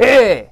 ¡Eh!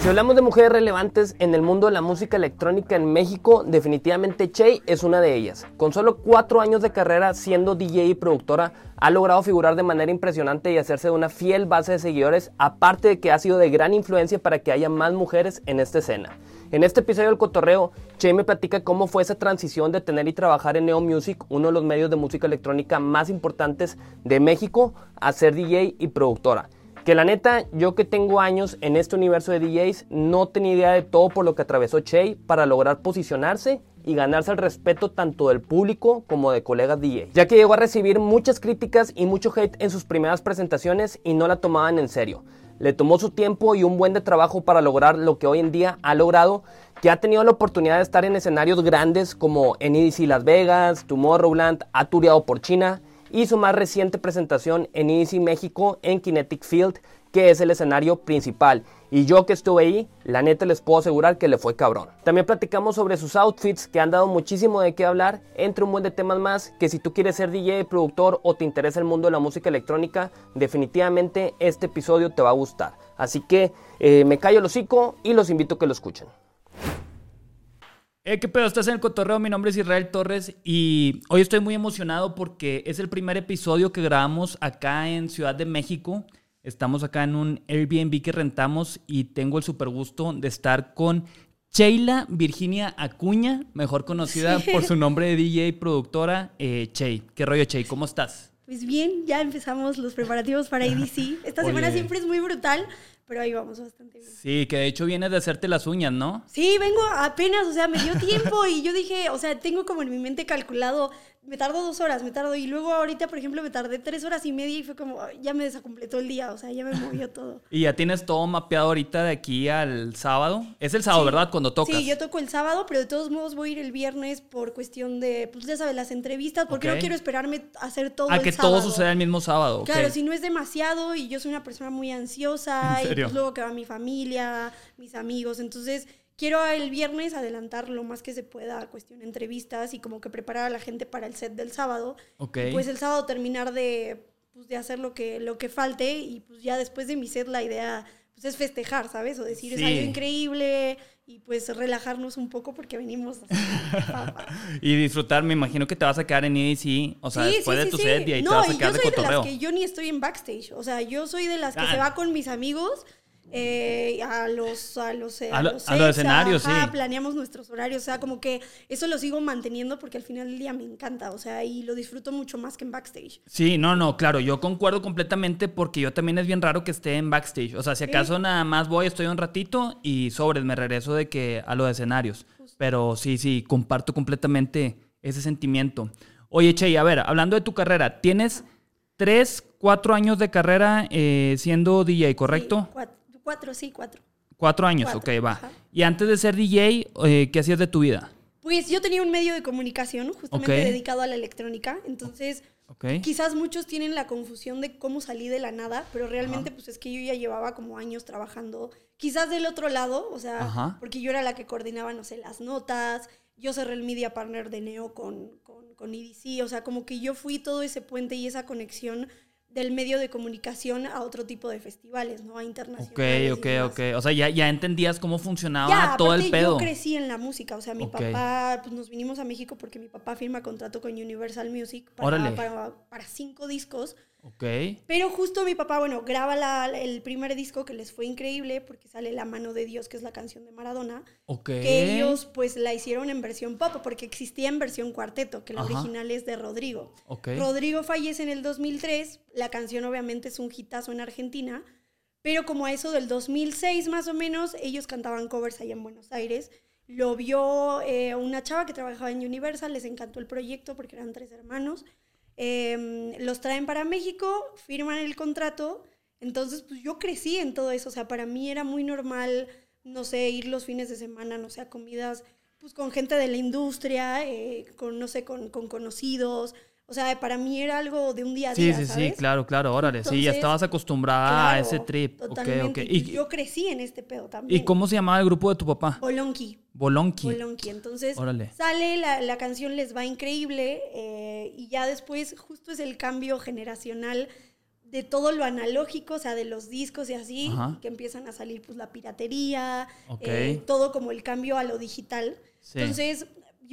Si hablamos de mujeres relevantes en el mundo de la música electrónica en México, definitivamente Che es una de ellas. Con solo cuatro años de carrera siendo DJ y productora, ha logrado figurar de manera impresionante y hacerse de una fiel base de seguidores, aparte de que ha sido de gran influencia para que haya más mujeres en esta escena. En este episodio del Cotorreo, Che me platica cómo fue esa transición de tener y trabajar en Neo Music, uno de los medios de música electrónica más importantes de México, a ser DJ y productora. Que la neta, yo que tengo años en este universo de DJs, no tenía idea de todo por lo que atravesó Che para lograr posicionarse y ganarse el respeto tanto del público como de colegas DJs. Ya que llegó a recibir muchas críticas y mucho hate en sus primeras presentaciones y no la tomaban en serio. Le tomó su tiempo y un buen de trabajo para lograr lo que hoy en día ha logrado, que ha tenido la oportunidad de estar en escenarios grandes como en EDC Las Vegas, Tomorrowland, ha tureado por China y su más reciente presentación en EDC México en Kinetic Field, que es el escenario principal. Y yo que estuve ahí, la neta les puedo asegurar que le fue cabrón. También platicamos sobre sus outfits que han dado muchísimo de qué hablar, entre un buen de temas más, que si tú quieres ser DJ, productor o te interesa el mundo de la música electrónica, definitivamente este episodio te va a gustar. Así que eh, me callo el hocico y los invito a que lo escuchen. Eh, ¿Qué pedo? Estás en el cotorreo. Mi nombre es Israel Torres y hoy estoy muy emocionado porque es el primer episodio que grabamos acá en Ciudad de México. Estamos acá en un Airbnb que rentamos y tengo el super gusto de estar con Sheila Virginia Acuña, mejor conocida por su nombre de DJ y productora, eh, Che. ¿Qué rollo, Che? ¿Cómo estás? Pues bien, ya empezamos los preparativos para ADC. Esta semana siempre es muy brutal, pero ahí vamos bastante bien. Sí, que de hecho vienes de hacerte las uñas, ¿no? Sí, vengo apenas, o sea, me dio tiempo y yo dije, o sea, tengo como en mi mente calculado, me tardo dos horas, me tardo, y luego ahorita, por ejemplo, me tardé tres horas y media y fue como, ya me desacompletó el día, o sea, ya me movió todo. Y ya tienes todo mapeado ahorita de aquí al sábado. Es el sábado, Sí. ¿verdad? Cuando tocas. Sí, yo toco el sábado, pero de todos modos voy a ir el viernes por cuestión de, pues ya sabes, las entrevistas, porque no quiero esperarme a hacer todo A el que sábado. todo suceda el mismo sábado. Claro, si no es demasiado y yo soy una persona muy ansiosa ¿En y pues luego que va mi familia, mis amigos, entonces quiero el viernes adelantar lo más que se pueda cuestión de entrevistas y como que preparar a la gente para el set del sábado. Ok. Y pues el sábado terminar de, pues, de hacer lo que, lo que falte y pues ya después de mi set la idea pues es festejar, ¿sabes? O decir, es Sí. algo increíble y pues relajarnos un poco porque venimos. Y disfrutar, me imagino que te vas a quedar en EDC, o sea, Sí, después sí, de tu set y ahí no, te vas a y quedar yo de soy de cotorreo. las que yo ni estoy en backstage. O sea, yo soy de las que Ah. se va con mis amigos eh, a los a los, eh, A lo- los a los sets, escenarios, ajá, sí. planeamos nuestros horarios. O sea, como que eso lo sigo manteniendo porque al final del día me encanta. O sea, y lo disfruto mucho más que en backstage. Sí, no, no, claro, yo concuerdo completamente porque yo también es bien raro que esté en backstage. O sea, si acaso nada más voy, estoy un ratito y sobres, me regreso de que a los escenarios. Pero sí, sí, comparto completamente ese sentimiento. Oye, Che, a ver, hablando de tu carrera, tienes tres, cuatro años de carrera eh, siendo DJ, ¿correcto? Sí, cuatro, cuatro, sí, cuatro. Cuatro años, Cuatro, ok, va. ajá. Y antes de ser DJ, eh, ¿qué hacías de tu vida? Pues yo tenía un medio de comunicación justamente dedicado a la electrónica. Entonces, Ok. Quizás muchos tienen la confusión de cómo salí de la nada, pero realmente pues es que yo ya llevaba como años trabajando, quizás del otro lado, o sea, Ajá. porque yo era la que coordinaba, no sé, las notas, yo cerré el media partner de Neo con, con, con EDC, o sea, como que yo fui todo ese puente y esa conexión del medio de comunicación a otro tipo de festivales, ¿no? A Ok, internacionales. ok, demás. ok. O sea, ya, ya entendías cómo funcionaba Ya, todo aparte el pedo. yo crecí en la música, o sea, mi Ok. papá, pues nos vinimos a México porque mi papá firma contrato con Universal Music para, para cinco discos. Ok. Pero justo mi papá, bueno, graba la- el primer disco que les fue increíble porque sale La mano de Dios, que es la canción de Maradona, Ok. que ellos pues la hicieron en versión pop porque existía en versión cuarteto, que la Ajá. original es de Rodrigo. Ok. Rodrigo fallece en el 2003, la canción obviamente es un hitazo en Argentina, pero como a eso del 2006 más o menos, ellos cantaban covers allá en Buenos Aires. Lo vio eh, una chava que trabajaba en Universal, les encantó el proyecto porque eran tres hermanos. Eh, los traen para México, firman el contrato. Entonces, pues yo crecí en todo eso. O sea, para mí era muy normal, no sé, ir los fines de semana, no sé, a comidas, pues con gente de la industria, eh, con, no sé, con, con conocidos. O sea, para mí era algo de un día a Sí, día, sí, sí, ¿sabes? claro, claro, órale. sí, ya Entonces, estabas acostumbrada a Claro, ese trip. Ok, Totalmente. ok. Y ¿Y, yo crecí en este pedo también. ¿Y cómo se llamaba el grupo de tu papá? Bolonqui. Bolonqui. Bolonqui. Entonces Órale. sale, la, la canción les va increíble eh, y ya después justo es el cambio generacional de todo lo analógico, o sea, de los discos y así, Ajá. que empiezan a salir pues la piratería, Ok. eh, todo como el cambio a lo digital. Sí. Entonces,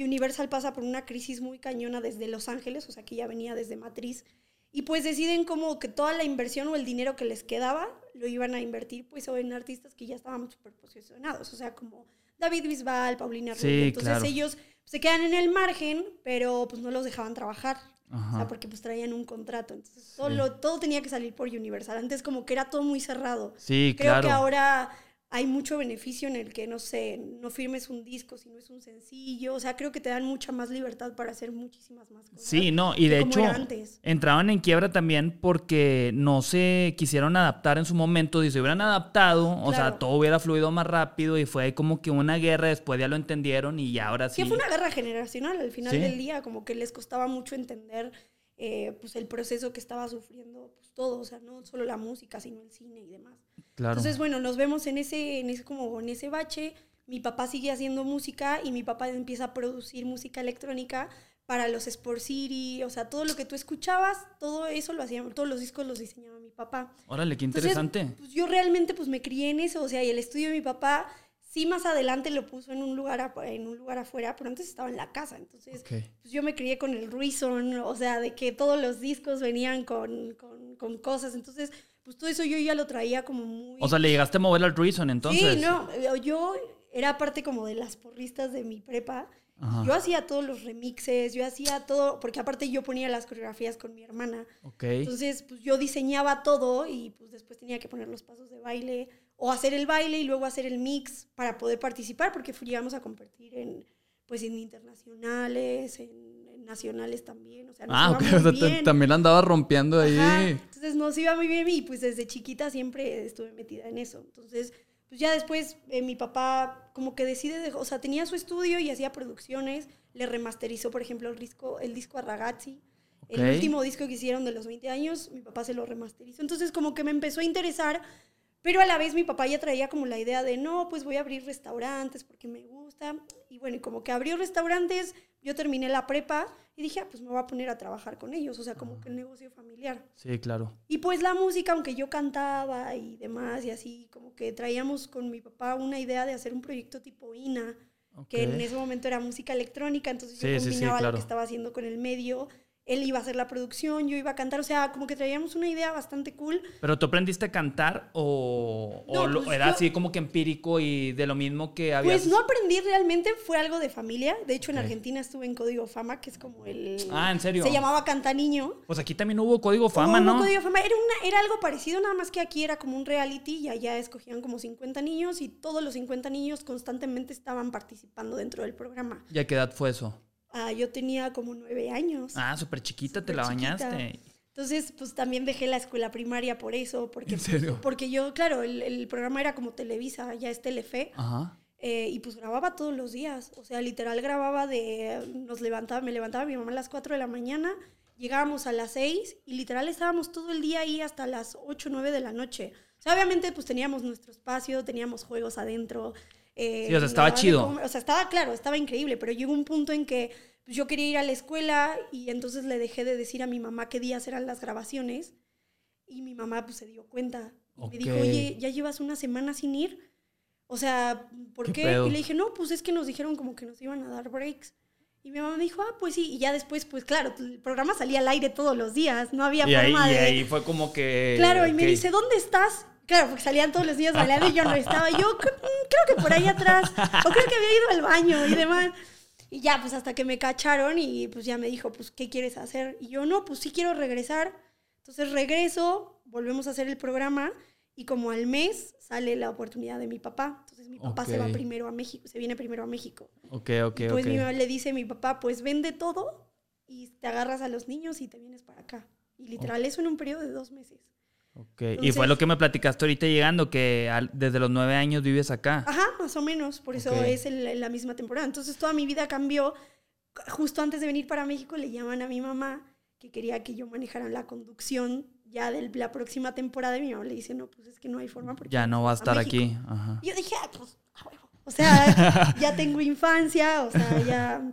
Universal pasa por una crisis muy cañona desde Los Ángeles, o sea, que ya venía desde Matriz, y pues deciden como que toda la inversión o el dinero que les quedaba lo iban a invertir pues o en artistas que ya estaban súper posicionados, o sea, como David Bisbal, Paulina Sí, Rubio. Entonces claro. ellos se quedan en el margen, pero pues no los dejaban trabajar. O sea, porque pues traían un contrato. Entonces todo, Sí. todo tenía que salir por Universal. Antes como que era todo muy cerrado. Sí, Creo claro. que ahora hay mucho beneficio en el que, no sé, no firmes un disco si no es un sencillo. O sea, creo que te dan mucha más libertad para hacer muchísimas más cosas. Sí, no, y que de hecho entraban en quiebra también porque no se quisieron adaptar en su momento. Si se hubieran adaptado, o sea, todo hubiera fluido más rápido y fue como que una guerra, después ya lo entendieron y ya ahora sí. Sí, fue una guerra generacional al final Sí. del día, como que les costaba mucho entender eh, pues el proceso que estaba sufriendo pues todo, o sea, no solo la música, sino el cine y demás. Claro. Entonces, bueno, nos vemos en ese, en ese, como en ese bache. Mi papá sigue haciendo música y mi papá empieza a producir música electrónica para los Sport City, o sea, todo lo que tú escuchabas, todo eso lo hacía, todos los discos los diseñaba mi papá. Órale, qué Entonces, interesante. pues yo realmente pues me crié en eso, o sea, y el estudio de mi papá sí más adelante lo puso en un lugar, en un lugar afuera, pero antes estaba en la casa, entonces pues yo me crié con el Reason, o sea, de que todos los discos venían con, con, con cosas, entonces pues todo eso yo ya lo traía como muy... O sea, le llegaste a mover al Reason entonces. Sí, no, eh, yo era parte como de las porristas de mi prepa. Ajá. Yo hacía todos los remixes, yo hacía todo, porque aparte yo ponía las coreografías con mi hermana. Ok. Entonces, pues yo diseñaba todo y pues después tenía que poner los pasos de baile o hacer el baile y luego hacer el mix para poder participar, porque fu- llegamos a competir en, pues en internacionales, en, en nacionales también. O sea, nos Ah, iba ok. muy O sea, bien. también andaba rompiendo ahí. Ajá, Entonces nos iba muy bien y pues desde chiquita siempre estuve metida en eso. Entonces, pues ya después eh, mi papá como que decide, de- o sea, tenía su estudio y hacía producciones, le remasterizó, por ejemplo, el disco, el disco a Ragazzi. El último disco que hicieron de los 20 años, mi papá se lo remasterizó. Entonces como que me empezó a interesar, pero a la vez mi papá ya traía como la idea de, no, pues voy a abrir restaurantes porque me gusta. Y bueno, y como que abrió restaurantes, yo terminé la prepa y dije, ah, pues me voy a poner a trabajar con ellos, o sea, como que el negocio familiar. Sí, claro. Y pues la música, aunque yo cantaba y demás y así, como que traíamos con mi papá una idea de hacer un proyecto tipo INA, que en ese momento era música electrónica, entonces yo Sí, sí, sí, combinaba lo que estaba haciendo con el medio, él iba a hacer la producción, yo iba a cantar, o sea, como que traíamos una idea bastante cool. ¿Pero tú aprendiste a cantar o, o No, pues era yo- así como que empírico y de lo mismo que había? Pues no aprendí realmente, fue algo de familia. De hecho, en. Argentina estuve en Código Fama, que es como el... Ah, ¿en serio? Se llamaba Canta Niño. Pues aquí también hubo código fama, Hubo ¿no? Código Fama. Era, una, era algo parecido, nada más que aquí era como un reality y allá escogían como 50 niños y todos los 50 niños constantemente estaban participando dentro del programa. ¿Y a qué edad fue eso? Ah, yo tenía como nueve años. Ah, súper chiquita, te Súper la chiquita. bañaste. Entonces, pues también dejé la escuela primaria por eso, porque, ¿En pues, serio? porque yo, claro, el, el programa era como Televisa, ya es Telefe, Ajá. eh, y pues grababa todos los días, o sea, literal grababa de, nos levantaba, me levantaba mi mamá a las 4 de la mañana, llegábamos a las 6 y literal estábamos todo el día ahí hasta las 8 o 9 de la noche. O sea, obviamente pues teníamos nuestro espacio, teníamos juegos adentro. Eh, Sí, o sea, estaba chido. comer, O sea, estaba claro, estaba increíble, pero llegó un punto en que pues, yo quería ir a la escuela y entonces le dejé de decir a mi mamá qué días eran las grabaciones y mi mamá pues se dio cuenta. Y Ok. Me dijo, oye, ¿ya llevas una semana sin ir? O sea, ¿por ¿Qué qué? Y le dije, no, pues es que nos dijeron como que nos iban a dar breaks. Y mi mamá me dijo, ah, pues sí. Y ya después, pues claro, el programa salía al aire todos los días. No había Y ahí, forma y de... ahí fue como que... Claro, y me dice, ¿dónde estás? Claro, porque salían todos los días bailando y yo no estaba. Yo "Cre- mm, creo que por ahí atrás. O creo que había ido al baño y demás. Y ya, pues hasta que me cacharon y pues ya me dijo, pues, ¿qué quieres hacer? Y yo, no, pues sí quiero regresar. Entonces regreso, volvemos a hacer el programa y como al mes sale la oportunidad de mi papá. Entonces mi papá se va primero a México, se viene primero a México. Ok, ok, Y pues ok. mi mamá le dice a mi papá, pues vende todo y te agarras a los niños y te vienes para acá. Y literal, eso en un periodo de dos meses. Ok, Y fue Entonces- lo que me platicaste ahorita llegando, que al- desde los nueve años vives acá. Ajá, más o menos, por eso Ok. es el- la misma temporada. Entonces toda mi vida cambió. Justo antes de venir para México le llaman a mi mamá que quería que yo manejara la conducción ya de la próxima temporada y mi mamá le dice, no, pues es que no hay forma porque Ya no va a estar México". aquí. Ajá. Y yo dije, ah, pues, a. O sea, ya tengo infancia, o sea, ya,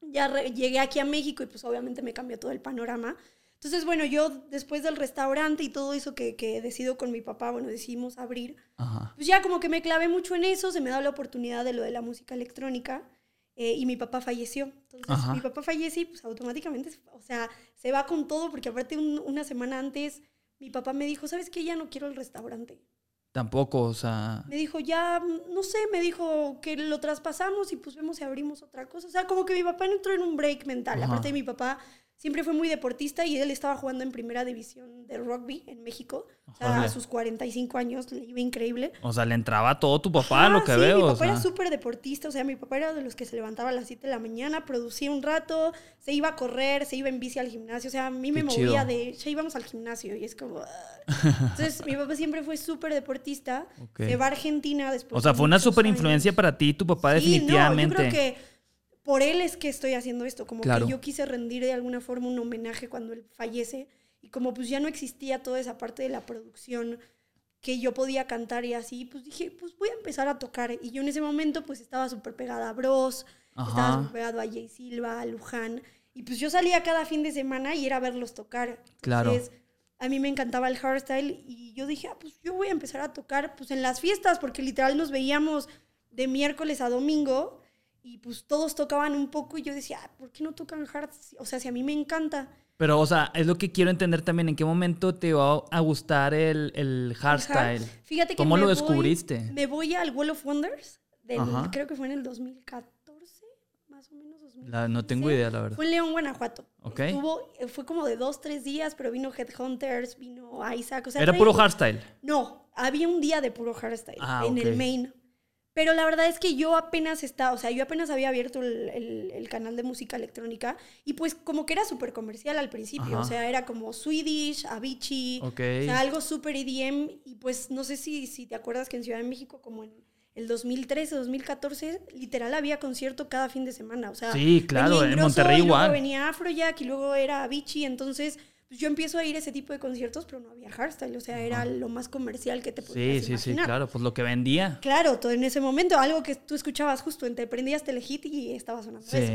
ya llegué aquí a México y pues obviamente me cambió todo el panorama. Entonces, bueno, yo después del restaurante y todo eso que, que decido con mi papá, bueno, decidimos abrir, Ajá. pues ya como que me clavé mucho en eso, se me da la oportunidad de lo de la música electrónica eh, y mi papá falleció. Entonces, Ajá. mi papá fallece y pues automáticamente, o sea, se va con todo porque aparte un- una semana antes mi papá me dijo, ¿sabes qué? Ya no quiero el restaurante. Tampoco, o sea. Me dijo, ya, no sé, me dijo que lo traspasamos y pues vemos si abrimos otra cosa. O sea, como que mi papá entró en un break mental. Ajá. Aparte de mi papá siempre fue muy deportista y él estaba jugando en primera división de rugby en México. O sea, a sus 45 años le iba increíble. O sea, le entraba todo tu papá, lo Ajá, que sí, veo. Mi o papá era súper deportista, o sea, mi papá era de los que se levantaba a las 7 de la mañana, producía un rato, se iba a correr, se iba en bici al gimnasio, o sea, a mí me Qué movía chido. de, ya íbamos al gimnasio y es como... ah. Entonces, mi papá siempre fue súper deportista, se va a Argentina después. O sea, fue una años. influencia para ti, tu papá, Sí, definitivamente. No, yo creo que por él es que estoy haciendo esto, como Claro. que yo quise rendir de alguna forma un homenaje cuando él fallece y como pues ya no existía toda esa parte de la producción que yo podía cantar y así, pues dije, pues voy a empezar a tocar. Y yo en ese momento pues estaba súper pegada a Bros, estaba súper pegado a Jay Silva, a Luján. Y pues yo salía cada fin de semana y era verlos tocar. Claro. Entonces, a mí me encantaba el hardstyle y yo dije, ah, pues yo voy a empezar a tocar pues en las fiestas, porque literal nos veíamos de miércoles a domingo y pues todos tocaban un poco y yo decía, ah, ¿por qué no tocan hard? O sea, si a mí me encanta. Pero, o sea, es lo que quiero entender también. ¿En qué momento te va a gustar el, el hardstyle? Hard. Fíjate que ¿Cómo lo voy- descubriste? me voy al Wall of Wonders, del- creo que fue en el 2014, más o menos. 2015. La- no tengo idea, la verdad. Fue en León, Guanajuato. Ok. Estuvo- eh, fue como de dos, tres días, pero vino Headhunters, vino Isaac. O sea, Era trae- puro hardstyle. No, había un día de puro hardstyle Ah, en el main. Pero la verdad es que yo apenas estaba, o sea, yo apenas había abierto el, el- el canal de música electrónica y pues como que era súper comercial al principio, Ajá. o sea, era como Swedish, Avicii, Ok. o sea, algo súper EDM y pues no sé si, si te acuerdas que en Ciudad de México como en el 2013, 2014, literal había concierto cada fin de semana, o sea, Sí, claro, en Monterrey y luego igual. venía Afrojack y luego era Avicii, entonces yo empiezo a ir a ese tipo de conciertos, pero no había hardstyle, o sea, era lo más comercial que te Sí, podías sí, sí, imaginar. claro. Pues lo que vendía. Claro, todo en ese momento, algo que tú escuchabas justo, te prendías Telehit y estaba sonando Sí. eso.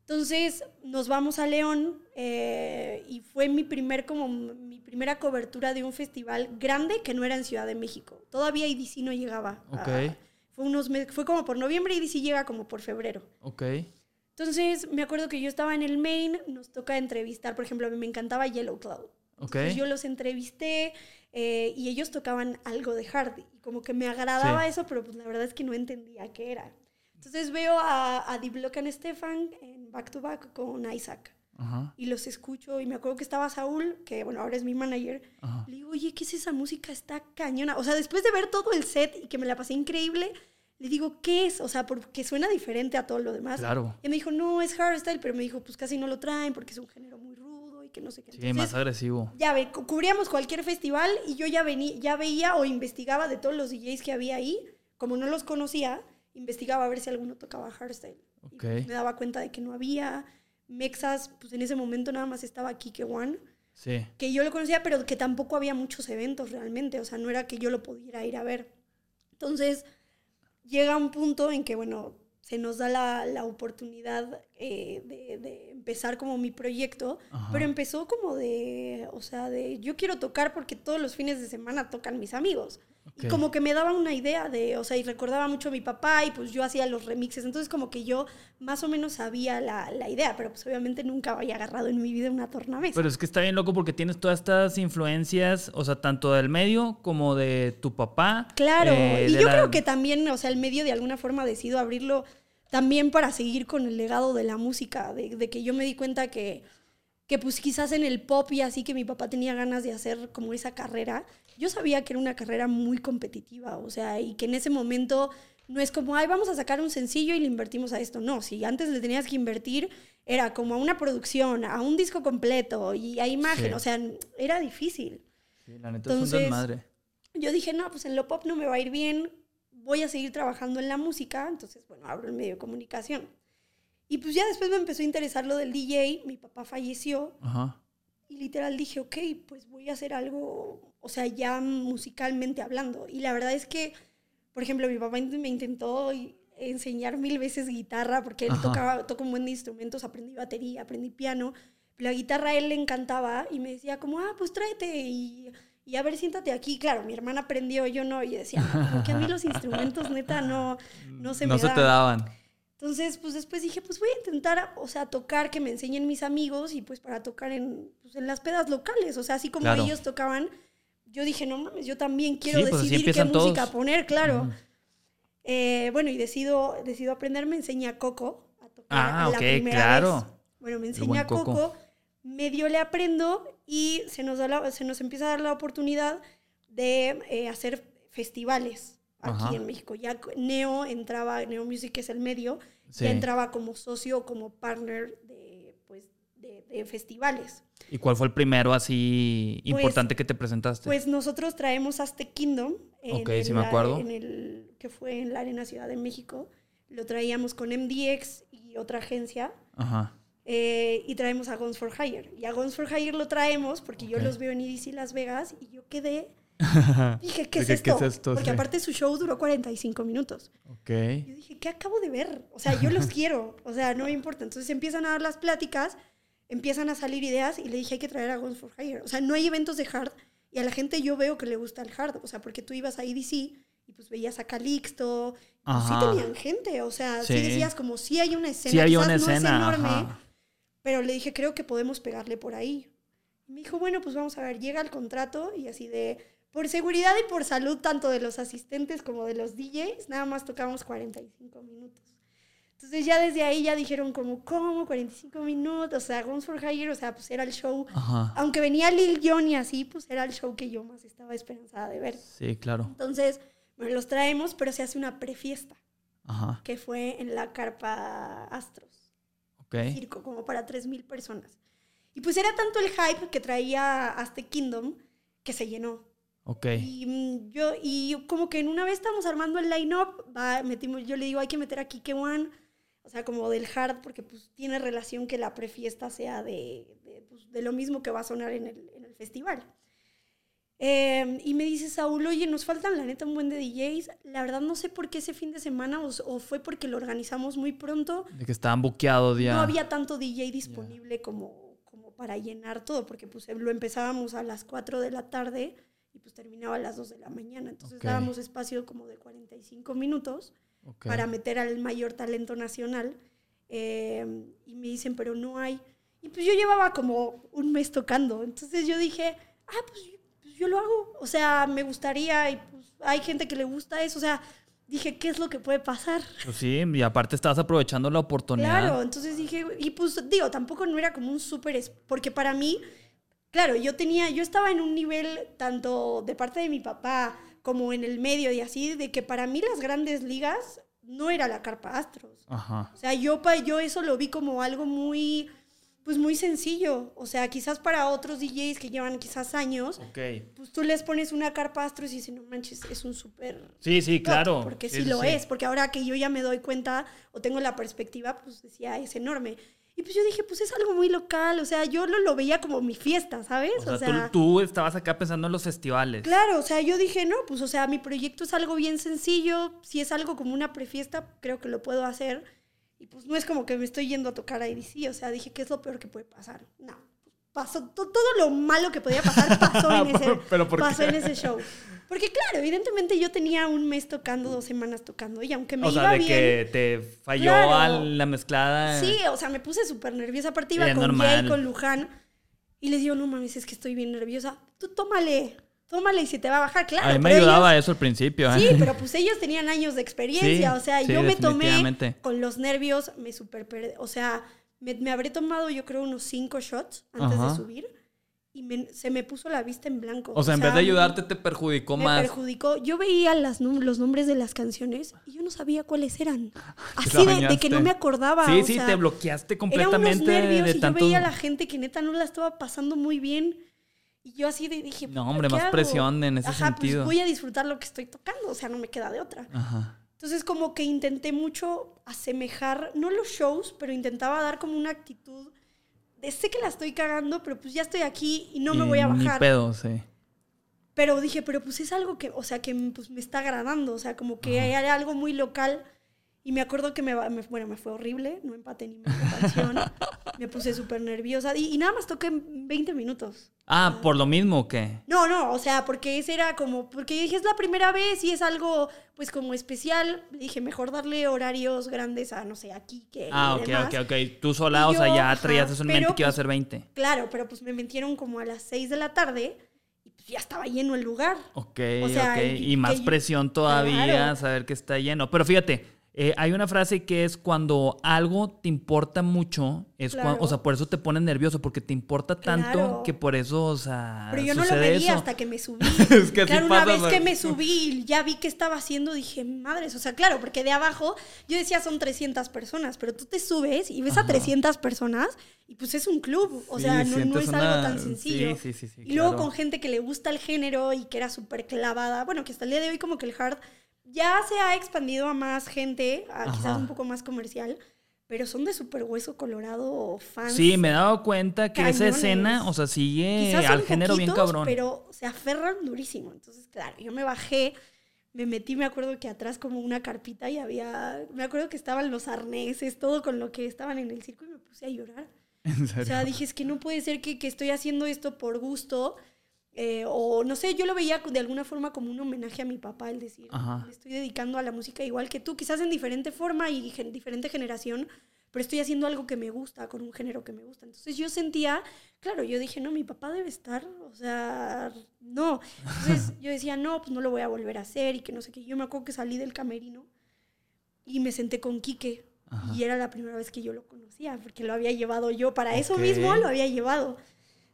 Entonces nos vamos a León eh, y fue mi primer como mi primera cobertura de un festival grande que no era en Ciudad de México. Todavía IDC no llegaba. a- Ok. fue unos meses- fue como por noviembre y IDC llega como por febrero. Ok. Entonces me acuerdo que yo estaba en el main, nos toca entrevistar, por ejemplo, a mí me encantaba Yellow Cloud. Ok. Entonces yo los entrevisté eh, y ellos tocaban algo de hard y como que me agradaba Sí. eso, pero pues la verdad es que no entendía qué era. Entonces veo a, a Deep Block and Stefan en Back to Back con Isaac Ajá. y los escucho y me acuerdo que estaba Saúl, que bueno, ahora es mi manager. Ajá. Le digo, oye, ¿qué es esa música? Está cañona. O sea, después de ver todo el set y que me la pasé increíble, le digo, ¿qué es? O sea, porque suena diferente a todo lo demás. Claro. Y me dijo, no, es hardstyle, pero me dijo, pues casi no lo traen porque es un género muy rudo y que no sé qué. Sí, Entonces, más agresivo. ya ve, cu- cubríamos cualquier festival y yo ya, venía, ya veía o investigaba de todos los DJs que había ahí. Como no los conocía, investigaba a ver si alguno tocaba hardstyle. Y, Ok. pues, me daba cuenta de que no había. Mexas, pues en ese momento nada más estaba Kike One, Sí. que yo lo conocía, pero que tampoco había muchos eventos realmente. O sea, no era que yo lo pudiera ir a ver. Entonces, llega un punto en que, bueno, se nos da la, la oportunidad eh, de, de empezar como mi proyecto, Ajá. pero empezó como de, o sea, de yo quiero tocar porque todos los fines de semana tocan mis amigos. Y Ok. como que me daba una idea de, o sea, y recordaba mucho a mi papá y pues yo hacía los remixes, entonces como que yo más o menos sabía la, la idea, pero pues obviamente nunca había agarrado en mi vida una tornamesa. Pero es que está bien loco porque tienes todas estas influencias, o sea, tanto del medio como de tu papá. Claro, eh, y yo la- creo que también, o sea, el medio de alguna forma decido abrirlo también para seguir con el legado de la música, de, de que yo me di cuenta que, que pues quizás en el pop y así que mi papá tenía ganas de hacer como esa carrera, yo sabía que era una carrera muy competitiva, o sea, y que en ese momento no es como, ay, vamos a sacar un sencillo y le invertimos a esto, no, si antes le tenías que invertir, era como a una producción, a un disco completo y a imagen, Sí. o sea, era difícil Sí, la neta es un Entonces, desmadre. yo dije, no, pues en lo pop no me va a ir bien, voy a seguir trabajando en la música, entonces, bueno, abro el medio de comunicación. Y pues ya después me empezó a interesar lo del DJ, mi papá falleció Ajá. y literal dije, ok, pues voy a hacer algo, o sea, ya musicalmente hablando. Y la verdad es que, por ejemplo, mi papá me intentó enseñar mil veces guitarra porque él Ajá. tocaba, toca un buen de instrumentos, aprendí batería, aprendí piano, La guitarra a él le encantaba y me decía como, ah, pues tráete y, y a ver, siéntate aquí. Claro, mi hermana aprendió, yo no, y decía, "No, como que a mí los instrumentos neta no, no se no me se te dan". daban. Entonces, pues después dije, pues voy a intentar, o sea, tocar, que me enseñen mis amigos y pues para tocar en, pues, en las pedas locales. O sea, así como Claro. ellos tocaban, yo dije, no mames, yo también quiero Sí, pues, así decidir qué empiezan música todos. poner, claro. Ujú. Eh, bueno, y decido, decido aprender, me enseña Coco a tocar Ah, la ok, primera claro. vez. Bueno, me enseña Coco. Coco, medio le aprendo y se nos, da la- se nos empieza a dar la oportunidad de eh, hacer festivales aquí Ajá. en México. Ya Neo entraba, Neo Music es el medio, Sí. ya entraba como socio, como partner de, pues, de, de festivales. ¿Y cuál fue el primero así Pues- importante que te presentaste? Pues nosotros traemos Aztec Kingdom. en Ok, sí el- me acuerdo. En el, que fue en la Arena Ciudad de México. Lo traíamos con MDX y otra agencia. Ajá. Eh, y traemos a Guns for Hire. Y a Guns for Hire lo traemos porque yo Ok. los veo en EDC Las Vegas y yo quedé... Dije, ¿qué es, esto? ¿qué es esto? Porque Sí. aparte su show duró 45 minutos. Ok. Yo dije, ¿qué acabo de ver? O sea, yo los quiero. O sea, no me importa. Entonces empiezan a dar las pláticas, empiezan a salir ideas y le dije, hay que traer a Guns for Hire. O sea, no hay eventos de hard y a la gente yo veo que le gusta el hard. O sea, porque tú ibas a EDC y pues veías a Calixto. Pues sí tenían gente. O sea, sí, Sí. decías como, sí hay una escena. Sí hay quizás una no es escena. enorme, ajá. Pero le dije, creo que podemos pegarle por ahí. Me dijo, bueno, pues vamos a ver, llega el contrato y así de, por seguridad y por salud, tanto de los asistentes como de los DJs, nada más tocamos 45 minutos. Entonces ya desde ahí ya dijeron como, ¿cómo? 45 minutos, o sea, Guns for Hire, o sea, pues era el show. Ajá. Aunque venía Lil Jon y así, pues era el show que yo más estaba esperanzada de ver. Sí, claro. Entonces, bueno, los traemos, pero se hace una prefiesta, Ajá. que fue en la carpa Astros Ok. circo, como para 3.000 personas. Y pues era tanto el hype que traía Aztec Kingdom que se llenó. Ok. Y mm, yo, y como que en una vez estamos armando el line-up, yo le digo, hay que meter a Kike One, o sea, como del hard, porque pues tiene relación que la prefiesta sea de, de, pues, de lo mismo que va a sonar en el, en el festival. Eh, y me dice Saúl, oye, nos faltan la neta un buen de DJs. La verdad no sé por qué ese fin de semana o, o fue porque lo organizamos muy pronto. De que estaban buqueados ya. No había tanto DJ disponible como, como para llenar todo, porque pues lo empezábamos a las 4 de la tarde y pues terminaba a las 2 de la mañana. Entonces Ok. dábamos espacio como de 45 minutos Ok. para meter al mayor talento nacional. Eh, y me dicen, pero no hay. Y pues yo llevaba como un mes tocando. Entonces yo dije, ah, pues, yo- lo hago. O sea, me gustaría y pues hay gente que le gusta eso. O sea, dije, ¿qué es lo que puede pasar? Pues sí, y aparte estabas aprovechando la oportunidad. Claro, entonces dije, y pues digo, tampoco no era como un súper, es- porque para mí, claro, yo tenía, yo estaba en un nivel tanto de parte de mi papá como en el medio y así, de que para mí las grandes ligas no era la Carpa Astros. Ajá. O sea, yo, pa- yo eso lo vi como algo muy, pues muy sencillo. O sea, quizás para otros DJs que llevan quizás años, Ok. pues tú les pones una Carpa Astros y dicen, no manches, es un súper Sí, sí, claro. Porque sí, lo sí. es, porque ahora que yo ya me doy cuenta o tengo la perspectiva, pues decía, es enorme. Y pues yo dije, pues es algo muy local, o sea, yo lo, lo veía como mi fiesta, ¿sabes? O sea, tú, tú estabas acá pensando en los festivales. Claro, o sea, yo dije, no, pues o sea, mi proyecto es algo bien sencillo, si es algo como una prefiesta, creo que lo puedo hacer. Y pues no es como que me estoy yendo a tocar a EDC, o sea, dije, ¿qué es lo peor que puede pasar? No, pasó to- todo lo malo que podía pasar pasó en ese, ¿Pero por pasó qué? en ese show. Porque claro, evidentemente yo tenía un mes tocando, dos semanas tocando, y aunque me o iba sea, de bien... que te falló Claro. a la mezclada. Sí, o sea, me puse súper nerviosa. Aparte iba con normal. Jay, con Luján. Y les digo, no mames, es que estoy bien nerviosa. Tú tómale, tómale y se te va a bajar, claro. a mí me ayudaba ellos- eso al principio. ¿eh? Sí, pero pues ellos tenían años de experiencia. Sí, o sea, sí, yo me tomé con los nervios, me super perdí. O sea, me, me habré tomado yo creo unos cinco shots antes Ajá. de subir. Y me- se me puso la vista en blanco. o sea, en vez de ayudarte, te perjudicó me más. perjudicó. Yo veía las los nombres de las canciones y yo no sabía cuáles eran. Así de, de que no me acordaba. Sí, o sí, sea, te bloqueaste era unos completamente nervios de y tanto. yo veía a la gente que neta no la estaba pasando muy bien. Y yo así dije, No, "Puta, hombre, ¿qué más hago?". presión en ese Ajá, sentido. Pues voy a disfrutar lo que estoy tocando, o sea, no me queda de otra. Ajá. Entonces como que intenté mucho asemejar, no los shows, pero intentaba dar como una actitud de sé que la estoy cagando, pero pues ya estoy aquí y no me Y voy a Ni bajar. pedo, sí. Pero dije, pero pues es algo que, o sea, que pues me está agradando, o sea, como que hay algo muy local. Y me acuerdo que me, me- bueno, me fue horrible, no empaté ni media canción. me puse súper nerviosa y, y nada más toqué 20 minutos. Ah, ¿por lo mismo o qué? No, no, o sea, porque ese era como, porque yo dije, es la primera vez y es algo, pues como especial. Dije, mejor darle horarios grandes a, no sé, aquí que... Ah, ok, demás. ok, ok. Tú sola, Y o sea, yo, ya traías eso en mente que iba a pues, ser 20. Claro, pero pues me metieron como a las 6 de la tarde y pues ya estaba lleno el lugar. Ok, O sea, ok. y- Y más yo- presión todavía, Claro. saber que está lleno. Pero fíjate, eh, hay una frase que es cuando algo te importa mucho, es cuan- Claro. o sea, por eso te pones nervioso, porque te importa tanto Claro. que por eso, o sea, Pero yo no lo veía eso. hasta que me subí. Es que claro, una pasa, vez que me subí y ya vi qué estaba haciendo, dije, madres, o sea, claro, porque de abajo yo decía son 300 personas, pero tú te subes y ves a 300 personas y pues es un club, o Sí, sea, no, no es una- algo tan sencillo. sí, sí, sí, sí, y luego con gente que le gusta el género y que era súper clavada, bueno, que hasta el día de hoy como que el hard ya se ha expandido a más gente, a quizás un poco más comercial, pero son de súper hueso colorado fans. Sí, me he dado cuenta que esa Cañones. escena, o sea, sigue Quizás al género bien poquitos, cabrón. Pero se aferran durísimo. Entonces, claro, yo me bajé, me metí, me acuerdo que atrás como una carpita y había, me acuerdo que estaban los arneses, todo con lo que estaban en el circo y me puse a llorar. ¿En O serio? sea, dije, es que no puede ser que, que estoy haciendo esto por gusto. Eh, o no sé, yo lo veía de alguna forma como un homenaje a mi papá, el decir, Ajá. me estoy dedicando a la música igual que tú, quizás en diferente forma y gen- diferente generación, pero estoy haciendo algo que me gusta, con un género que me gusta. Entonces yo sentía, claro, yo dije, no, mi papá debe estar, o sea, no. Entonces yo decía, no, pues no lo voy a volver a hacer y que no sé qué. Yo me acuerdo que salí del camerino y me senté con Quique. Ajá. Y era la primera vez que yo lo conocía, porque lo había llevado yo, para eso Ok. mismo lo había llevado.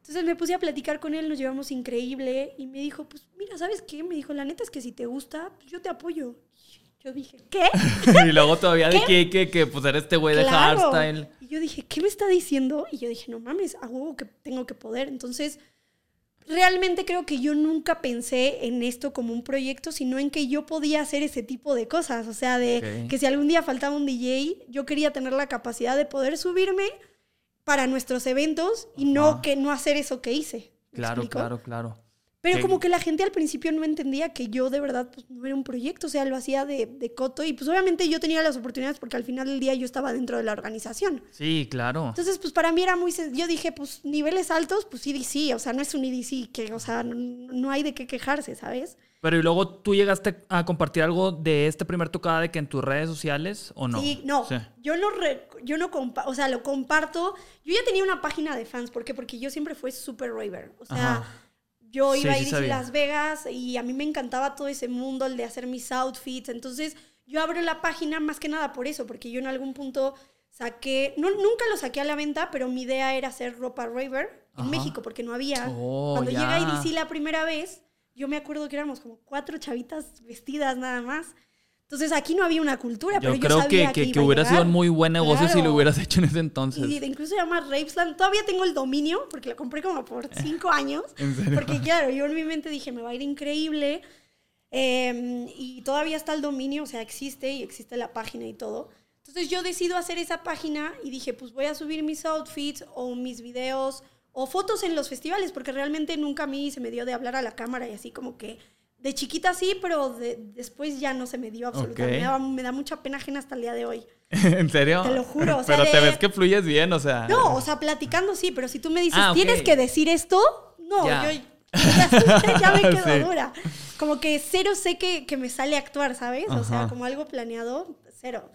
Entonces me puse a platicar con él, nos llevamos increíble y me dijo, pues mira, ¿sabes qué? Me dijo, la neta es que si te gusta, pues yo te apoyo. Yo dije, ¿qué? y luego todavía de que, que, que pues era este güey de Claro. hardstyle. Y yo dije, ¿qué me está diciendo? Y yo dije, no mames, a huevo que tengo que poder. Entonces, realmente creo que yo nunca pensé en esto como un proyecto, sino en que yo podía hacer ese tipo de cosas. O sea, de que si algún día faltaba un DJ, yo quería tener la capacidad de poder subirme para nuestros eventos y no que no hacer eso que hice. ¿Me Claro, explico? claro, claro. Pero como que la gente al principio no entendía que yo de verdad pues, no era un proyecto, o sea, lo hacía de, de coto y pues obviamente yo tenía las oportunidades porque al final del día yo estaba dentro de la organización. Sí, claro. Entonces, pues para mí era muy... Yo dije, pues niveles altos, pues EDC, o sea, no es un EDC, que, o sea, no, no hay de qué quejarse, ¿sabes? Pero y luego tú llegaste a compartir algo de este primer tocada de que en tus redes sociales o no? Sí, no, Sí. yo lo, re- yo no compa- o sea, lo comparto. Yo ya tenía una página de fans, ¿por qué? Porque yo siempre fui súper raver, o sea... Ajá. Yo Sí, iba a sí ir a. Las Vegas y a mí me encantaba todo ese mundo, el de hacer mis outfits. Entonces, yo abro la página más que nada por eso, porque yo en algún punto saqué, no, nunca lo saqué a la venta, pero mi idea era hacer ropa raver en Ajá. México, porque no había. Oh, Cuando ya. llega IDC la primera vez, yo me acuerdo que éramos como cuatro chavitas vestidas nada más. Entonces, aquí no había una cultura, pero Yo yo creo sabía que, que, que, que a hubiera sido un muy buen negocio si lo Claro. hubieras hecho en ese entonces. Y incluso se llama Ravesland. Todavía tengo el dominio porque lo compré como por cinco años. ¿En serio? Porque claro, yo en mi mente dije, me va a ir increíble. Eh, y todavía está el dominio, o sea, existe y existe la página y todo. Entonces yo decido hacer esa página y dije, pues voy a subir mis outfits o mis videos o fotos en los festivales, porque realmente nunca a mí se me dio de hablar a la cámara y así como que de chiquita sí, pero de- después ya no se me dio absolutamente. Me, da, me da mucha pena ajena hasta el día de hoy. ¿En serio? Te lo juro, o sea, Pero te ves que fluyes bien, o sea. No, o sea, platicando sí, pero si tú me dices, Ah, tienes que decir esto, no, Ya. yo ya, ya me quedo Sí. dura. Como que cero sé que, que me sale actuar, ¿sabes? O sea, como algo planeado, cero.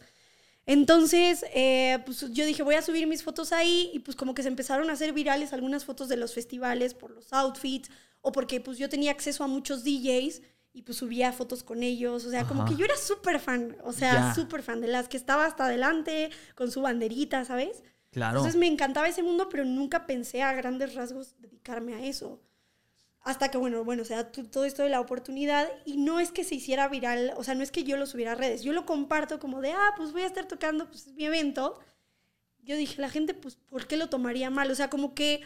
Entonces, eh, pues yo dije, voy a subir mis fotos ahí y pues como que se empezaron a hacer virales algunas fotos de los festivales por los outfits o porque pues yo tenía acceso a muchos DJs y pues subía fotos con ellos. O sea, como que yo era súper fan, o sea, súper fan de las que estaba hasta adelante con su banderita, ¿sabes? Claro. Entonces me encantaba ese mundo, pero nunca pensé a grandes rasgos dedicarme a eso. Hasta que, bueno, bueno, o sea, todo esto de la oportunidad y no es que se hiciera viral, o sea, no es que yo lo subiera a redes, yo lo comparto como de, ah, pues voy a estar tocando, pues es mi evento. Yo dije, la gente, pues, ¿por qué lo tomaría mal? O sea, como que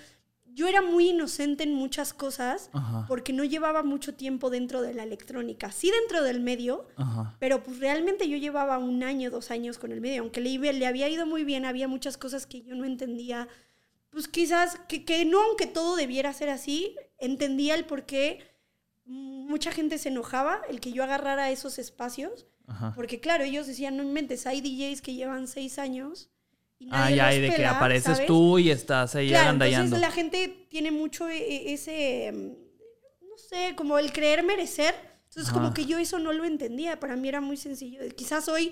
yo era muy inocente en muchas cosas Ajá. porque no llevaba mucho tiempo dentro de la electrónica, sí dentro del medio, Ajá. pero pues realmente yo llevaba un año, dos años con el medio, aunque le, le había ido muy bien, había muchas cosas que yo no entendía. Pues quizás que, que no, aunque todo debiera ser así, entendía el por qué mucha gente se enojaba, el que yo agarrara esos espacios, Ajá. Porque claro, ellos decían, no inventes, hay DJs que llevan seis años y nadie ya, los y de que pela, apareces ¿sabes? tú y estás ahí Claro, agandallando. entonces la gente tiene mucho e- e- ese, mm, no sé, como el creer merecer. Entonces Ajá. como que yo eso no lo entendía, para mí era muy sencillo. Quizás hoy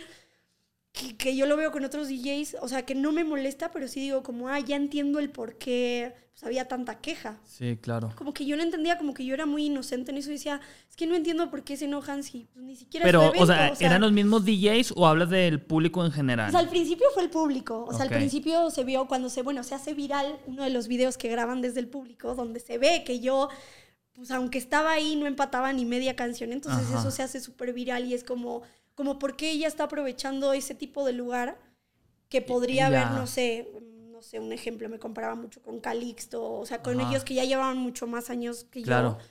que, que yo lo veo con otros DJs, o sea, que no me molesta, pero sí digo como, ah, ya entiendo el por qué pues, había tanta queja. Sí, claro. Como que yo no entendía, como que yo era muy inocente en eso y decía, es que no entiendo por qué se enojan si pues, ni siquiera Pero, su o, sea, evento", ¿eran los mismos DJs o hablas del público en general? o sea, al principio fue el público. O sea, al principio se vio cuando se, bueno, se hace viral uno de los videos que graban desde el público, donde se ve que yo, pues aunque estaba ahí, no empataba ni media canción. Entonces Ajá. eso se hace súper viral y es como, como por qué ella está aprovechando ese tipo de lugar que podría haber, no sé, no sé, un ejemplo, me comparaba mucho con Calixto, o sea, con Ajá. ellos que ya llevaban mucho más años que Claro. yo.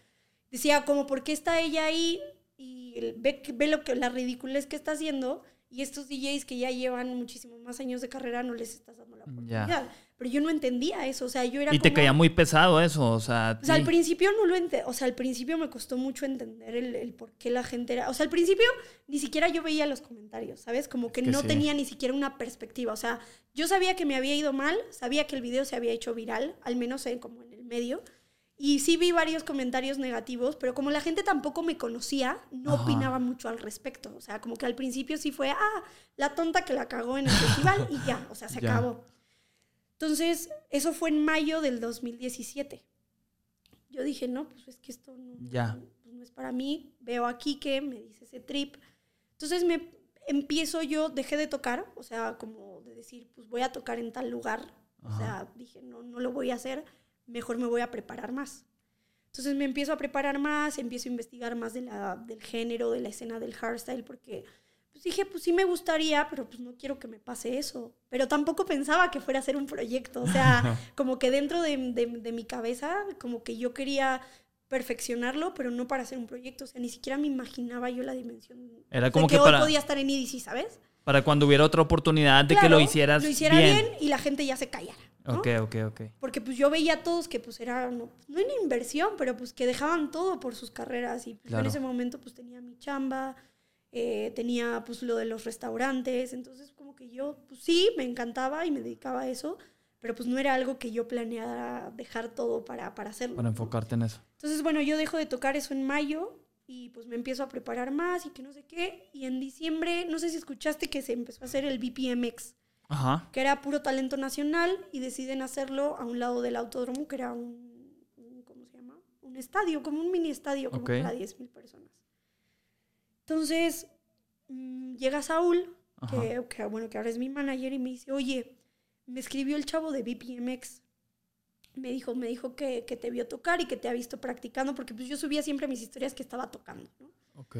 Decía, como, ¿por qué está ella ahí? Y ve, ve lo que, la ridiculez que está haciendo y estos DJs que ya llevan muchísimos más años de carrera no les estás dando la Ya. Pero yo no entendía eso, o sea, yo era Y te caía muy pesado eso, o sea... o sea, al principio no lo ente o sea, al principio me costó mucho entender el, el por qué la gente era, o sea, al principio ni siquiera yo veía los comentarios, ¿sabes? Como que, que no sí. tenía ni siquiera una perspectiva, o sea, yo sabía que me había ido mal, sabía que el video se había hecho viral, al menos en, como en el medio, y sí vi varios comentarios negativos, pero como la gente tampoco me conocía, no Ajá. opinaba mucho al respecto, o sea, como que al principio sí fue, ah, la tonta que la cagó en el festival y ya, o sea, se Ya. acabó. Entonces, eso fue en mayo del 2017 yo dije, no, pues es que esto no, Ya. pues no es para mí. Veo aquí que me dice ese trip. Entonces me empiezo yo, dejé de tocar, o sea, como de decir, pues voy a tocar en tal lugar. O sea, dije, no, no lo voy a hacer, mejor me voy a preparar más. Entonces me empiezo a preparar más, empiezo a investigar más de la, del género, de la escena del hardstyle, porque pues dije, pues sí me gustaría, pero pues no quiero que me pase eso. Pero tampoco pensaba que fuera a ser un proyecto. O sea, como que dentro de, de- de mi cabeza, como que yo quería perfeccionarlo, pero no para hacer un proyecto. O sea, ni siquiera me imaginaba yo la dimensión Era como que, que hoy para- podía estar en EDC, ¿sabes? Para cuando hubiera otra oportunidad de que lo hicieras lo hiciera bien. bien. y la gente ya se callara. ¿no? Ok, ok, ok. Porque pues yo veía a todos que pues era, no, no una inversión, pero pues que dejaban todo por sus carreras. Y pues, yo en ese momento pues tenía mi chamba, eh, tenía pues lo de los restaurantes. Entonces como que yo pues sí, me encantaba y me dedicaba a eso, pero pues no era algo que yo planeara dejar todo para, para hacerlo. Para enfocarte en eso. Entonces bueno, yo dejo de tocar eso en mayo y pues me empiezo a preparar más y que no sé qué. Y en diciembre, no sé si escuchaste que se empezó a hacer el BPMX Ajá. que era puro talento nacional y deciden hacerlo a un lado del autódromo, que era un, un- ¿cómo se llama? Un estadio, como un mini estadio, como Ok. para 10.000 personas. Entonces, mm, llega Saúl, que, que, bueno, que ahora es mi manager, y me dice, oye, me escribió el chavo de BPMX. Me dijo, me dijo que, que te vio tocar y que te ha visto practicando, porque pues yo subía siempre mis historias que estaba tocando, ¿no? Ok.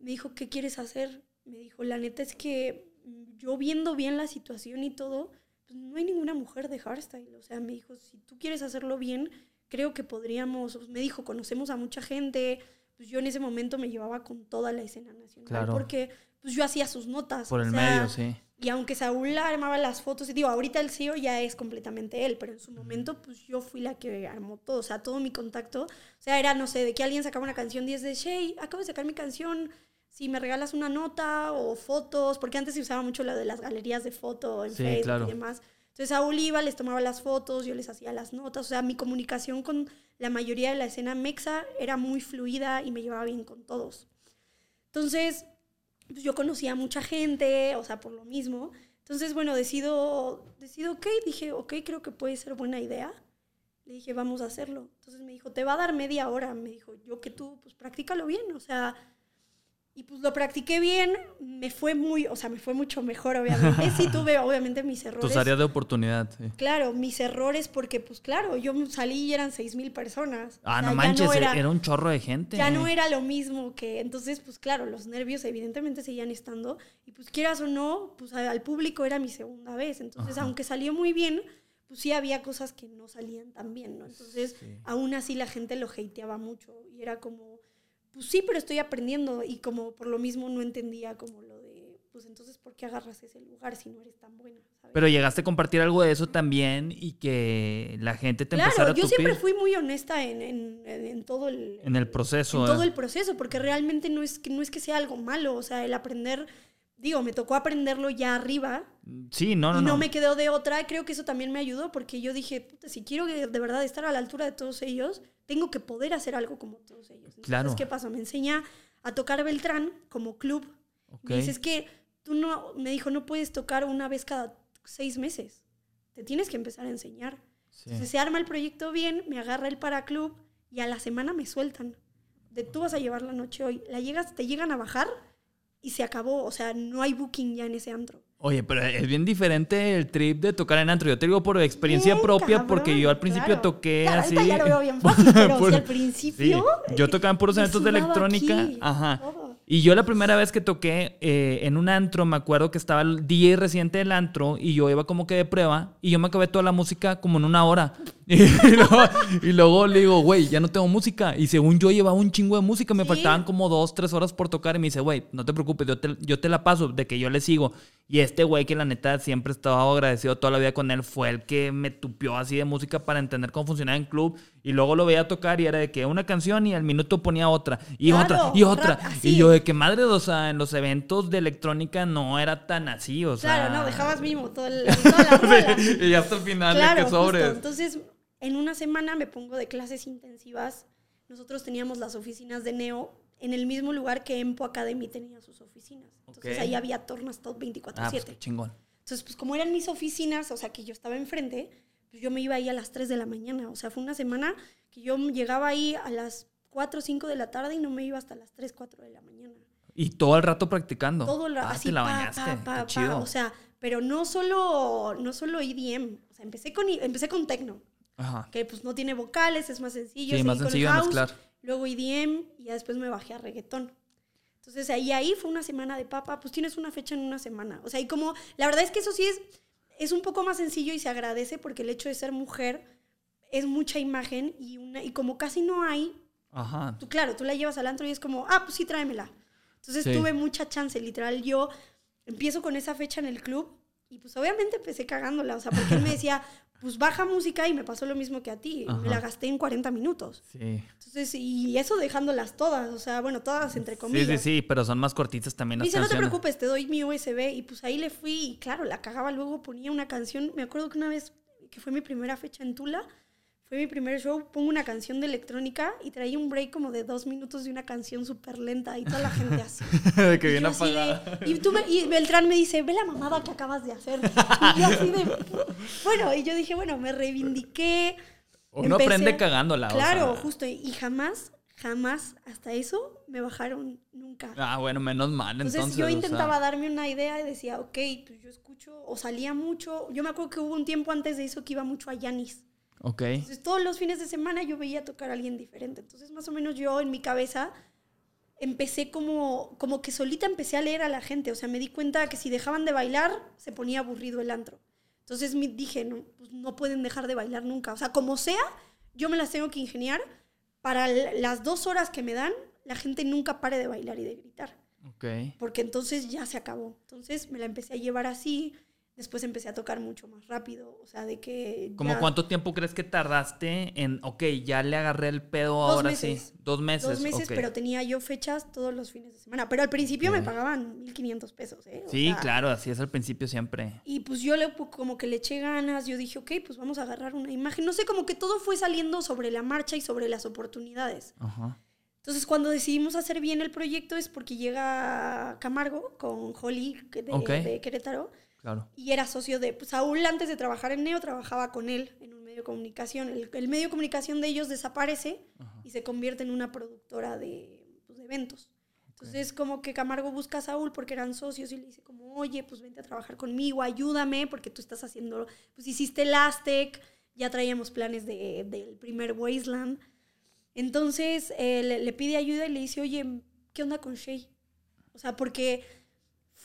Me dijo, ¿qué quieres hacer? Me dijo, la neta es que mm, yo viendo bien la situación y todo, pues no hay ninguna mujer de hardstyle. O sea, me dijo, si tú quieres hacerlo bien, creo que podríamos, me dijo, conocemos a mucha gente. Pues yo en ese momento me llevaba con toda la escena nacional. Claro. Porque pues yo hacía sus notas. Por el sea, medio, sí. Y aunque Saúl armaba las fotos, y digo, ahorita el CEO ya es completamente él, pero en su momento, pues yo fui la que armó todo, o sea, todo mi contacto. O sea, era, no sé, de que alguien sacaba una canción 10 de Shay, acabo de sacar mi canción, si me regalas una nota o fotos, porque antes se usaba mucho lo de las galerías de foto en Sí, Facebook claro. y demás. Entonces Saúl iba, les tomaba las fotos, yo les hacía las notas, o sea, mi comunicación con la mayoría de la escena mexa era muy fluida y me llevaba bien con todos. Entonces, pues yo conocía a mucha gente, o sea, por lo mismo. Entonces, bueno, decido, decido, ok, dije, ok, creo que puede ser buena idea. Le dije, vamos a hacerlo. Entonces me dijo, te va a dar media hora. Me dijo, yo que tú, pues practícalo bien, o sea. Y pues lo practiqué bien, me fue muy, o sea, me fue mucho mejor, obviamente. Sí tuve, obviamente, mis errores. Tus áreas de oportunidad, sí. Claro, mis errores, porque pues claro, yo salí y eran seis mil personas. Ah, O sea, no manches, era- era, un chorro de gente. ya no era lo mismo que entonces pues claro los nervios evidentemente seguían estando y pues quieras o no pues al público era mi segunda vez entonces Ajá. aunque salió muy bien pues sí había cosas que no salían tan bien no entonces Sí. aún así la gente lo hateaba mucho y era como pues sí pero estoy aprendiendo y como por lo mismo no entendía como lo de pues entonces, ¿por qué agarras ese lugar si no eres tan buena? ¿sabes? Pero llegaste a compartir algo de eso también y que la gente te empezara claro, a yo tupir siempre fui muy honesta en, en- en- en todo el, en el proceso. en todo ¿eh? el proceso, porque realmente no es, que, no es que sea algo malo, o sea, el aprender, digo, me tocó aprenderlo ya arriba Sí, no, no, y no, no. me quedó de otra, creo que eso también me ayudó, porque yo dije, "Puta, si quiero de verdad estar a la altura de todos ellos, tengo que poder hacer algo como todos ellos. Entonces, Claro. ¿qué pasa? Me enseña a tocar Beltrán como club. Me dice, es que tú no, me dijo, no puedes tocar una vez cada seis meses. Te tienes que empezar a enseñar. Sí. Entonces se arma el proyecto bien, me agarra el para club y a la semana me sueltan. De tú vas a llevar la noche hoy. La llegas, te llegan a bajar y se acabó. O sea, no hay booking ya en ese antro. Oye, pero es bien diferente el trip de tocar en antro. Yo te digo por experiencia Bien, propia, cabrón, porque yo al principio claro. toqué Claro, así. ya lo veo bien fácil, pero Por- si al Sí, principio. yo tocaba en puros eventos de electrónica. aquí, Ajá. todo. Y yo la primera vez que toqué eh, en un antro, me acuerdo que estaba el DJ reciente del antro y yo iba como que de prueba y yo me acabé toda la música como en una hora. Y luego, y luego le digo, güey, ya no tengo música. Y según yo llevaba un chingo de música, me Sí. faltaban como dos, tres horas por tocar y me dice, güey, no te preocupes, yo te, yo te la paso, de que yo le sigo. Y este güey que la neta siempre estaba agradecido toda la vida con él, fue el que me tupió así de música para entender cómo funcionaba en club. Y luego lo veía tocar y era de que una canción y al minuto ponía otra, y Claro, otra, y otra. Y yo de que madre, o sea, en los eventos de electrónica no era tan así, o sea. Claro, no, dejabas mínimo todo el, toda la rola. y hasta el final Claro, de que sobres. justo. Entonces, en una semana me pongo de clases intensivas. Nosotros teníamos las oficinas de Neo en el mismo lugar que Empo Academy tenía sus oficinas. Entonces Ok. ahí había tornas todo 24/7. Ah, pues qué chingón. Entonces, pues como eran mis oficinas, o sea, que yo estaba enfrente, pues yo me iba ahí a las 3 de la mañana. O sea, fue una semana que yo llegaba ahí a las 4 o 5 de la tarde y no me iba hasta las 3, 4 de la mañana. Y todo el rato practicando. Todo lo ah, así, te la bañaste. pa, pa, chido. O sea, pero no solo, no solo EDM. O sea, empecé con, empecé con techno, Ajá. que pues no tiene vocales, es más sencillo. Sí, más sencillo de mezclar. Luego EDM y ya después me bajé a reggaetón. Entonces ahí, ahí fue una semana de papa, pues tienes una fecha en una semana. O sea, y como, la verdad es que eso sí es, es un poco más sencillo y se agradece porque el hecho de ser mujer es mucha imagen y, una, y como casi no hay, Ajá. tú claro, tú la llevas al antro y es como, ah, pues sí, tráemela. Entonces Sí. tuve mucha chance, literal. Yo empiezo con esa fecha en el club y pues obviamente empecé cagándola, o sea, porque él me decía, pues baja música y me pasó lo mismo que a ti, Ajá. me la gasté en 40 minutos. Sí. Entonces, y eso dejándolas todas, o sea, bueno, todas entre Sí, comillas. sí, sí, pero son más cortitas también las dice, no te preocupes, te doy mi USB. Y pues ahí le fui y claro, la cagaba. Luego ponía una canción. Me acuerdo que una vez, que fue mi primera fecha en Tula, fue mi primer show, pongo una canción de electrónica y traía un break como de dos minutos de una canción súper lenta y toda la gente así. de que bien así de- apagada. y, tú me- y Beltrán me dice, ve la mamada que acabas de hacer. Y yo así de, bueno, y yo dije, bueno, me reivindiqué. Uno empecé- aprende cagándola. o Claro, sea. justo. Y jamás, jamás, hasta eso, me bajaron nunca. Ah, bueno, menos mal Entonces, entonces. yo o sea. intentaba darme una idea y decía, ok, pues yo escucho, o salía mucho. Yo me acuerdo que hubo un tiempo antes de eso que iba mucho a Yanis. Ok. Entonces, todos los fines de semana yo veía tocar a alguien diferente. Entonces, más o menos yo en mi cabeza empecé como, como que solita empecé a leer a la gente. O sea, me di cuenta que si dejaban de bailar, se ponía aburrido el antro. Entonces me dije, no, pues no pueden dejar de bailar nunca. O sea, como sea, yo me las tengo que ingeniar para las dos horas que me dan, la gente nunca pare de bailar y de gritar Ok. porque entonces ya se acabó. Entonces me la empecé a llevar así, después empecé a tocar mucho más rápido, o sea, de que... ¿Cómo ya- cuánto tiempo crees que tardaste en, ok, ya le agarré el pedo Dos ahora meses. sí? Dos meses. Dos meses, pero tenía yo fechas todos los fines de semana. Pero al principio me pagaban 1.500 pesos, ¿eh? O Sí, sea, claro, así es al principio siempre. Y pues yo le, como que le eché ganas, yo dije, ok, pues vamos a agarrar una imagen. No sé, como que todo fue saliendo sobre la marcha y sobre las oportunidades. Ajá. Entonces, cuando decidimos hacer bien el proyecto es porque llega Camargo con Holly de, Ok. de Querétaro. Claro. y era socio de pues, Saúl antes de trabajar en Neo trabajaba con él en un medio de comunicación el, el medio de comunicación de ellos desaparece Ajá. y se convierte en una productora de, pues, de eventos entonces como que Camargo busca a Saúl porque eran socios y le dice como oye pues vente a trabajar conmigo ayúdame porque tú estás haciendo pues hiciste el Aztec ya traíamos planes de- del primer Wasteland entonces eh, le, le pide ayuda y le dice oye ¿qué onda con Shay? o sea porque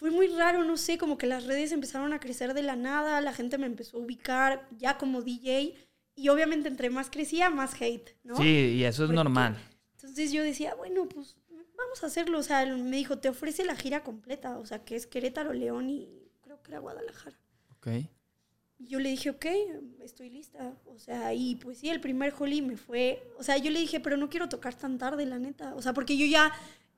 fue muy raro, no sé, como que las redes empezaron a crecer de la nada, la gente me empezó a ubicar ya como DJ y obviamente entre más crecía, más hate, ¿no? Sí, y eso es Porque- normal. Entonces yo decía, bueno, pues vamos a hacerlo. O sea, me dijo, te ofrece la gira completa, o sea, que es Querétaro, León y creo que era Guadalajara. Ok. Y yo le dije, ok, estoy lista. O sea, y pues sí, el primer Holly me fue. O sea, yo le dije, pero no quiero tocar tan tarde, la neta. O sea, porque yo ya,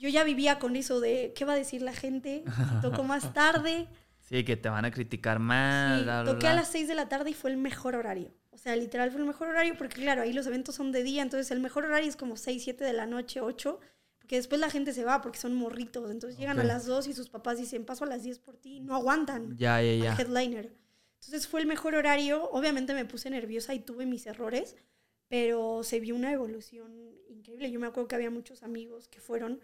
yo ya vivía con eso de qué va a decir la gente. si Toco más tarde. Sí, que te van a criticar más. Sí, bla, bla, toqué a las 6 de la tarde y fue el mejor horario. O sea, literal fue el mejor horario porque, claro, ahí los eventos son de día. Entonces, el mejor horario es como 6, 7 de la noche, 8. Porque después la gente se va porque son morritos. Entonces, llegan a las 2 y sus papás dicen, paso a las 10 por ti. No aguantan Ya, ya, al ya. headliner. Entonces fue el mejor horario. Obviamente me puse nerviosa y tuve mis errores, pero se vio una evolución increíble. Yo me acuerdo que había muchos amigos que fueron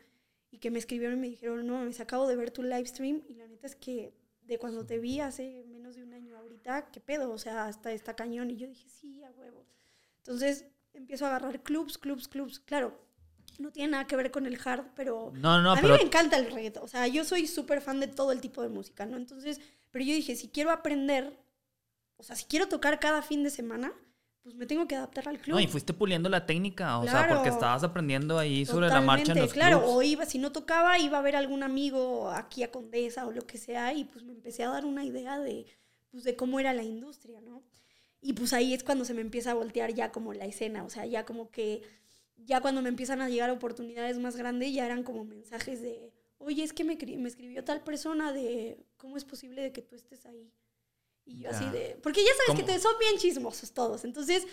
y que me escribieron y me dijeron, no, me acabo de ver tu live stream y la neta es que de cuando te vi hace menos de un año ahorita, ¿qué pedo? O sea, hasta está cañón. Y yo dije, sí, a huevo. Entonces empiezo a agarrar clubs, clubs, clubs. Claro, no tiene nada que ver con el hard, pero No, no, a pero mí me encanta el reggaetón. O sea, yo soy súper fan de todo el tipo de música, ¿no? Entonces, pero yo dije, si quiero aprender, o sea, si quiero tocar cada fin de semana, pues me tengo que adaptar al club. No, y fuiste puliendo la técnica, o sea, Claro. porque estabas aprendiendo ahí sobre la marcha en los claro, clubs. o iba, si no tocaba, iba a ver algún amigo aquí a Condesa o lo que sea, y pues me empecé a dar una idea de, pues, de cómo era la industria, ¿no? Y pues ahí es cuando se me empieza a voltear ya como la escena, o sea, ya como que, ya cuando me empiezan a llegar oportunidades más grandes, ya eran como mensajes de, oye, es que me, me escribió tal persona de, ¿cómo es posible de que tú estés ahí? Y yo así de, porque ya sabes ¿Cómo? que te, son bien chismosos todos, entonces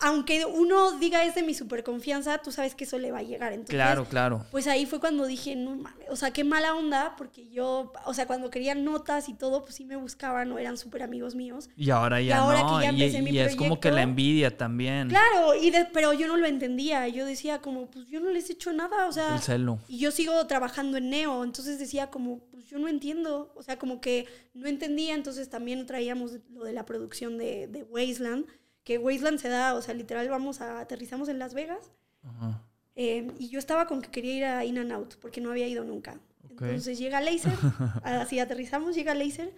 aunque uno diga es de mi super confianza, tú sabes que eso le va a llegar. Entonces, Claro, claro. Pues ahí fue cuando dije, no mames, o sea, qué mala onda, porque yo, o sea, cuando querían notas y todo, pues sí me buscaban o eran súper amigos míos. Y ahora ya ahora no, que ya y, empecé mi y es como que la envidia también. Claro, y de- pero yo no lo entendía. Yo decía como, pues yo no les he hecho nada, o sea, El celo. y yo sigo trabajando en Neo, entonces decía como, pues yo no entiendo, o sea, como que no entendía, entonces también traíamos lo de la producción de, de Wasteland, que Wasteland se da, o sea, literal vamos a, aterrizamos en Las Vegas, Ajá. eh, y yo estaba con que quería ir a In and Out, porque no había ido nunca. Entonces llega Laser, así aterrizamos, llega Laser,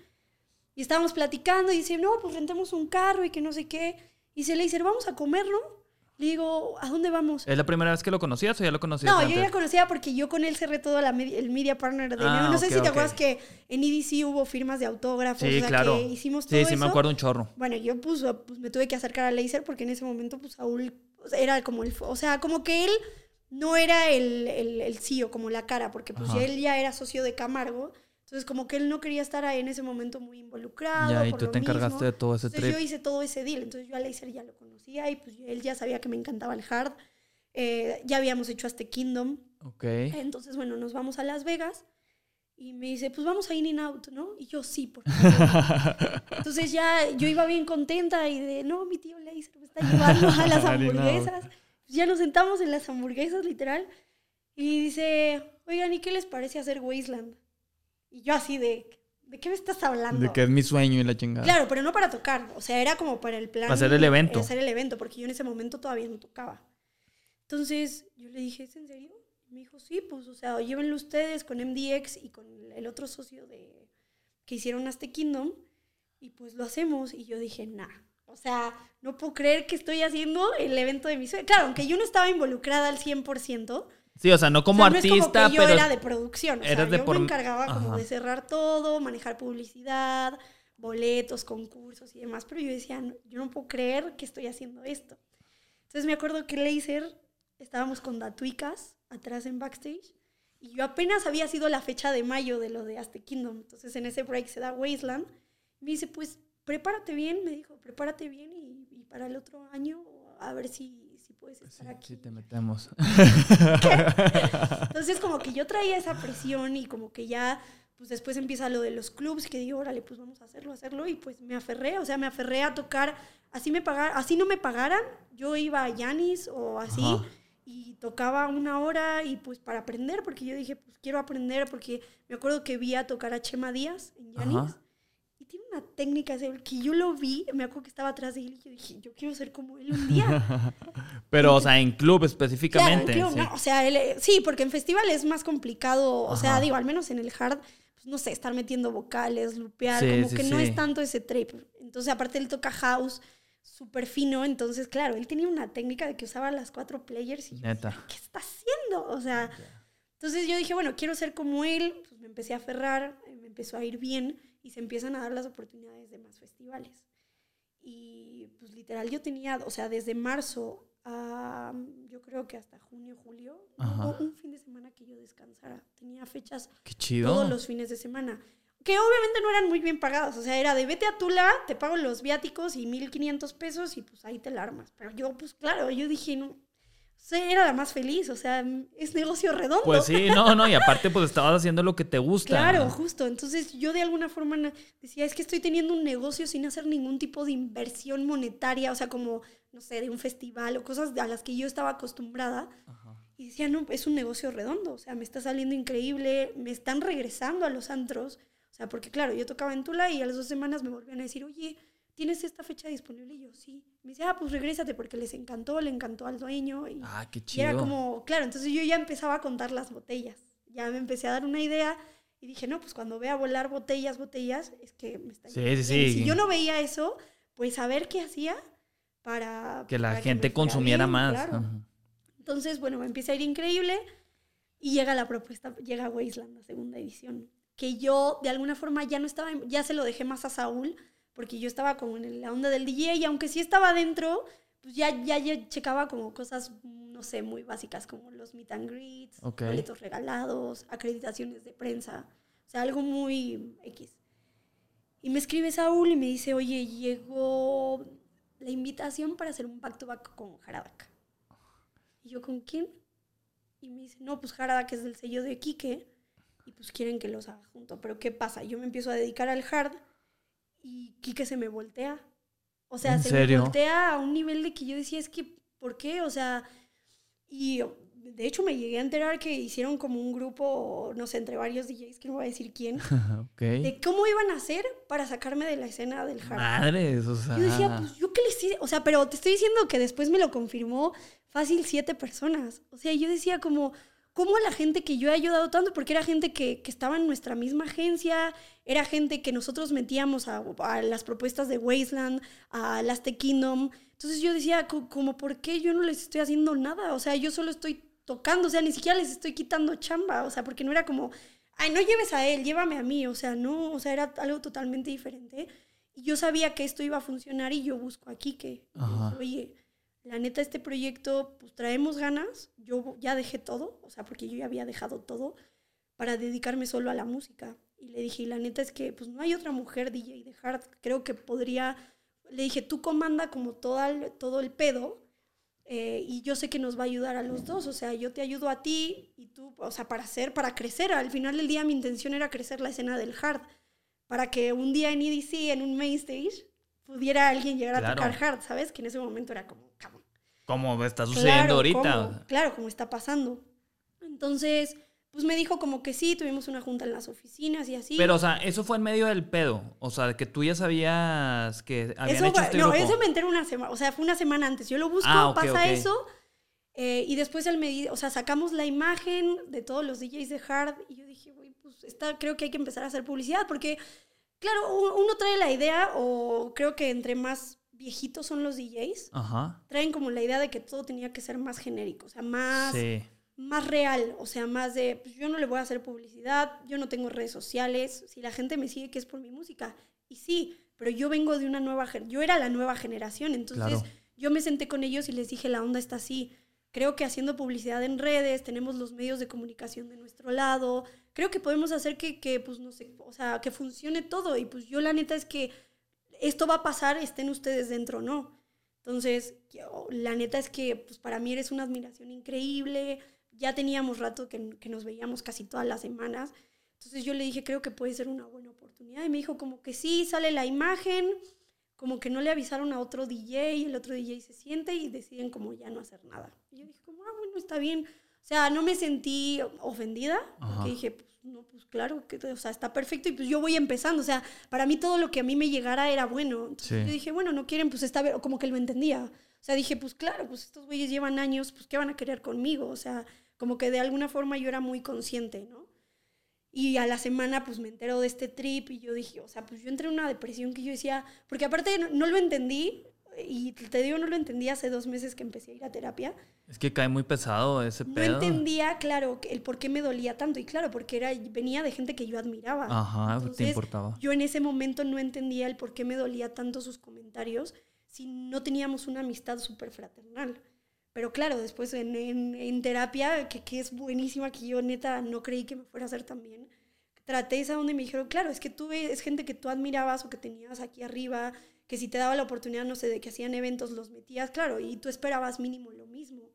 y estábamos platicando, y dice, no, pues rentemos un carro y que no sé qué, y dice Laser, vamos a comer, ¿no? Le digo, ¿a dónde vamos? ¿Es la primera vez que lo conocías o ya lo conocías No, antes? yo ya conocía porque yo con él cerré todo la medi- el media partner de Ah. No sé si te acuerdas que en EDC hubo firmas de autógrafos, Sí, o sea, claro. que hicimos todo Sí, sí, eso. me acuerdo un chorro. Bueno, yo pues, pues, me tuve que acercar a Laser porque en ese momento pues Saúl sea, era como el... O sea, como que él no era el, el, el CEO, como la cara, porque pues Ajá. él ya era socio de Camargo. Entonces como que él no quería estar ahí en ese momento muy involucrado. Ya, y por tú lo te encargaste mismo. de todo ese Entonces trip. yo hice todo ese deal. Entonces yo a Laser ya lo conocía y pues él ya sabía que me encantaba el hard. Eh, ya habíamos hecho Aztec Kingdom. Ok. Entonces, bueno, nos vamos a Las Vegas y me dice, pues vamos a In and Out, ¿no? Y yo, sí, por favor. Entonces ya yo iba bien contenta y de, no, mi tío Laser me está llevando a las hamburguesas. Ya nos sentamos en las hamburguesas, literal. Y dice, oigan, ¿y qué les parece hacer Wasteland? Y yo así de, ¿de qué me estás hablando? De que es mi sueño y la chingada. Claro, pero no para tocar. O sea, era como para el plan. Para hacer el evento. Hacer el evento, porque yo en ese momento todavía no tocaba. Entonces yo le dije, ¿es en serio? Y me dijo, sí, pues, o sea, llévenlo ustedes con MDX y con el otro socio de que hicieron Aztec Kingdom y pues lo hacemos. Y yo dije, nah. O sea, no puedo creer que estoy haciendo el evento de mi sueño. Claro, aunque yo no estaba involucrada al 100%. Sí, o sea, no como o sea, no es artista, como que yo pero. era de producción. O sea, yo por- me encargaba como Ajá. de cerrar todo, manejar publicidad, boletos, concursos y demás. Pero yo decía, "No, yo no puedo creer que estoy haciendo esto. Entonces me acuerdo que Laser, estábamos con Datuicas atrás en backstage. Y yo apenas había sido la fecha de mayo de lo de Aztec Kingdom. Entonces en ese break se da Wasteland. Me dice, pues prepárate bien, me dijo, prepárate bien y, y para el otro año a ver si, si puedes estar aquí. Sí, te metemos. Entonces como que yo traía esa presión y como que ya, pues después empieza lo de los clubs, que digo, órale, pues vamos a hacerlo, hacerlo. Y pues me aferré, o sea, me aferré a tocar, así me pagar, así no me pagaran, yo iba a Yanis o así. Ajá. Y tocaba una hora y pues para aprender, porque yo dije, pues quiero aprender, porque me acuerdo que vi a tocar a Chema Díaz en Yanis. Ajá. Una técnica ese, que yo lo vi, me acuerdo que estaba atrás de él y yo dije, yo quiero ser como él un día. Pero, o sea, en club Claro, específicamente. en club, sí. ¿no? O sea, él, eh, sí, porque en festival es más complicado, o sea, Ajá. digo, al menos en el hard, pues no sé, estar metiendo vocales, lupear, Sí, como sí, que no es tanto ese trip. Entonces, aparte él toca house súper fino, entonces, claro, él tenía una técnica de que usaba las cuatro players y yo, Neta. ¿qué está haciendo? O sea, Entonces yo dije, bueno, quiero ser como él, pues me empecé a aferrar, eh, me empezó a ir bien y se empiezan a dar las oportunidades de más festivales. Y pues literal yo tenía, o sea, desde marzo a yo creo que hasta junio, julio, hubo un fin de semana que yo descansara. Tenía fechas Qué chido. todos los fines de semana. Que obviamente no eran muy bien pagados. O sea, era de vete a Tula, te pago los viáticos y 1500 pesos y pues ahí te la armas. Pero yo, pues claro, yo dije, no. Era la más feliz. O sea, es negocio redondo. Pues sí, no, no, y aparte pues estabas haciendo lo que te gusta. Claro, justo. Entonces yo de alguna forma decía, es que estoy teniendo un negocio sin hacer ningún tipo de inversión monetaria, o sea, como, no sé, de un festival o cosas a las que yo estaba acostumbrada. Ajá. Y decía, no, es un negocio redondo, o sea, me está saliendo increíble, me están regresando a los antros. O sea, porque claro, yo tocaba en Tula y a las dos semanas me volvían a decir, oye, ¿tienes esta fecha disponible? Y yo, sí. Me dice, ah, pues regrésate porque les encantó, le encantó al dueño. Y, Ah, qué y chido. era como, claro, entonces yo ya empezaba a contar las botellas. Ya me empecé a dar una idea y dije, no, pues cuando vea volar botellas, botellas, es que me está Sí, sí, bien". sí. Si yo no veía eso, pues a ver qué hacía para... que la para gente consumiera bien, más. claro. Entonces, bueno, me empieza a ir increíble y llega la propuesta, llega Wasteland, la segunda edición, que yo de alguna forma ya no estaba, ya se lo dejé más a Saúl, porque yo estaba como en la onda del DJ y aunque sí estaba dentro, pues ya, ya, ya checaba como cosas, no sé, muy básicas como los meet and greets, Ok. boletos regalados, acreditaciones de prensa, o sea, algo muy X. Y me escribe Saúl y me dice, oye, llegó la invitación para hacer un back-to-back con Jaradak. Y yo, ¿con quién? Y me dice, no, pues Jaradak es del sello de Quique y pues quieren que los haga junto. Pero ¿qué pasa? Yo me empiezo a dedicar al hard y Quique se me voltea. O sea, ¿En se serio? me voltea a un nivel de que yo decía, es que, ¿por qué? O sea, y de hecho me llegué a enterar que hicieron como un grupo, no sé, entre varios DJs, que no voy a decir quién, ok. de cómo iban a hacer para sacarme de la escena del hard. Madres, o sea. Yo decía, pues yo qué les hice, o sea, pero te estoy diciendo que después me lo confirmó fácil siete personas. O sea, yo decía como, ¿cómo la gente que yo he ayudado tanto? Porque era gente que, que estaba en nuestra misma agencia, era gente que nosotros metíamos a, a las propuestas de Wasteland, a las The Kingdom. Entonces yo decía, co- como, ¿por qué yo no les estoy haciendo nada? O sea, yo solo estoy tocando, o sea, ni siquiera les estoy quitando chamba, o sea, porque no era como, ay, no lleves a él, llévame a mí, o sea, no, o sea, era algo totalmente diferente. Y yo sabía que esto iba a funcionar y yo busco aquí que, Ajá. oye, la neta, este proyecto, pues traemos ganas. Yo ya dejé todo, o sea, porque yo ya había dejado todo para dedicarme solo a la música. Y le dije, y la neta es que, pues no hay otra mujer DJ de hard. Creo que podría. Le dije, tú comanda como toda el- todo el pedo. eh, y yo sé que nos va a ayudar a los dos. O sea, yo te ayudo a ti y tú, o sea, para hacer, para crecer. Al final del día, mi intención era crecer la escena del hard. Para que un día en EDC, en un main stage, pudiera alguien llegar Claro. a tocar hard, ¿sabes? Que en ese momento era como, cabrón. Como está sucediendo ahorita. Como, claro, como está pasando. Entonces, pues me dijo como que sí, tuvimos una junta en las oficinas y así. Pero, o sea, eso fue en medio del pedo. O sea, que tú ya sabías que habían eso hecho fue- este no, grupo. eso me enteré una semana, o sea, fue una semana antes. Yo lo busco, Ah, pasa eso. eh, y después él me o sea, sacamos la imagen de todos los DJs de Hard y yo dije, güey, pues está, creo que hay que empezar a hacer publicidad porque, claro, uno trae la idea o creo que entre más viejitos son los DJs, Ajá. traen como la idea de que todo tenía que ser más genérico, o sea, más, Sí. Más real, o sea, más de, pues yo no le voy a hacer publicidad, yo no tengo redes sociales, si la gente me sigue que es por mi música. Y sí, pero yo vengo de una nueva, yo era la nueva generación, entonces Claro. yo me senté con ellos y les dije, la onda está así. Creo que haciendo publicidad en redes, tenemos los medios de comunicación de nuestro lado, creo que podemos hacer que, que pues no sé, o sea, que funcione todo. Y pues yo la neta es que esto va a pasar, estén ustedes dentro o no. Entonces, yo- la neta es que pues, para mí eres una admiración increíble. Ya teníamos rato que, que nos veíamos casi todas las semanas. Entonces yo le dije, creo que puede ser una buena oportunidad. Y me dijo como que sí, sale la imagen, como que no le avisaron a otro DJ, y el otro DJ se siente y deciden como ya no hacer nada. Y yo dije como, ah, bueno, está bien. O sea, no me sentí ofendida, Ajá. porque dije, pues no, pues claro, que, o sea, está perfecto y pues yo voy empezando. O sea, para mí todo lo que a mí me llegara era bueno. Entonces Sí. yo dije, bueno, no quieren, pues está bien, como que lo entendía. O sea, dije, pues claro, pues estos güeyes llevan años, pues ¿qué van a querer conmigo? O sea, como que de alguna forma yo era muy consciente, ¿no? Y a la semana pues me entero de este trip y yo dije, o sea, pues yo entré en una depresión que yo decía, porque aparte no, no lo entendí, y te digo, no lo entendía hace dos meses que empecé a ir a terapia. Es que cae muy pesado ese No pedo. entendía, claro, el por qué me dolía tanto. Y claro, porque era, venía de gente que yo admiraba. Ajá, te Entonces, importaba. Yo en ese momento no entendía el por qué me dolía tanto sus comentarios si no teníamos una amistad súper fraternal. Pero claro, después en, en- en terapia, que, que es buenísima, que yo neta no creí que me fuera a hacer tan bien, traté esa donde me dijeron, claro, es que tú es gente que tú admirabas o que tenías aquí arriba, que si te daba la oportunidad, no sé, de que hacían eventos, los metías, claro, y tú esperabas mínimo lo mismo.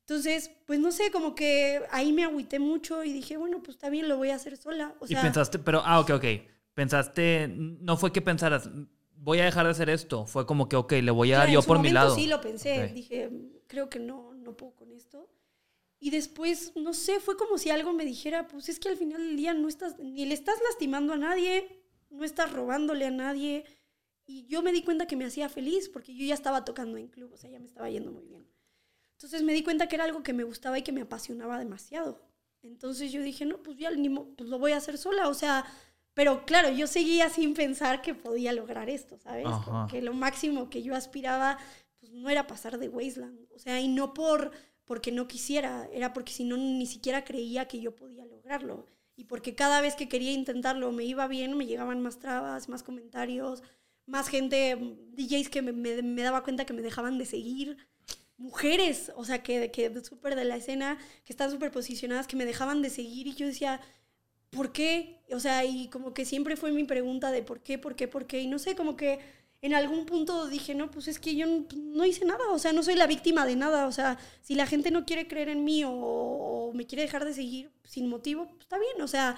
Entonces, pues no sé, como que ahí me agüité mucho y dije, bueno, pues está bien, lo voy a hacer sola. O y sea, pensaste, pero, ah, ok, ok. Pensaste, no fue que pensaras, voy a dejar de hacer esto. Fue como que, ok, le voy a dar yo en su por mi lado. Sí, lo pensé. Ok. Dije, creo que no, no puedo con esto. Y después, no sé, fue como si algo me dijera, pues es que al final del día no estás, ni le estás lastimando a nadie, no estás robándole a nadie. Y yo me di cuenta que me hacía feliz porque yo ya estaba tocando en club, o sea, ya me estaba yendo muy bien. Entonces me di cuenta que era algo que me gustaba y que me apasionaba demasiado. Entonces yo dije, no, pues ya pues lo voy a hacer sola, o sea, pero claro, yo seguía sin pensar que podía lograr esto, ¿sabes? Que lo máximo que yo aspiraba, no era pasar de Wasteland, o sea, y no por porque no quisiera, era porque si no ni siquiera creía que yo podía lograrlo. Y porque cada vez que quería intentarlo me iba bien, me llegaban más trabas, más comentarios, más gente, DJs que me, me- me daba cuenta que me dejaban de seguir, mujeres, o sea, que, que súper de la escena, que están súper posicionadas, que me dejaban de seguir y yo decía, ¿por qué? O sea, y como que siempre fue mi pregunta de por qué, por qué, por qué. Y no sé, como que en algún punto dije, no, pues es que yo no, no hice nada, o sea, no soy la víctima de nada. O sea, si la gente no quiere creer en mí o, me quiere dejar de seguir sin motivo, pues está bien. O sea,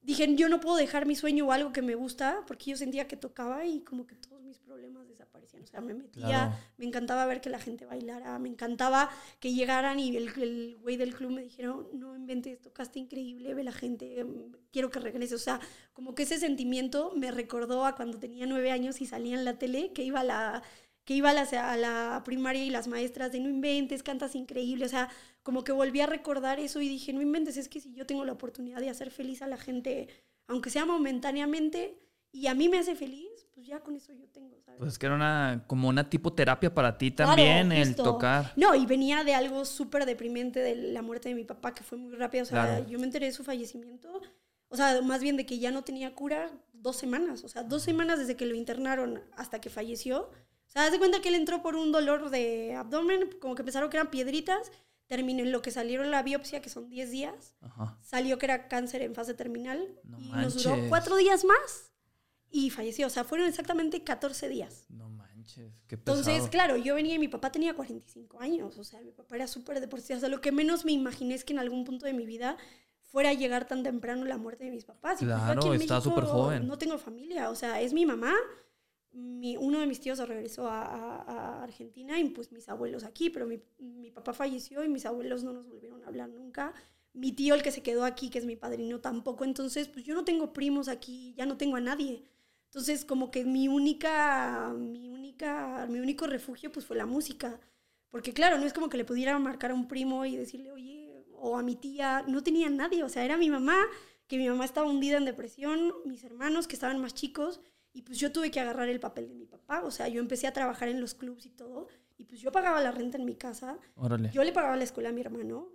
dije, yo no puedo dejar mi sueño o algo que me gusta porque yo sentía que tocaba y como que todos mis problemas desaparecían. O sea, me metía, Claro. me encantaba ver que la gente bailara, me encantaba que llegaran y el, güey del club me dijeron, no inventes, tocaste increíble, ve la gente, quiero que regrese. O sea, como que ese sentimiento me recordó a cuando tenía nueve años y salía en la tele, que iba a la, que iba a la, a la primaria y las maestras de no inventes, cantas increíble. O sea, como que volví a recordar eso y dije, no inventes, es que si yo tengo la oportunidad de hacer feliz a la gente, aunque sea momentáneamente, y a mí me hace feliz, pues ya con eso yo tengo, ¿sabes? Pues es que era una, como una tipo terapia para ti Claro, también, el justo. tocar. No, y venía de algo súper deprimente de la muerte de mi papá, que fue muy rápida. O sea, Claro. yo me enteré de su fallecimiento, o sea, más bien de que ya no tenía cura dos semanas. O sea, dos semanas desde que lo internaron hasta que falleció. O sea, haz de cuenta que él entró por un dolor de abdomen, como que pensaron que eran piedritas. Terminó en lo que salieron la biopsia, que son 10 días. Ajá. Salió que era cáncer en fase terminal. No y nos duró manches. cuatro días más. Y falleció. O sea, fueron exactamente 14 días. No manches, qué pesado. Entonces, claro, yo venía y mi papá tenía 45 años, o sea, mi papá era súper deportista. O sea, lo que menos me imaginé es que en algún punto de mi vida fuera a llegar tan temprano la muerte de mis papás. Y pues Claro, estaba México súper joven. No tengo familia, o sea, es mi mamá. Mi, uno de mis tíos regresó a, a- a Argentina y pues mis abuelos aquí, pero mi, mi papá falleció y mis abuelos no nos volvieron a hablar nunca. Mi tío, el que se quedó aquí, que es mi padrino, tampoco. Entonces, pues yo no tengo primos aquí, ya no tengo a nadie. Entonces, como que mi única, mi única, mi único refugio pues fue la música. Porque claro, no es como que le pudiera marcar a un primo y decirle, oye, o a mi tía, no tenía nadie. O sea, era mi mamá, que mi mamá estaba hundida en depresión, mis hermanos que estaban más chicos, y pues yo tuve que agarrar el papel de mi papá. O sea, yo empecé a trabajar en los clubs y todo, y pues yo pagaba la renta en mi casa, Órale. yo le pagaba la escuela a mi hermano,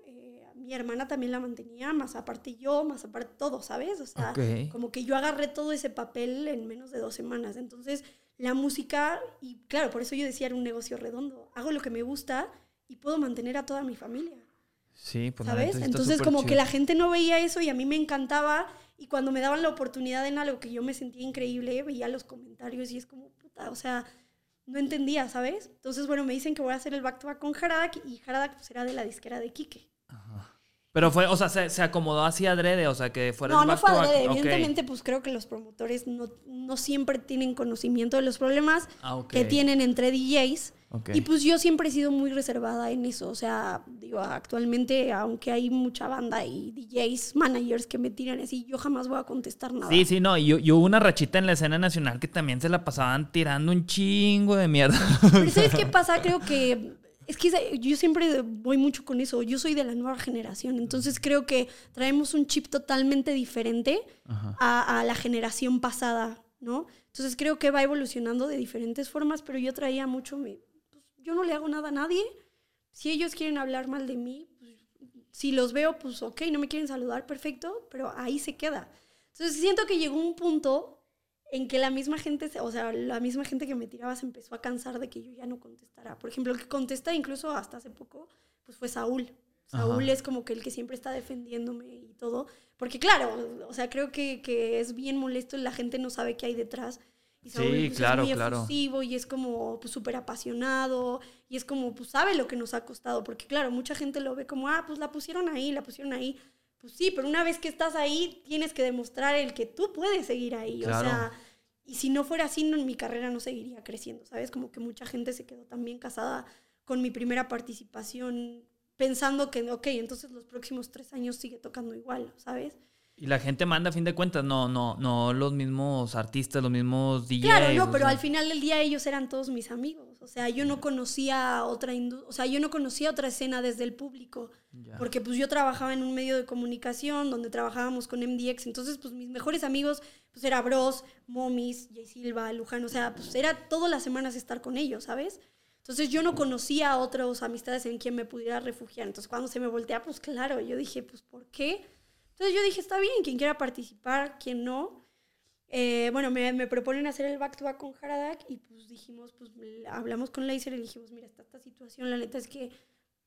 mi hermana también la mantenía, más aparte yo, más aparte todo, ¿sabes? O sea, Ok. como que yo agarré todo ese papel en menos de dos semanas. Entonces, la música, y claro, por eso yo decía era un negocio redondo. Hago lo que me gusta y puedo mantener a toda mi familia, Sí, pues ¿sabes? Entonces, como chido. que la gente no veía eso y a mí me encantaba. Y cuando me daban la oportunidad en algo que yo me sentía increíble, veía los comentarios y es como, puta, o sea, no entendía, ¿sabes? Entonces, bueno, me dicen que voy a hacer el back to back con Haradak y Haradak pues, era de la disquera de Quique. Pero fue, o sea, se, se acomodó así adrede, o sea, que fuera No, no fue adrede. Ok. Evidentemente, pues creo que los promotores no, no siempre tienen conocimiento de los problemas Ah, que tienen entre DJs. Y pues yo siempre he sido muy reservada en eso. O sea, digo, actualmente, aunque hay mucha banda y DJs, managers que me tiran así, yo jamás voy a contestar nada. Sí, sí, no. Y, y hubo una rachita en la escena nacional que también se la pasaban tirando un chingo de mierda. Pero ¿sabes qué pasa? Creo que es que yo siempre voy mucho con eso. Yo soy de la nueva generación, entonces creo que traemos un chip totalmente diferente a, a la generación pasada. ¿no? Entonces creo que va evolucionando de diferentes formas, pero yo traía mucho, pues, yo no le hago nada a nadie. Si ellos quieren hablar mal de mí, pues, si los veo, pues ok, no me quieren saludar, perfecto, pero ahí se queda. Entonces siento que llegó un punto en que la misma gente, o sea, la misma gente que me tiraba se empezó a cansar de que yo ya no contestara. Por ejemplo, el que contesta incluso hasta hace poco, pues fue Saúl. Saúl Ajá. es como que el que siempre está defendiéndome y todo. Porque claro, o sea, creo que, que es bien molesto y la gente no sabe qué hay detrás. Y Sí, Saúl pues, claro, es muy claro. efusivo y es como pues súper apasionado y es como pues sabe lo que nos ha costado. Porque claro, mucha gente lo ve como, ah, pues la pusieron ahí, la pusieron ahí. Pues sí, pero una vez que estás ahí, tienes que demostrar el que tú puedes seguir ahí. Claro. O sea, y si no fuera así, no, mi carrera no seguiría creciendo, ¿sabes? Como que mucha gente se quedó también casada con mi primera participación, pensando que, ok, entonces los próximos tres años sigue tocando igual, ¿sabes? Y la gente manda a fin de cuentas, no, no, no los mismos artistas, los mismos DJs. Claro, no, pero sea. al final del día ellos eran todos mis amigos. O sea, yo no conocía otra o sea, yo no conocía otra escena desde el público. Porque pues yo trabajaba en un medio de comunicación donde trabajábamos con MDX. Entonces, pues mis mejores amigos, pues era Bros, Momis, Jay Silva, Luján. O sea, pues era todas las semanas estar con ellos, ¿sabes? Entonces yo no conocía a otras amistades en quien me pudiera refugiar. Entonces cuando se me voltea, pues claro, yo dije, pues ¿por qué? Entonces yo dije, está bien, quien quiera participar, quien no. Eh, bueno, me, me proponen hacer el back to back con Haradak y pues dijimos, pues hablamos con Laser y dijimos, mira, está esta situación, la neta es que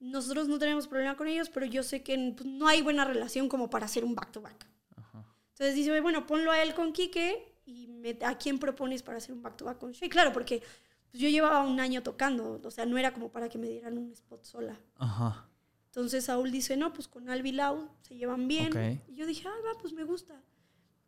nosotros no tenemos problema con ellos, pero yo sé que pues, no hay buena relación como para hacer un back to back. Ajá. Entonces dice, bueno, ponlo a él con Quique y me- a quién propones para hacer un back to back con Shay. Claro, porque pues, yo llevaba un año tocando, o sea, no era como para que me dieran un spot sola. Ajá. Entonces Saúl dice, no, pues con Albi Lau se llevan bien. Ok. Y yo dije, ah, va, pues me gusta.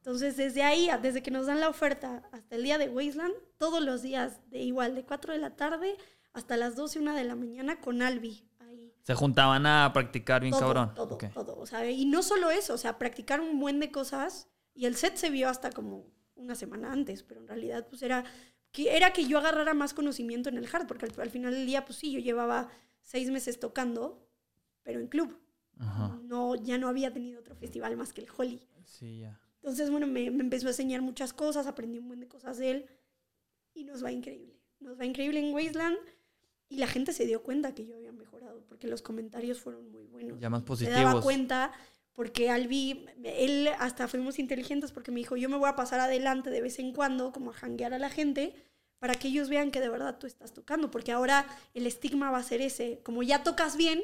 Entonces desde ahí, desde que nos dan la oferta hasta el día de Wasteland, todos los días, de igual, de 4 de la tarde hasta las 12, 1 de la mañana con Albi. Ahí. Se juntaban a practicar bien todo, cabrón. Todo, Ok. todo. O sea, y no solo eso, o sea, practicar un buen de cosas. Y el set se vio hasta como una semana antes, pero en realidad pues era que, era que yo agarrara más conocimiento en el hard, porque al, al final del día pues sí, yo llevaba seis meses tocando, pero en club. Ajá. No, ya no había tenido otro festival más que el Holly. Sí, ya. Entonces, bueno, me, me empezó a enseñar muchas cosas, aprendí un buen de cosas de él y nos va increíble. Nos va increíble en Wasteland y la gente se dio cuenta que yo había mejorado porque los comentarios fueron muy buenos. Ya más Se daba positivos. cuenta porque Albi, él hasta fuimos inteligentes porque me dijo, yo me voy a pasar adelante de vez en cuando como a janguear a la gente para que ellos vean que de verdad tú estás tocando, porque ahora el estigma va a ser ese, como ya tocas bien,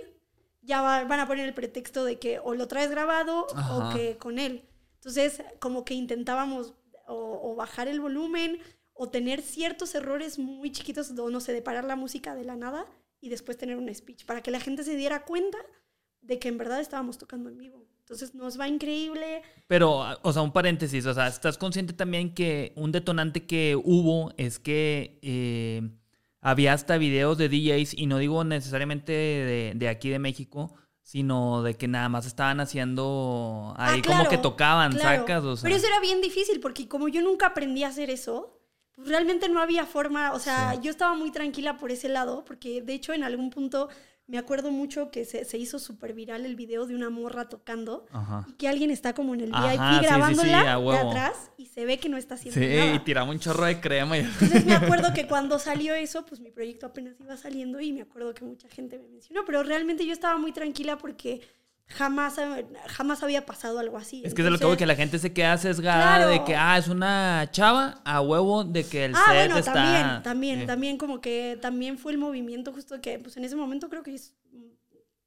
ya va- van a poner el pretexto de que o lo traes grabado Ajá. o que con él. Entonces, como que intentábamos o, bajar el volumen o tener ciertos errores muy chiquitos, o no sé, de parar la música de la nada y después tener un speech, para que la gente se diera cuenta de que en verdad estábamos tocando en vivo. Entonces nos va increíble. Pero, o sea, un paréntesis, o sea, ¿estás consciente también que un detonante que hubo es que eh, había hasta videos de DJs, y no digo necesariamente de aquí de México, sino de que nada más estaban haciendo ahí Ah, como claro, que tocaban, claro. sacas, o sea. Pero eso era bien difícil porque como yo nunca aprendí a hacer eso, pues realmente no había forma, o sea, Sí. yo estaba muy tranquila por ese lado, porque de hecho en algún punto me acuerdo mucho que se, se hizo súper viral el video de una morra tocando Ajá. y que alguien está como en el Ajá, VIP sí, sí, sí, grabándola a de atrás y se ve que no está haciendo Sí, nada. y tiraba un chorro de crema y... Entonces me acuerdo que cuando salió eso, pues mi proyecto apenas iba saliendo y me acuerdo que mucha gente me mencionó, pero realmente yo estaba muy tranquila porque jamás, jamás había pasado algo así. Es que es lo que voy, que la gente se queda sesgada Claro. de que, ah, es una chava a huevo de que el Ah, set bueno, está... también, también, Sí. también como que también fue el movimiento justo que, pues en ese momento creo que es,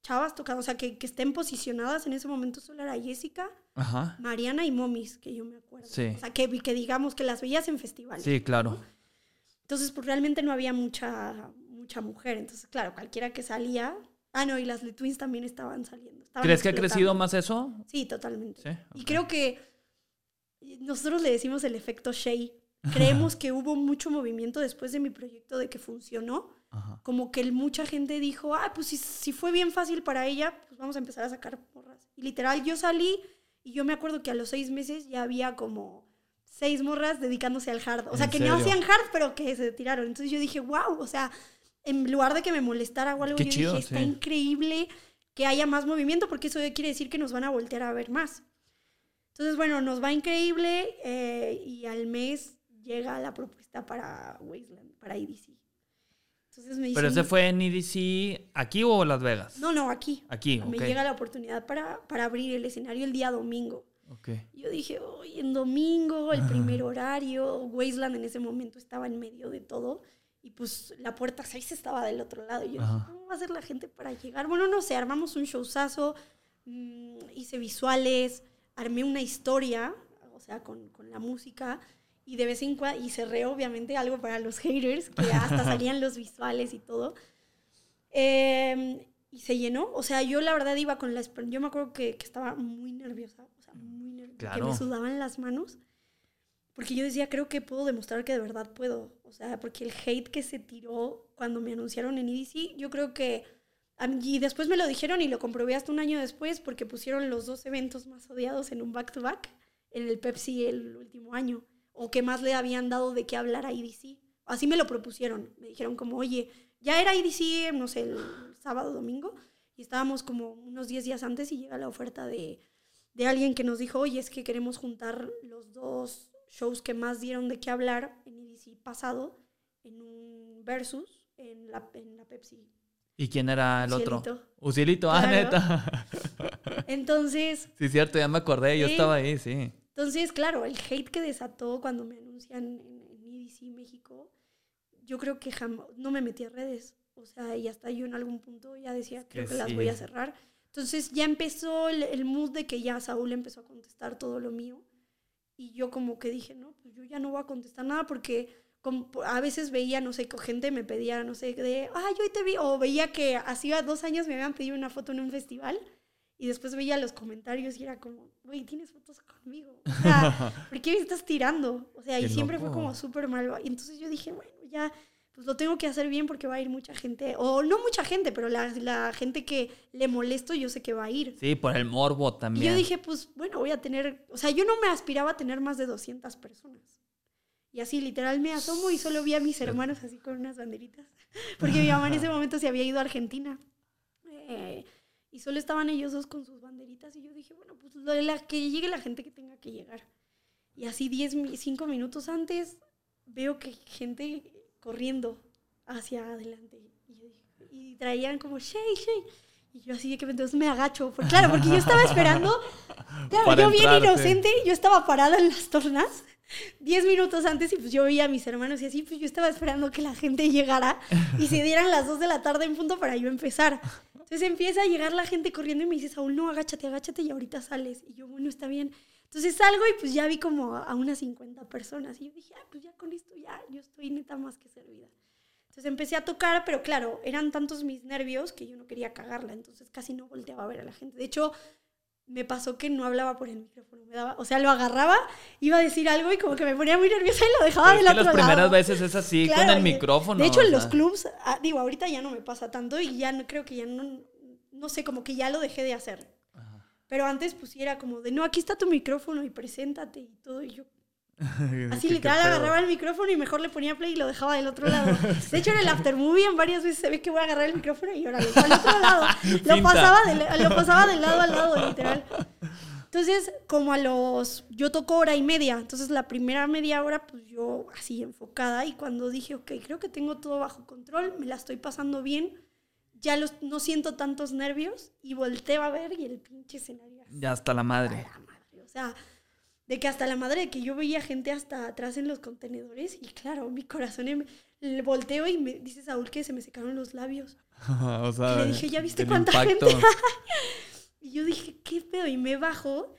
chavas tocando, o sea, que, que estén posicionadas en ese momento solo era Jessica, Ajá. Mariana y Momis, que yo me acuerdo. Sí. O sea, que, que digamos que las veías en festivales. Sí, claro. Entonces, pues realmente no había mucha, mucha mujer. Entonces, claro, cualquiera que salía... Ah, no, y las Lee Twins también estaban saliendo. estaban ¿Crees que ha crecido más eso? Sí, totalmente. Sí. Y ok. creo que nosotros le decimos el efecto Shea. Creemos que hubo mucho movimiento después de mi proyecto de que funcionó. Ajá. Como que mucha gente dijo, ah, pues si, si fue bien fácil para ella, pues vamos a empezar a sacar morras. Y literal, yo salí y yo me acuerdo que a los seis meses ya había como seis morras dedicándose al hard. O sea, ¿En que no serio? hacían hard, pero que se tiraron. Entonces yo dije, wow, o sea, en lugar de que me molestara o algo, Qué yo chido, dije, está sí. increíble que haya más movimiento, porque eso quiere decir que nos van a voltear a ver más. Entonces, bueno, nos va increíble eh, y al mes llega la propuesta para Wasteland, para EDC. Entonces me ¿Pero dicen, ese fue en EDC aquí o Las Vegas? No, no, aquí. Aquí, Me ok. llega la oportunidad para, para abrir el escenario el día domingo. Ok. Y Yo dije, hoy en domingo, el primer horario, Wasteland en ese momento estaba en medio de todo. Y pues la puerta 6 estaba del otro lado. Y yo Ajá. dije, ¿cómo va a ser la gente para llegar? Bueno, no sé, armamos un showzazo, mm, hice visuales, armé una historia, o sea, con, con la música. Y de vez en cuando, y cerré obviamente algo para los haters, que hasta salían los visuales y todo. Eh, y se llenó. O sea, yo la verdad iba con la. Yo me acuerdo que, que estaba muy nerviosa. O sea, muy nerviosa. Que Claro. me sudaban las manos. Porque yo decía, creo que puedo demostrar que de verdad puedo. O sea, porque el hate que se tiró cuando me anunciaron en EDC, yo creo que. Y después me lo dijeron y lo comprobé hasta un año después porque pusieron los dos eventos más odiados en un back-to-back en el Pepsi el último año. O que más le habían dado de qué hablar a EDC. Así me lo propusieron. Me dijeron como, oye, ya era EDC, no sé, el sábado, domingo. Y estábamos como unos 10 días antes y llega la oferta de, de alguien que nos dijo, oye, es que queremos juntar los dos shows que más dieron de qué hablar en EDC pasado en un versus en la, en la Pepsi. ¿Y quién era el otro? Ucielito. Ucielito, ah, Claro. neta. Entonces, sí, cierto, ya me acordé, yo Sí. estaba ahí, sí. entonces, claro, el hate que desató cuando me anuncian en, en EDC México, yo creo que jamás, no me metí a redes. O sea, y hasta yo en algún punto ya decía, creo que que las sí. voy a cerrar. Entonces ya empezó el, el mood de que ya Saúl empezó a contestar todo lo mío. Y yo como que dije, no, pues yo ya no voy a contestar nada porque como a veces veía, no sé, que gente me pedía, no sé, de, ay, yo hoy te vi, o veía que hacía dos años me habían pedido una foto en un festival y después veía los comentarios y era como, güey, tienes fotos conmigo. O sea, ¿por qué me estás tirando? O sea, y Qué siempre fue loco. como súper mal. Y entonces yo dije, bueno, ya, pues lo tengo que hacer bien porque va a ir mucha gente, o no mucha gente, pero la, la gente que le molesto yo sé que va a ir. Sí, por el morbo Y también. yo dije, pues bueno, voy a tener, o sea, yo no me aspiraba a tener más de 200 personas. Y así literal me asomo y solo vi a mis hermanos así con unas banderitas. Porque mi mamá en ese momento se había ido a Argentina. Eh, y solo estaban ellos dos con sus banderitas. Y yo dije, bueno, pues la, que llegue la gente que tenga que llegar. Y así 10, mi- 5 minutos antes veo que gente corriendo hacia adelante. Y, yo dije- y traían como, Shay, Shay. Y yo así de que entonces me agacho. Claro, porque yo estaba esperando. Claro, Para yo bien inocente, yo estaba parada en las tornas. 10 minutos antes y pues yo veía a mis hermanos y así, pues yo estaba esperando que la gente llegara y se dieran las 2 de la tarde en punto para yo empezar. Entonces empieza a llegar la gente corriendo y me dice, Saúl, no, agáchate, agáchate y ahorita sales. Y yo, bueno, está bien. Entonces salgo y pues ya vi como a unas 50 personas. Y yo dije, ah, pues ya con esto ya, yo estoy neta más que servida. Entonces empecé a tocar, pero claro, eran tantos mis nervios que yo no quería cagarla. Entonces casi no volteaba a ver a la gente. De hecho, me pasó que no hablaba por el micrófono. Me daba, o sea, lo agarraba, iba a decir algo y como que me ponía muy nerviosa y lo dejaba del otro las primeras lado. veces es así, con Claro, el y- micrófono. De hecho, en los clubs, ah, digo, ahorita ya no me pasa tanto y ya no creo que ya no, no sé, como que ya lo dejé de hacer. Pero antes pues era como de, no, aquí está tu micrófono y preséntate y todo. Y yo así literal agarraba el micrófono y mejor le ponía play y lo dejaba del otro lado. De hecho, en el aftermovie en varias veces se ve que voy a agarrar el micrófono y ahora al otro lado. Lo pasaba, de, lo pasaba de lado a lado, literal. Entonces, como a los... Yo toco hora y media. Entonces, la primera media hora, pues yo así enfocada. Y cuando dije, ok, creo que tengo todo bajo control, me la estoy pasando bien, ya los, no siento tantos nervios. Y volteo a ver y el pinche escenario así, Ya hasta la a madre. la madre. O sea, de que hasta la madre, de que yo veía gente hasta atrás en los contenedores. Y claro, mi corazón, em- le volteo y me dice Saúl que se me secaron los labios. o sea, le dije, ¿ya viste cuánta impacto. gente? Y yo dije, ¿qué pedo? Y me bajo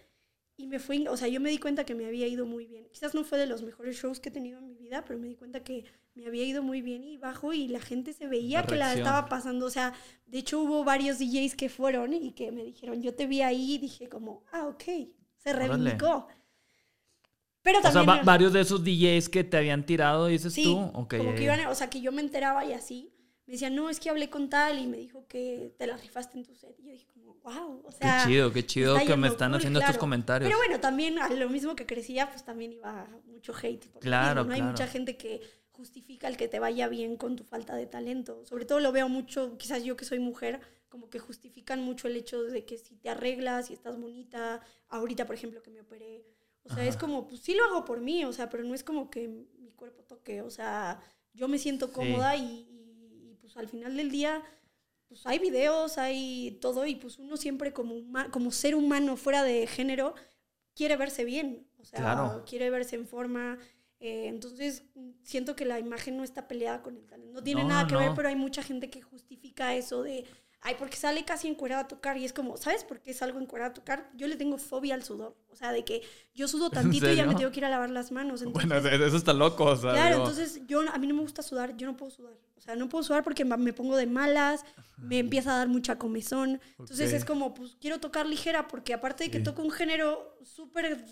y me fue, o sea, yo me di cuenta que me había ido muy bien. Quizás no fue de los mejores shows que he tenido en mi vida, pero me di cuenta que me había ido muy bien y bajo y la gente se veía La que la estaba pasando. O sea, de hecho hubo varios DJs que fueron y que me dijeron, yo te vi ahí y dije como, ah, ok, se reivindicó. Pero O sea, también... va- varios de esos DJs que te habían tirado, dices Sí, tú. Ok, como que iban, o sea, que yo me enteraba y así. Me decían, no, es que hablé con tal y me dijo que te la rifaste en tu set. Y yo dije como, wow, o sea... Qué chido, qué chido que me están cool, haciendo estos claro. comentarios. Pero bueno, también a lo mismo que crecía, pues también iba mucho hate. por Claro, mismo, ¿no? Hay claro. mucha gente que justifica el que te vaya bien con tu falta de talento. Sobre todo lo veo mucho, quizás yo que soy mujer, como que justifican mucho el hecho de que si te arreglas, si estás bonita, ahorita por ejemplo que me operé, o sea, es como, pues sí lo hago por mí, o sea, pero no es como que mi cuerpo toque. O sea, yo me siento cómoda y, y, pues al final del día, pues hay videos, hay todo y pues uno siempre como, como ser humano fuera de género quiere verse bien. O sea, quiere verse en forma. Eh, entonces, siento que la imagen no está peleada con el talento. No tiene nada que ver, pero hay mucha gente que justifica eso de ay, porque sale casi encuerada a tocar y es como, ¿sabes por qué salgo encuerada a tocar? Yo le tengo fobia al sudor, o sea, de que yo sudo tantito y ya me tengo que ir a lavar las manos. bueno, eso está loco, o sea. Claro, entonces yo, a mí no me gusta sudar, yo no puedo sudar, o sea, no puedo sudar porque me pongo de malas, me empieza a dar mucha comezón, entonces es como, pues quiero tocar ligera porque aparte de que toco un género súper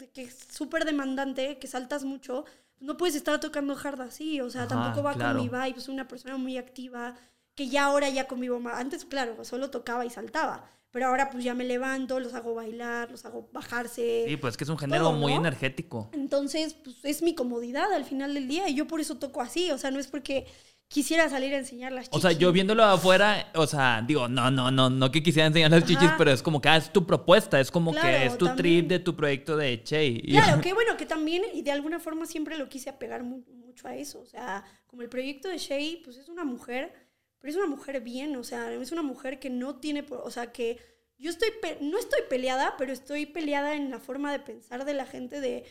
súper demandante, que saltas mucho, no puedes estar tocando hard así, o sea, tampoco va con mi vibe, soy una persona muy activa, que ya ahora ya conmigo más. Antes, claro, solo tocaba y saltaba. Pero ahora pues ya me levanto, los hago bailar, los hago bajarse. Sí, pues que es un género muy energético. Entonces, pues es mi comodidad al final del día y yo por eso toco así, o sea, no es porque quisiera salir a enseñar las chichis. O sea, yo viéndolo afuera, o sea, digo, no, no, no, no que quisiera enseñar las chichis, pero es como que ah, es tu propuesta, es como que es tu trip de tu proyecto de Che. Claro, que bueno, que también, y de alguna forma siempre lo quise apegar mucho a eso, o sea, como el proyecto de Shay, pues es una mujer pero es una mujer bien, o sea, es una mujer que no tiene, o sea, que yo estoy, no estoy peleada, pero estoy peleada en la forma de pensar de la gente de,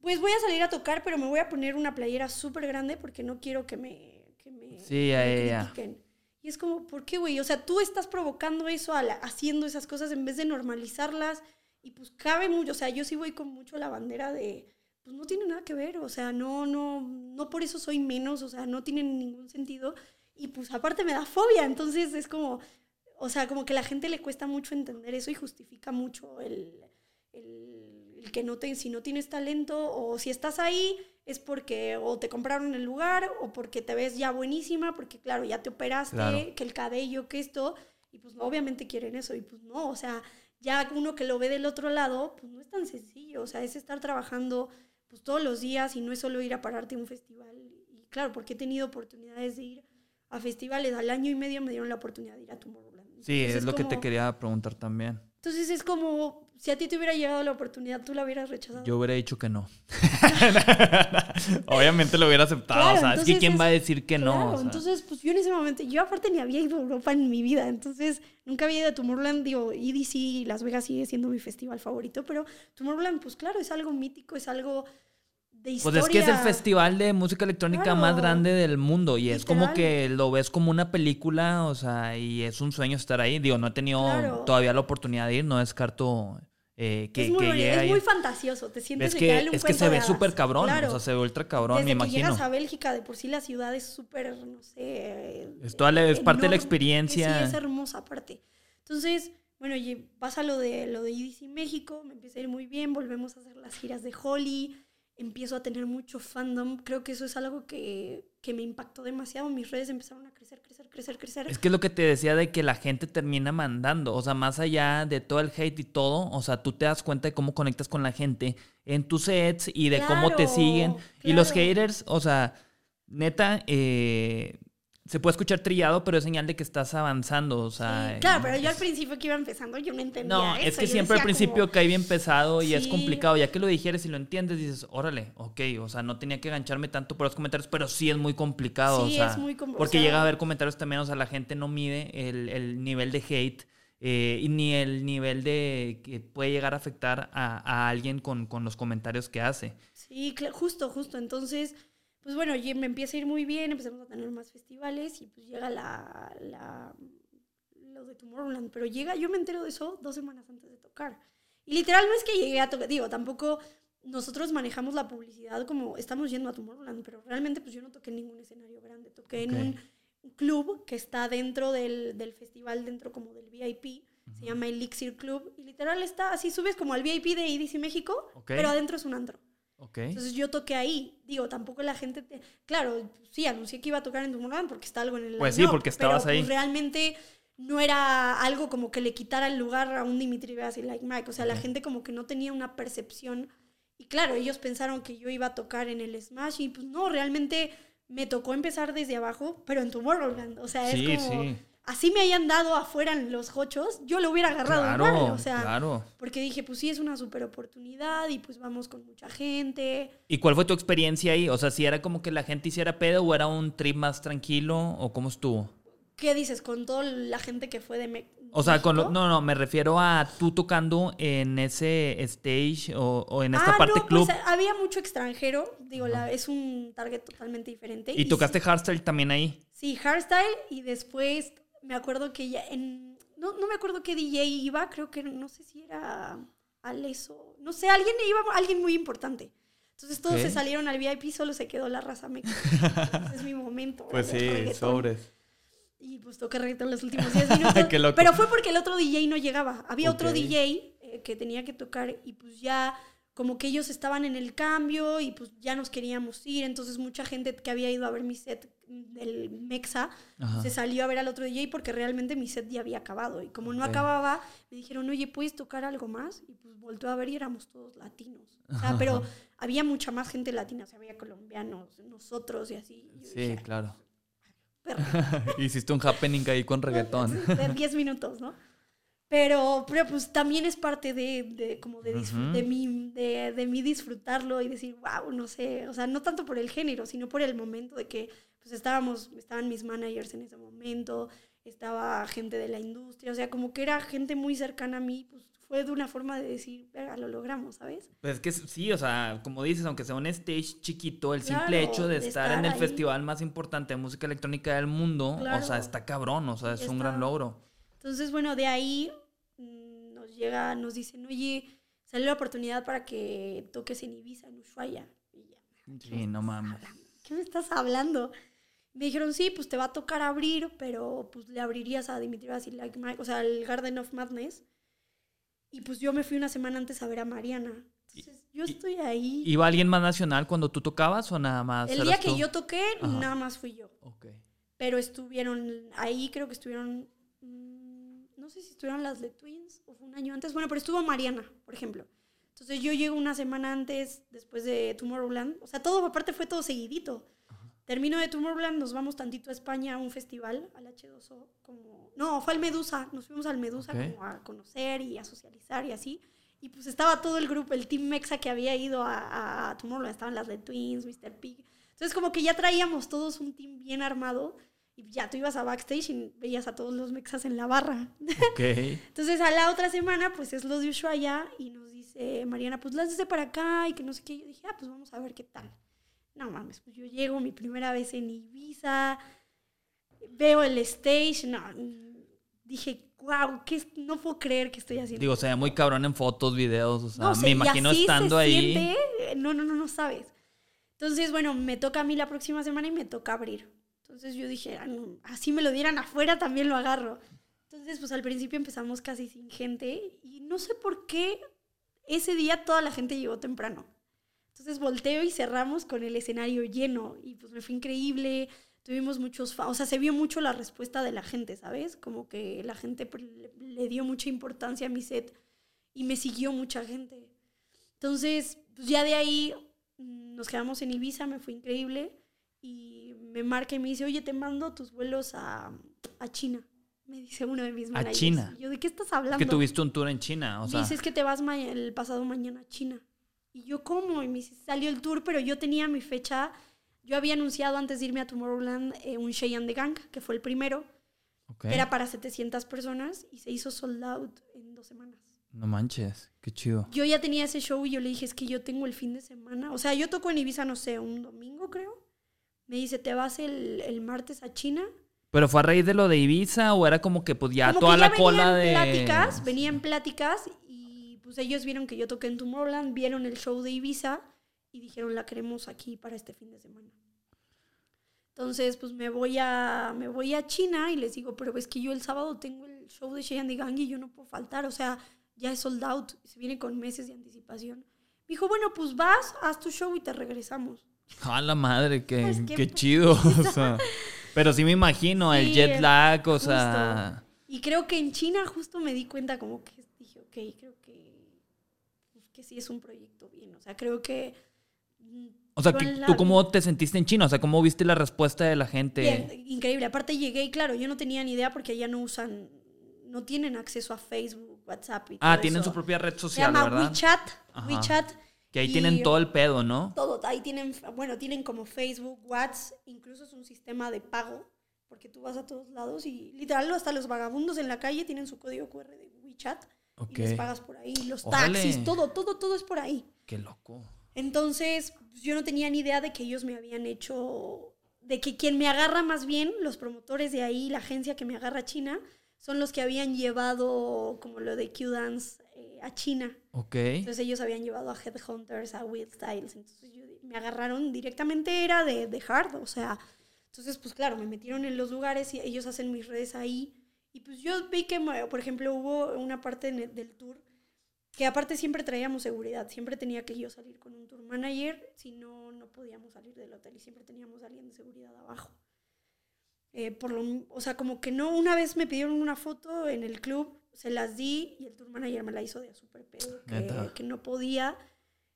pues voy a salir a tocar, pero me voy a poner una playera súper grande porque no quiero que me, que me, sí, critiquen. Y es como, ¿por qué, güey? O sea, tú estás provocando eso haciendo esas cosas en vez de normalizarlas. Y pues cabe mucho, o sea, yo sí voy con mucho la bandera de, pues no tiene nada que ver, o sea, no, no, no por eso soy menos, o sea, no tiene ningún sentido. Y pues aparte me da fobia, entonces es como, o sea, como que a la gente le cuesta mucho entender eso y justifica mucho el, el, que no te, si no tienes talento o si estás ahí es porque o te compraron el lugar o porque te ves ya buenísima, porque claro, ya te operaste, que el cabello, que esto, y pues obviamente quieren eso y pues no, o sea, ya uno que lo ve del otro lado, pues no es tan sencillo, o sea, es estar trabajando pues todos los días y no es solo ir a pararte a un festival. Y claro, porque he tenido oportunidades de ir a festivales. Al año y medio me dieron la oportunidad de ir a Tomorrowland. Sí, es, lo que te quería preguntar también. Entonces es como, si a ti te hubiera llegado la oportunidad, ¿tú la hubieras rechazado? Yo hubiera dicho que no. Obviamente lo hubiera aceptado. o sea, es que ¿quién va a decir que no? Entonces, pues yo en ese momento, yo aparte ni había ido a Europa en mi vida. Entonces, nunca había ido a Tomorrowland. Digo, EDC, Las Vegas sigue siendo mi festival favorito. Pero Tomorrowland, pues claro, es algo mítico, es algo pues es que es el festival de música electrónica más grande del mundo y es como que lo ves como una película, o sea, y es un sueño estar ahí. Digo, no he tenido todavía la oportunidad de ir, no descarto eh, que, es muy, es muy fantasioso, te sientes que, que Es que se ve súper cabrón, o sea, se ve ultra cabrón, me imagino. Que llegas a Bélgica, de por sí la ciudad es súper, no sé... Es, es parte de la experiencia. Sí, es hermosa aparte. Entonces, bueno, pasa lo de, lo de EDC México, me empieza a ir muy bien, volvemos a hacer las giras de Holly empiezo a tener mucho fandom. Creo que eso es algo que, me impactó demasiado. Mis redes empezaron a crecer, crecer, crecer, crecer. Es que es lo que te decía de que la gente termina mandando. O sea, más allá de todo el hate y todo, o sea, tú te das cuenta de cómo conectas con la gente en tus sets y de cómo te siguen. Y los haters, o sea, neta, eh, se puede escuchar trillado, pero es señal de que estás avanzando, o sea... claro, pero yo al principio que iba empezando yo no entendía No, es que siempre al principio cae bien pesado y es complicado. Ya que lo dijeres y lo entiendes, dices, órale, ok, o sea, no tenía que gancharme tanto por los comentarios, pero sí es muy complicado, sí, o sea... es muy complicado. Porque llega a haber comentarios también, o sea, la gente no mide el, nivel de hate eh, y ni el nivel de que puede llegar a afectar a, a alguien con, con los comentarios que hace. Sí, justo, justo. Entonces pues bueno, me empieza a ir muy bien, empezamos a tener más festivales y pues llega la, la, lo de Tomorrowland, pero llega, yo me entero de eso dos semanas antes de tocar. Y literal no es que llegué a tocar, digo, tampoco nosotros manejamos la publicidad como estamos yendo a Tomorrowland, pero realmente pues yo no toqué en ningún escenario grande, toqué en un, club que está dentro del, del, festival, dentro como del VIP, se llama Elixir Club, y literal está así, subes como al VIP de EDC México, pero adentro es un antro. Entonces yo toqué ahí. Digo, tampoco la gente... Te... Claro, sí, anuncié que iba a tocar en Tomorrowland porque está algo en el... Pues sí, porque estabas ahí. Pues, realmente no era algo como que le quitara el lugar a un Dimitri Vegas y Like Mike. O sea, la gente como que no tenía una percepción. Y claro, ellos pensaron que yo iba a tocar en el Smash y pues no, realmente me tocó empezar desde abajo, pero en Tomorrowland. O sea, es como... así me hayan dado afuera en los hochos, yo lo hubiera agarrado Claro, o sea, claro. porque dije, pues sí, es una super oportunidad y pues vamos con mucha gente. ¿Y cuál fue tu experiencia ahí? O sea, si era como que la gente hiciera pedo o era un trip más tranquilo o cómo estuvo? ¿Qué dices? Con toda la gente que fue de Me- O sea, con lo- no, no, me refiero a tú tocando en ese stage o, o en esta ah, parte no, club. pues había mucho extranjero, digo, la, es un target totalmente diferente. y tocaste hardstyle también ahí. Sí, hardstyle y después me acuerdo que ya en... No, no me acuerdo qué DJ iba, creo que no sé si era Aleso, no sé, alguien iba, alguien muy importante. Entonces todos se salieron al VIP, solo se quedó la raza. Ese es mi momento. Pues del reggaetón. Y pues toqué reggaetón los últimos 10 minutos. Qué loco. Pero fue porque el otro DJ no llegaba. Había otro. DJ eh, que tenía que tocar y pues ya como que ellos estaban en el cambio y pues ya nos queríamos ir. Entonces mucha gente que había ido a ver mi set del Mexa Ajá. se salió a ver al otro DJ porque realmente mi set ya había acabado. Y como no acababa, me dijeron, oye, ¿puedes tocar algo más? Y pues volteó a ver y éramos todos latinos. O sea, pero había mucha más gente latina. O sea, había colombianos, nosotros y así. Y Sí, dije, claro. Hiciste un happening ahí con reggaetón. De 10 minutos, ¿no? Pero, pero pues también es parte de, de como de, Ujú. de, mí, de, de mí disfrutarlo y decir, wow, no sé, o sea, no tanto por el género, sino por el momento de que pues estábamos, estaban mis managers en ese momento, estaba gente de la industria, o sea, como que era gente muy cercana a mí, pues fue de una forma de decir, "Verga, lo logramos, ¿sabes? Pues es que sí, o sea, como dices, aunque sea un stage chiquito, el simple hecho de, de estar, en el ahí. festival más importante de música electrónica del mundo, o sea, está cabrón, o sea, es un gran logro. Entonces, bueno, de ahí mm, nos llega, nos dicen, oye, salió la oportunidad para que toques en Ibiza, en Ushuaia. Y ya, Sí, no mames. ¿qué me estás hablando? Me dijeron, sí, pues te va a tocar abrir, pero pues le abrirías a Dimitri like Mike, o sea, el Garden of Madness. Y pues yo me fui una semana antes a ver a Mariana. Entonces, yo y- estoy ahí. ¿Iba alguien más nacional cuando tú tocabas o nada más? el día que tú? yo toqué, Ajá. nada más fui yo. Ok. Pero estuvieron ahí, creo que estuvieron. No sé si estuvieron las de Twins o fue un año antes. Bueno, pero estuvo Mariana, por ejemplo. Entonces yo llego una semana antes, después de Tomorrowland. O sea, todo, aparte fue todo seguidito. Termino de Tomorrowland, nos vamos tantito a España a un festival, al H2O, como... No, fue al Medusa, nos fuimos al Medusa como a conocer y a socializar y así. Y pues estaba todo el grupo, el Team Mexa que había ido a, Tomorrowland, estaban las de Twins, Mr. Pig. Entonces como que ya traíamos todos un team bien armado y ya tú ibas a backstage y veías a todos los mexas en la barra. Ok. Entonces a la otra semana pues es lo de Ushuaia y nos dice Mariana, pues lánzese para acá y que no sé qué. Yo dije, ah, pues vamos a ver qué tal. No mames, pues yo llego mi primera vez en Ibiza, veo el stage, no, dije, wow, no puedo creer que estoy haciendo. Digo, o sea, muy cabrón en fotos, videos, o sea, No sé, me y imagino así estando se ahí. siente, eh, no, no, no, no sabes. Entonces, bueno, me toca a mí la próxima semana y me toca abrir. Entonces yo dije, "Ah, así me lo dieran afuera, también lo agarro. Entonces, pues al principio empezamos casi sin gente y no sé por qué ese día toda la gente llegó temprano. Entonces volteo y cerramos con el escenario lleno y pues me fue increíble. Tuvimos muchos, o sea, se vio mucho la respuesta de la gente, ¿sabes? Como que la gente le, le dio mucha importancia a mi set y me siguió mucha gente. Entonces, pues ya de ahí mm, nos quedamos en Ibiza, me fue increíble y me marca y me dice, oye, te mando tus vuelos a, a China. Me dice uno de mis managers. China? Y yo, ¿de qué estás hablando? Que tuviste un tour en China, o sea. Dices que te vas el pasado mañana a China. Y yo, ¿cómo? Y me dice, salió el tour, pero yo tenía mi fecha. Yo había anunciado antes de irme a Tomorrowland eh, un and the Gang, que fue el primero, ok. que era para 700 personas y se hizo sold out en dos semanas. No manches, qué chido. Yo ya tenía ese show y yo le dije, es que yo tengo el fin de semana. O sea, yo toco en Ibiza, no sé, un domingo creo. Me dice, ¿te vas el, el martes a China? ¿Pero fue a raíz de lo de Ibiza o era como que pues ya Como toda que la cola de. venían pláticas, venían pláticas y pues ellos vieron que yo toqué en Tomorrowland, vieron el show de Ibiza y dijeron la queremos aquí para este fin de semana. Entonces, pues me voy a me voy a China y les digo, pero es que yo el sábado tengo el show de Cheyenne Gang y yo no puedo faltar, o sea, ya es sold out, se viene con meses de anticipación. Me dijo, bueno, pues vas, haz tu show y te regresamos. A la madre, qué, Pues, qué qué chido. o sea. Pero sí me imagino, el jet lag, o sea. Y creo que en China justo me di cuenta como que dije, ok, creo que, pues, que sí es un proyecto bien. O sea, creo que... mm, O sea, Yo que- la ¿tú cómo te sentiste en China? O sea, ¿cómo viste la respuesta de la gente? Bien, increíble. Aparte llegué y claro, yo no tenía ni idea porque allá no usan, no tienen acceso a Facebook, WhatsApp y Ah, todo tienen eso. su propia red Se social, llama ¿verdad? WeChat, Ajá. WeChat. Que ahí y tienen todo el pedo, ¿no? Todo, ahí tienen, bueno, tienen como Facebook, WhatsApp, incluso es un sistema de pago, porque tú vas a todos lados y literal hasta los vagabundos en la calle tienen su código QR de WeChat Ok. y les pagas por ahí, los Órale. taxis, todo, todo, todo es por ahí. Qué loco. Entonces, pues, yo no tenía ni idea de que ellos me habían hecho, de que quien me agarra más bien, los promotores de ahí, la agencia que me agarra China, son los que habían llevado como lo de Q-Dance eh, a China. Ok. Entonces ellos habían llevado a Headhunters, a Will Styles, entonces yo- me agarraron directamente, era de, de hard, o sea, entonces pues claro, me metieron en los lugares y ellos hacen mis redes ahí. Y pues yo vi que, por ejemplo, hubo una parte del tour que aparte siempre traíamos seguridad, siempre tenía que yo salir con un tour manager, si no, no podíamos salir del hotel y siempre teníamos a alguien de seguridad abajo. Eh, por lo, o sea, como que no, una vez me pidieron una foto en el club, se las di y el tour manager me la hizo de a súper pedo, que, que no podía,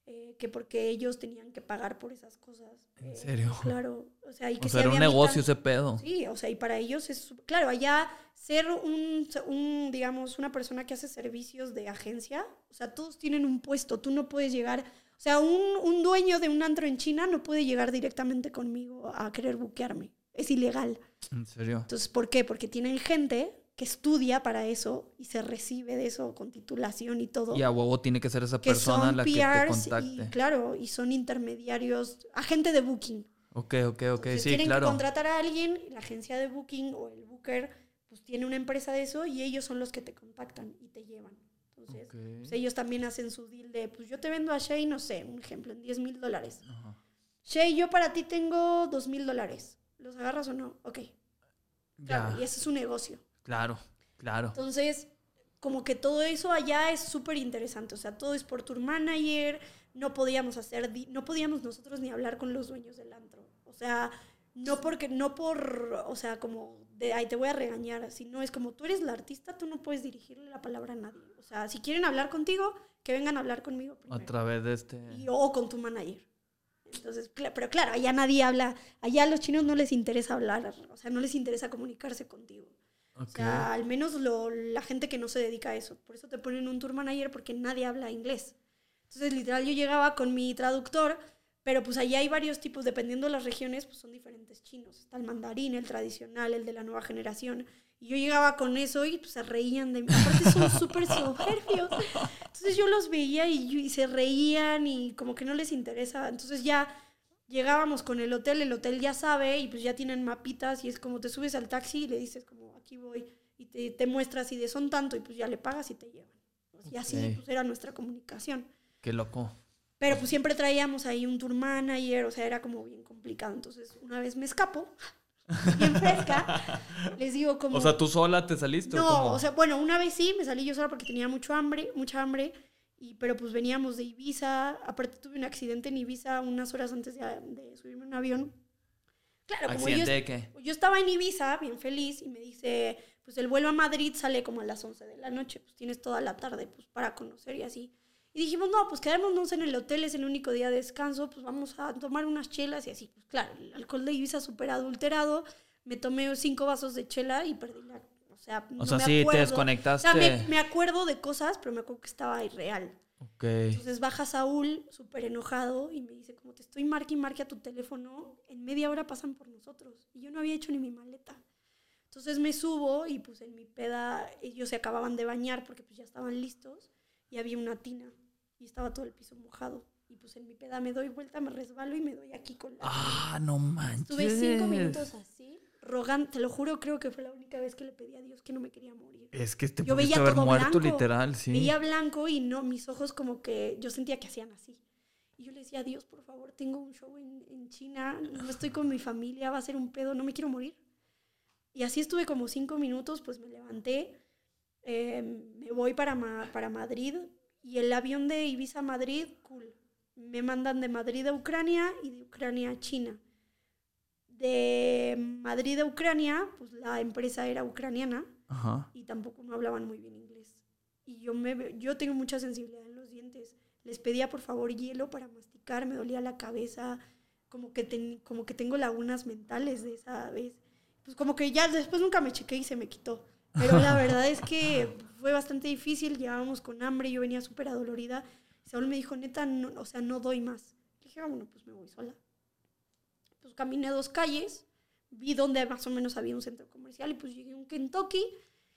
eh, que porque ellos tenían que pagar por esas cosas. ¿En Eh, serio? Claro, o sea, y que O era un mitad- negocio ese pedo. Sí, o sea, y para ellos es, claro, allá ser un, un, digamos, una persona que hace servicios de agencia, o sea, todos tienen un puesto, tú no puedes llegar, o sea, un, un dueño de un antro en China no puede llegar directamente conmigo a querer buquearme, es ilegal. En serio. Entonces, ¿por qué? Porque tienen gente que estudia para eso y se recibe de eso con titulación y todo Y a huevo tiene que ser esa que persona son la que te PRs y contacte. claro, y son intermediarios, agente de booking. Ok, ok, ok. Entonces, Sí, tienen claro. que contratar a alguien, la agencia de booking o el booker, pues tiene una empresa de eso y ellos son los que te contactan y te llevan. Entonces, pues, ellos también hacen su deal de, pues yo te vendo a Shay, no sé, un ejemplo, en 10 mil dólares. Shay, yo para ti tengo 2 mil dólares. ¿Los agarras o no? Ok. Claro, y ese es un negocio. Claro, claro. Entonces, como que todo eso allá es súper interesante. O sea, todo es por tour manager. No podíamos hacer, no podíamos nosotros ni hablar con los dueños del antro. O sea, no porque, no por, o sea, como de, ay, te voy a regañar. Sino es como tú eres la artista, tú no puedes dirigirle la palabra a nadie. O sea, si quieren hablar contigo, que vengan a hablar conmigo A primero. través de este. Y- o con tu manager. Entonces, pero claro, allá nadie habla, allá a los chinos no les interesa hablar, o sea, no les interesa comunicarse contigo. O Ok. sea, al menos lo- la gente que no se dedica a eso. Por eso te ponen un tour manager porque nadie habla inglés. Entonces, literal, yo llegaba con mi traductor, pero pues allá hay varios tipos, dependiendo de las regiones, pues son diferentes chinos. Está el mandarín, el tradicional, el de la nueva generación. Y yo llegaba con eso y pues se reían de mí. Aparte son súper soberbios. Entonces yo los veía y se reían y como que no les interesa. Entonces ya llegábamos con el hotel, el hotel ya sabe y pues ya tienen mapitas y es como te subes al taxi y le dices como aquí voy y te, te muestras y de son tanto y pues ya le pagas y te llevan. Y así pues era nuestra comunicación. Qué loco. Pero pues siempre traíamos ahí un tour manager, o sea, era como bien complicado. Entonces una vez me escapo, bien fresca, les digo como... O sea, tú sola te saliste o No, cómo? o sea, bueno, una vez sí, me salí yo sola porque tenía mucho hambre, mucha hambre, y, pero pues veníamos de Ibiza, aparte tuve un accidente en Ibiza unas horas antes de, de subirme a un avión. Claro, como yo, ¿Accidente de qué? yo estaba en Ibiza, bien feliz, y me dice, pues el vuelo a Madrid sale como a las 11 de la noche, pues tienes toda la tarde pues para conocer y así. Y dijimos, no, pues quedémonos en el hotel, es el único día de descanso, pues vamos a tomar unas chelas y así. Pues claro, el alcohol de Ibiza súper adulterado, me tomé cinco vasos de chela y perdí la... O sea, no O sea, me sí, te acuerdo. desconectaste. O sea, me, me acuerdo de cosas, pero me acuerdo que estaba irreal. Ok. Entonces baja Saúl, súper enojado, y me dice, como te estoy marque y marque a tu teléfono, en media hora pasan por nosotros. Y yo no había hecho ni mi maleta. Entonces me subo y pues en mi peda ellos se acababan de bañar porque pues ya estaban listos y había una tina y estaba todo el piso mojado. Y pues en mi peda me doy vuelta, me resbalo y me doy aquí con la... Ah, no manches. Estuve cinco minutos así, rogando, te lo juro, creo que fue la única vez que le pedí a Dios que no me quería morir. Es que te Yo veía haber todo muerto blanco. literal, sí. Veía blanco y no, mis ojos como que yo sentía que hacían así. Y yo le decía, Dios, por favor, tengo un show en, en China, no estoy con mi familia, va a ser un pedo, no me quiero morir. Y así estuve como cinco minutos, pues me levanté, eh, me voy para, Ma- para Madrid y el avión de Ibiza a Madrid, cool. Me mandan de Madrid a Ucrania y de Ucrania a China. De Madrid a Ucrania, pues la empresa era ucraniana Ajá. y tampoco no hablaban muy bien inglés. Y yo, me, yo tengo mucha sensibilidad en los dientes. Les pedía por favor hielo para masticar, me dolía la cabeza, como que, ten- como que tengo lagunas mentales de esa vez. Pues como que ya después nunca me chequé y se me quitó. Pero la verdad es que fue bastante difícil, llevábamos con hambre, yo venía súper adolorida. Saúl me dijo, neta, no, o sea, no doy más. Le dije, ah, bueno, pues me voy sola. Pues caminé dos calles, vi donde más o menos había un centro comercial y pues llegué a un Kentucky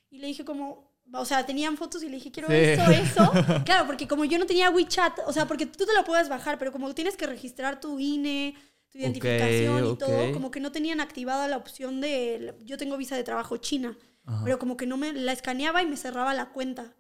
y le dije como, o sea, tenían fotos y le dije, quiero Sí. esto, eso. Claro, porque como yo no tenía WeChat, o sea, porque tú te lo puedes bajar, pero como tienes que registrar tu INE, tu identificación ok. y todo, como que no tenían activada la opción de, yo tengo visa de trabajo china, Ajá. pero como que no me la escaneaba y me cerraba la cuenta.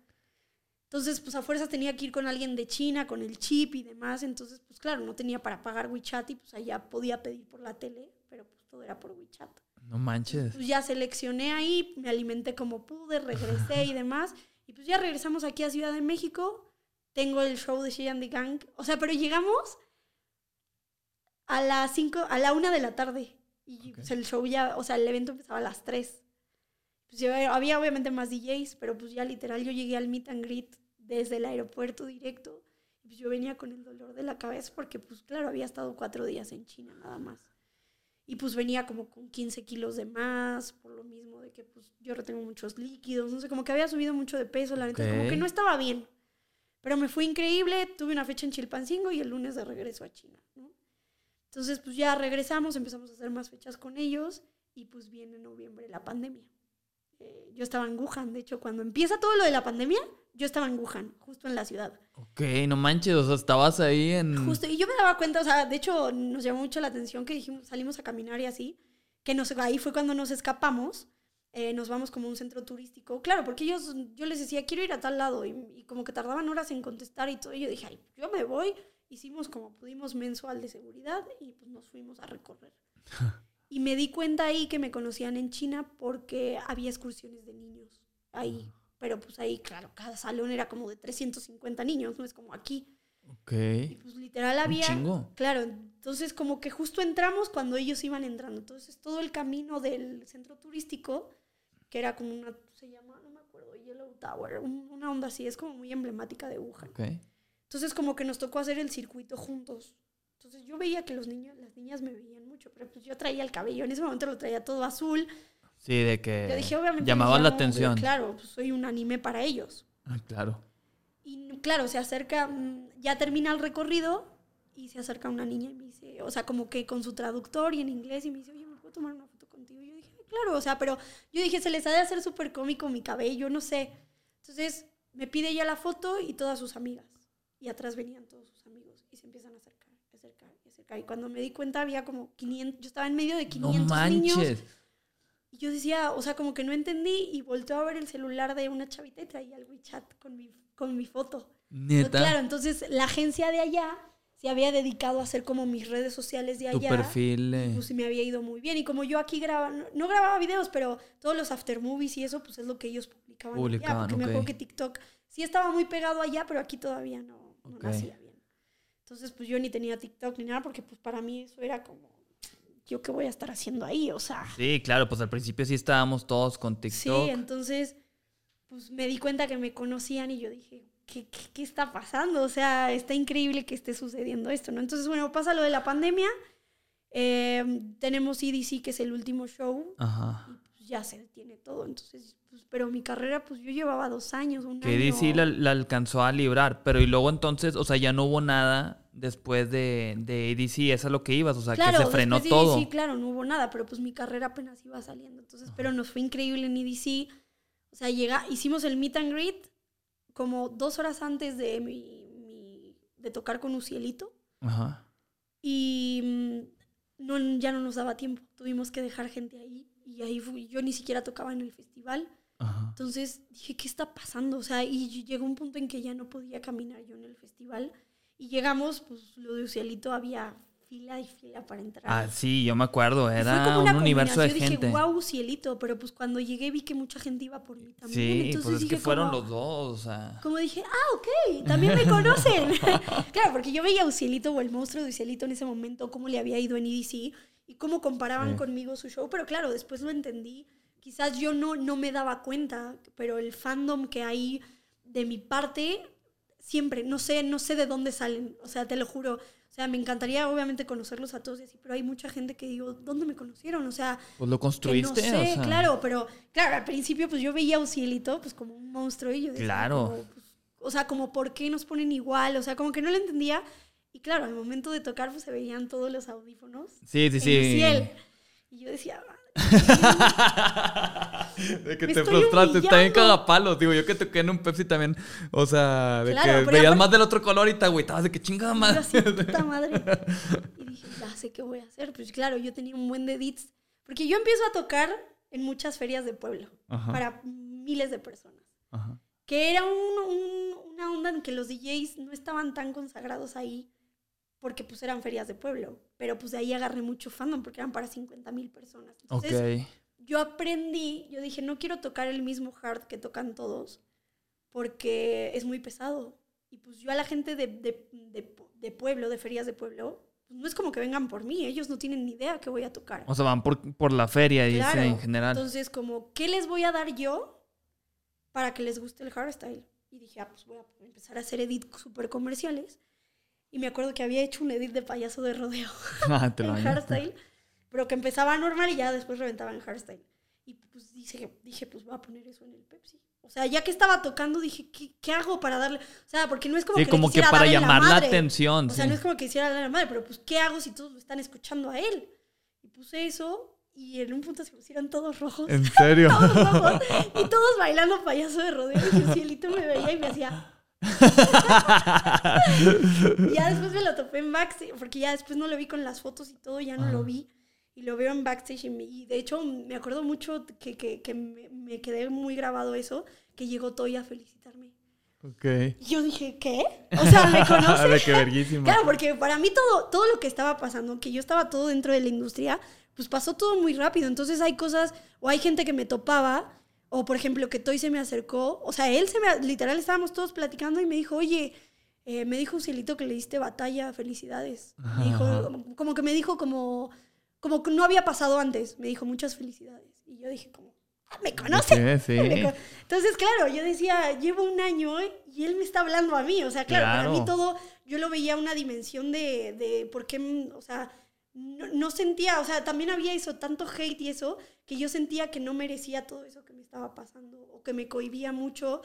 Entonces, pues a fuerzas tenía que ir con alguien de China, con el chip y demás. Entonces, pues claro, no tenía para pagar WeChat y pues allá podía pedir por la tele, pero pues todo era por WeChat. No manches. Pues ya seleccioné ahí, me alimenté como pude, regresé y demás. Y pues ya regresamos aquí a Ciudad de México. Tengo el show de She and the Gang. O sea, pero llegamos a las 5, a la 1 de la tarde. Y pues, el show ya, o sea, el evento empezaba a las 3. Pues había obviamente más DJs, pero pues ya literal yo llegué al meet and greet desde el aeropuerto directo. Pues yo venía con el dolor de la cabeza porque pues claro, había estado cuatro días en China nada más. Y pues venía como con 15 kilos de más, por lo mismo de que pues yo retengo muchos líquidos, no sé, como que había subido mucho de peso, la neta, como que no estaba bien. Pero me fue increíble, tuve una fecha en Chilpancingo y el lunes de regreso a China, ¿no? Entonces pues ya regresamos, empezamos a hacer más fechas con ellos y pues viene en noviembre la pandemia. Eh, yo estaba en Wuhan, de hecho cuando empieza todo lo de la pandemia, yo estaba en Wuhan, justo en la ciudad. Ok, no manches, o sea, estabas ahí en... Justo, y yo me daba cuenta, o sea, de hecho nos llamó mucho la atención que dijimos, salimos a caminar y así, que nos, ahí fue cuando nos escapamos, eh, nos vamos como a un centro turístico, claro, porque ellos, yo les decía, quiero ir a tal lado, y, y como que tardaban horas en contestar y todo, y yo dije, ay, yo me voy, hicimos como pudimos mensual de seguridad y pues nos fuimos a recorrer. y me di cuenta ahí que me conocían en China porque había excursiones de niños ahí. Pero pues ahí, claro, cada salón era como de 350 niños, no es como aquí. Ok. Y pues literal Un había... chingo. Claro, entonces como que justo entramos cuando ellos iban entrando. Entonces todo el camino del centro turístico, que era como una, se llama, no me acuerdo, Yellow Tower, un- una onda así, es como muy emblemática de Wuhan. Ok. Entonces como que nos tocó hacer el circuito juntos. Entonces yo veía que los niños, las niñas me veían mucho, pero pues yo traía el cabello, en ese momento lo traía todo azul. Sí, de que Yo dije, obviamente... llamaba les la atención. Claro, pues soy un anime para ellos. Ah, claro. Y claro, se acerca, mm, ya termina el recorrido y se acerca una niña y me dice, o sea, como que con su traductor y en inglés y me dice, oye, ¿me puedo tomar una foto contigo? Y yo dije, "Ah, claro, o sea, pero yo dije, se les ha de hacer súper cómico mi cabello, no sé. Entonces me pide ella la foto y todas sus amigas. Y atrás venían todos sus amigos y se empiezan a acercar, a Y cuando me di cuenta había como 500, yo estaba en medio de 500 no niños. Y yo decía, o sea, como que no entendí y volteó a ver el celular de una chavita y traía el WeChat con mi, con mi foto. Neta. Claro, entonces la agencia de allá se había dedicado a hacer como mis redes sociales de tu allá. perfil. eh, Pues me había ido muy bien. Y como yo aquí grababa, no, no grababa videos, pero todos los after movies y eso, pues es lo que ellos publicaban. allá, Publicaban, porque me acuerdo que TikTok sí estaba muy pegado allá, pero aquí todavía no, no nacía. Entonces, pues yo ni tenía TikTok ni nada, porque pues para mí eso era como, yo qué voy a estar haciendo ahí, o sea. Sí, claro, pues al principio sí estábamos todos con TikTok. Sí, entonces, pues me di cuenta que me conocían y yo dije, ¿qué, qué, qué está pasando? O sea, está increíble que esté sucediendo esto, ¿no? Entonces, bueno, pasa lo de la pandemia. eh, tenemos EDC, que es el último show, Ajá. Ya se detiene todo. Entonces, pues, pero mi carrera, pues yo llevaba dos años, un Que año. DC la, la alcanzó a librar, pero y luego entonces, o sea, ya no hubo nada después de, de ADC, eso es lo que ibas, o sea, Claro, que se frenó de todo. EDC, claro, no hubo nada, pero pues mi carrera apenas iba saliendo. Entonces, pero nos fue increíble en EDC. O sea, llega, hicimos el meet and greet como dos horas antes de, mi, mi- de tocar con Ucielito. Ajá. Y mm, no, ya no nos daba tiempo. Tuvimos que dejar gente ahí. Y ahí fui, yo ni siquiera tocaba en el festival. Ajá. Entonces dije, ¿qué está pasando? O sea, y llegó un punto en que ya no podía caminar yo en el festival. Y llegamos, pues lo de Ucielito había fila y fila para entrar. Ah, sí, yo me acuerdo, era como un universo de gente. Dije, wow, cielito. Pero pues cuando llegué vi que mucha gente iba por mí también. sí, Entonces pues es que dije fueron como- los dos, o sea. Como dije, ah, ok, también me conocen. claro, porque yo veía a Ucielito o el monstruo de Ucielito en ese momento, cómo le había ido en EDC y cómo comparaban Sí. conmigo su show. Pero claro, después lo entendí. Quizás yo no, no me daba cuenta, pero el fandom que hay de mi parte, siempre, no sé, no sé de dónde salen. O sea, te lo juro. O sea, me encantaría obviamente conocerlos a todos y así, pero hay mucha gente que digo, ¿dónde me conocieron? O sea, Pues lo construiste, no sé, o sea. claro, pero claro, al principio pues yo veía a Ucielito pues como un monstruo y yo decía, Claro. como, pues, o sea, como por qué nos ponen igual, o sea, como que no lo entendía. Y claro, al momento de tocar pues se veían todos los audífonos. Sí, sí, en sí. Uciel. Y yo decía, De que Me te frustraste, está bien humillando. cagapalos. Digo, yo que toqué en un Pepsi también. O sea, de Claro, que veías aparte- más del otro color y te agüitabas de que chingada madre. así, puta madre. Y dije, ya sé qué voy a hacer. Pues claro, yo tenía un buen de edits. Porque yo empiezo a tocar en muchas ferias de pueblo Ajá. para miles de personas. Ajá. Que era un- un- una onda en que los DJs no estaban tan consagrados ahí porque pues eran ferias de pueblo. Pero pues de ahí agarré mucho fandom porque eran para 50 mil personas. Entonces Ok. yo aprendí, yo dije, no quiero tocar el mismo hard que tocan todos porque es muy pesado. Y pues yo a la gente de, de- de- de pueblo, de ferias de pueblo, pues no es como que vengan por mí, ellos no tienen ni idea que voy a tocar. O sea, van por, por la feria, dice, Claro. en general. Entonces, como, ¿qué les voy a dar yo para que les guste el hardstyle? Y dije, ah, pues voy a empezar a hacer edits súper comerciales. Y me acuerdo que había hecho un edit de payaso de rodeo Ah, te lo en hardstyle, pero que empezaba normal y ya después reventaba en hardstyle. Y pues dije, dije, pues voy a poner eso en el Pepsi. O sea, ya que estaba tocando, dije, ¿qué, qué hago para darle? O sea, porque no es como Sí, que le como que para llamar la, madre. atención. O sea, sí. no es como que quisiera darle a la madre, pero pues, ¿qué hago si todos lo están escuchando a él? Y puse eso y en un punto se pusieron todos rojos. En serio. Todos rojos. Y todos bailando payaso de rodeo. Y el cielito me veía y me hacía. Ya después me lo topé en backstage, porque ya después no lo vi con las fotos y todo, ya no lo vi. Y lo veo en backstage. Y, me- y de hecho, me acuerdo mucho que, que, que me, me quedé muy grabado eso, que llegó Toy a felicitarme. ok. Y yo dije, ¿qué? O sea, ¿me conoce? Verguísima. Claro, porque para mí todo, todo lo que estaba pasando, que yo estaba todo dentro de la industria, pues pasó todo muy rápido. Entonces hay cosas, o hay gente que me topaba, o por ejemplo que Toy se me acercó, o sea, él se me, literal estábamos todos platicando y me dijo, oye, eh, me dijo un cielito que le diste batalla, felicidades. Me dijo, como que me dijo como, como que no había pasado antes, me dijo muchas felicidades. Y yo dije como, "Ah, me conoce. Sí, sí. Entonces, claro, yo decía, llevo un año y él me está hablando a mí. O sea, claro, para Claro. mí todo, yo lo veía una dimensión de, de por qué, o sea, no, no sentía, o sea, también había eso, tanto hate y eso, que yo sentía que no merecía todo eso que me estaba pasando o que me cohibía mucho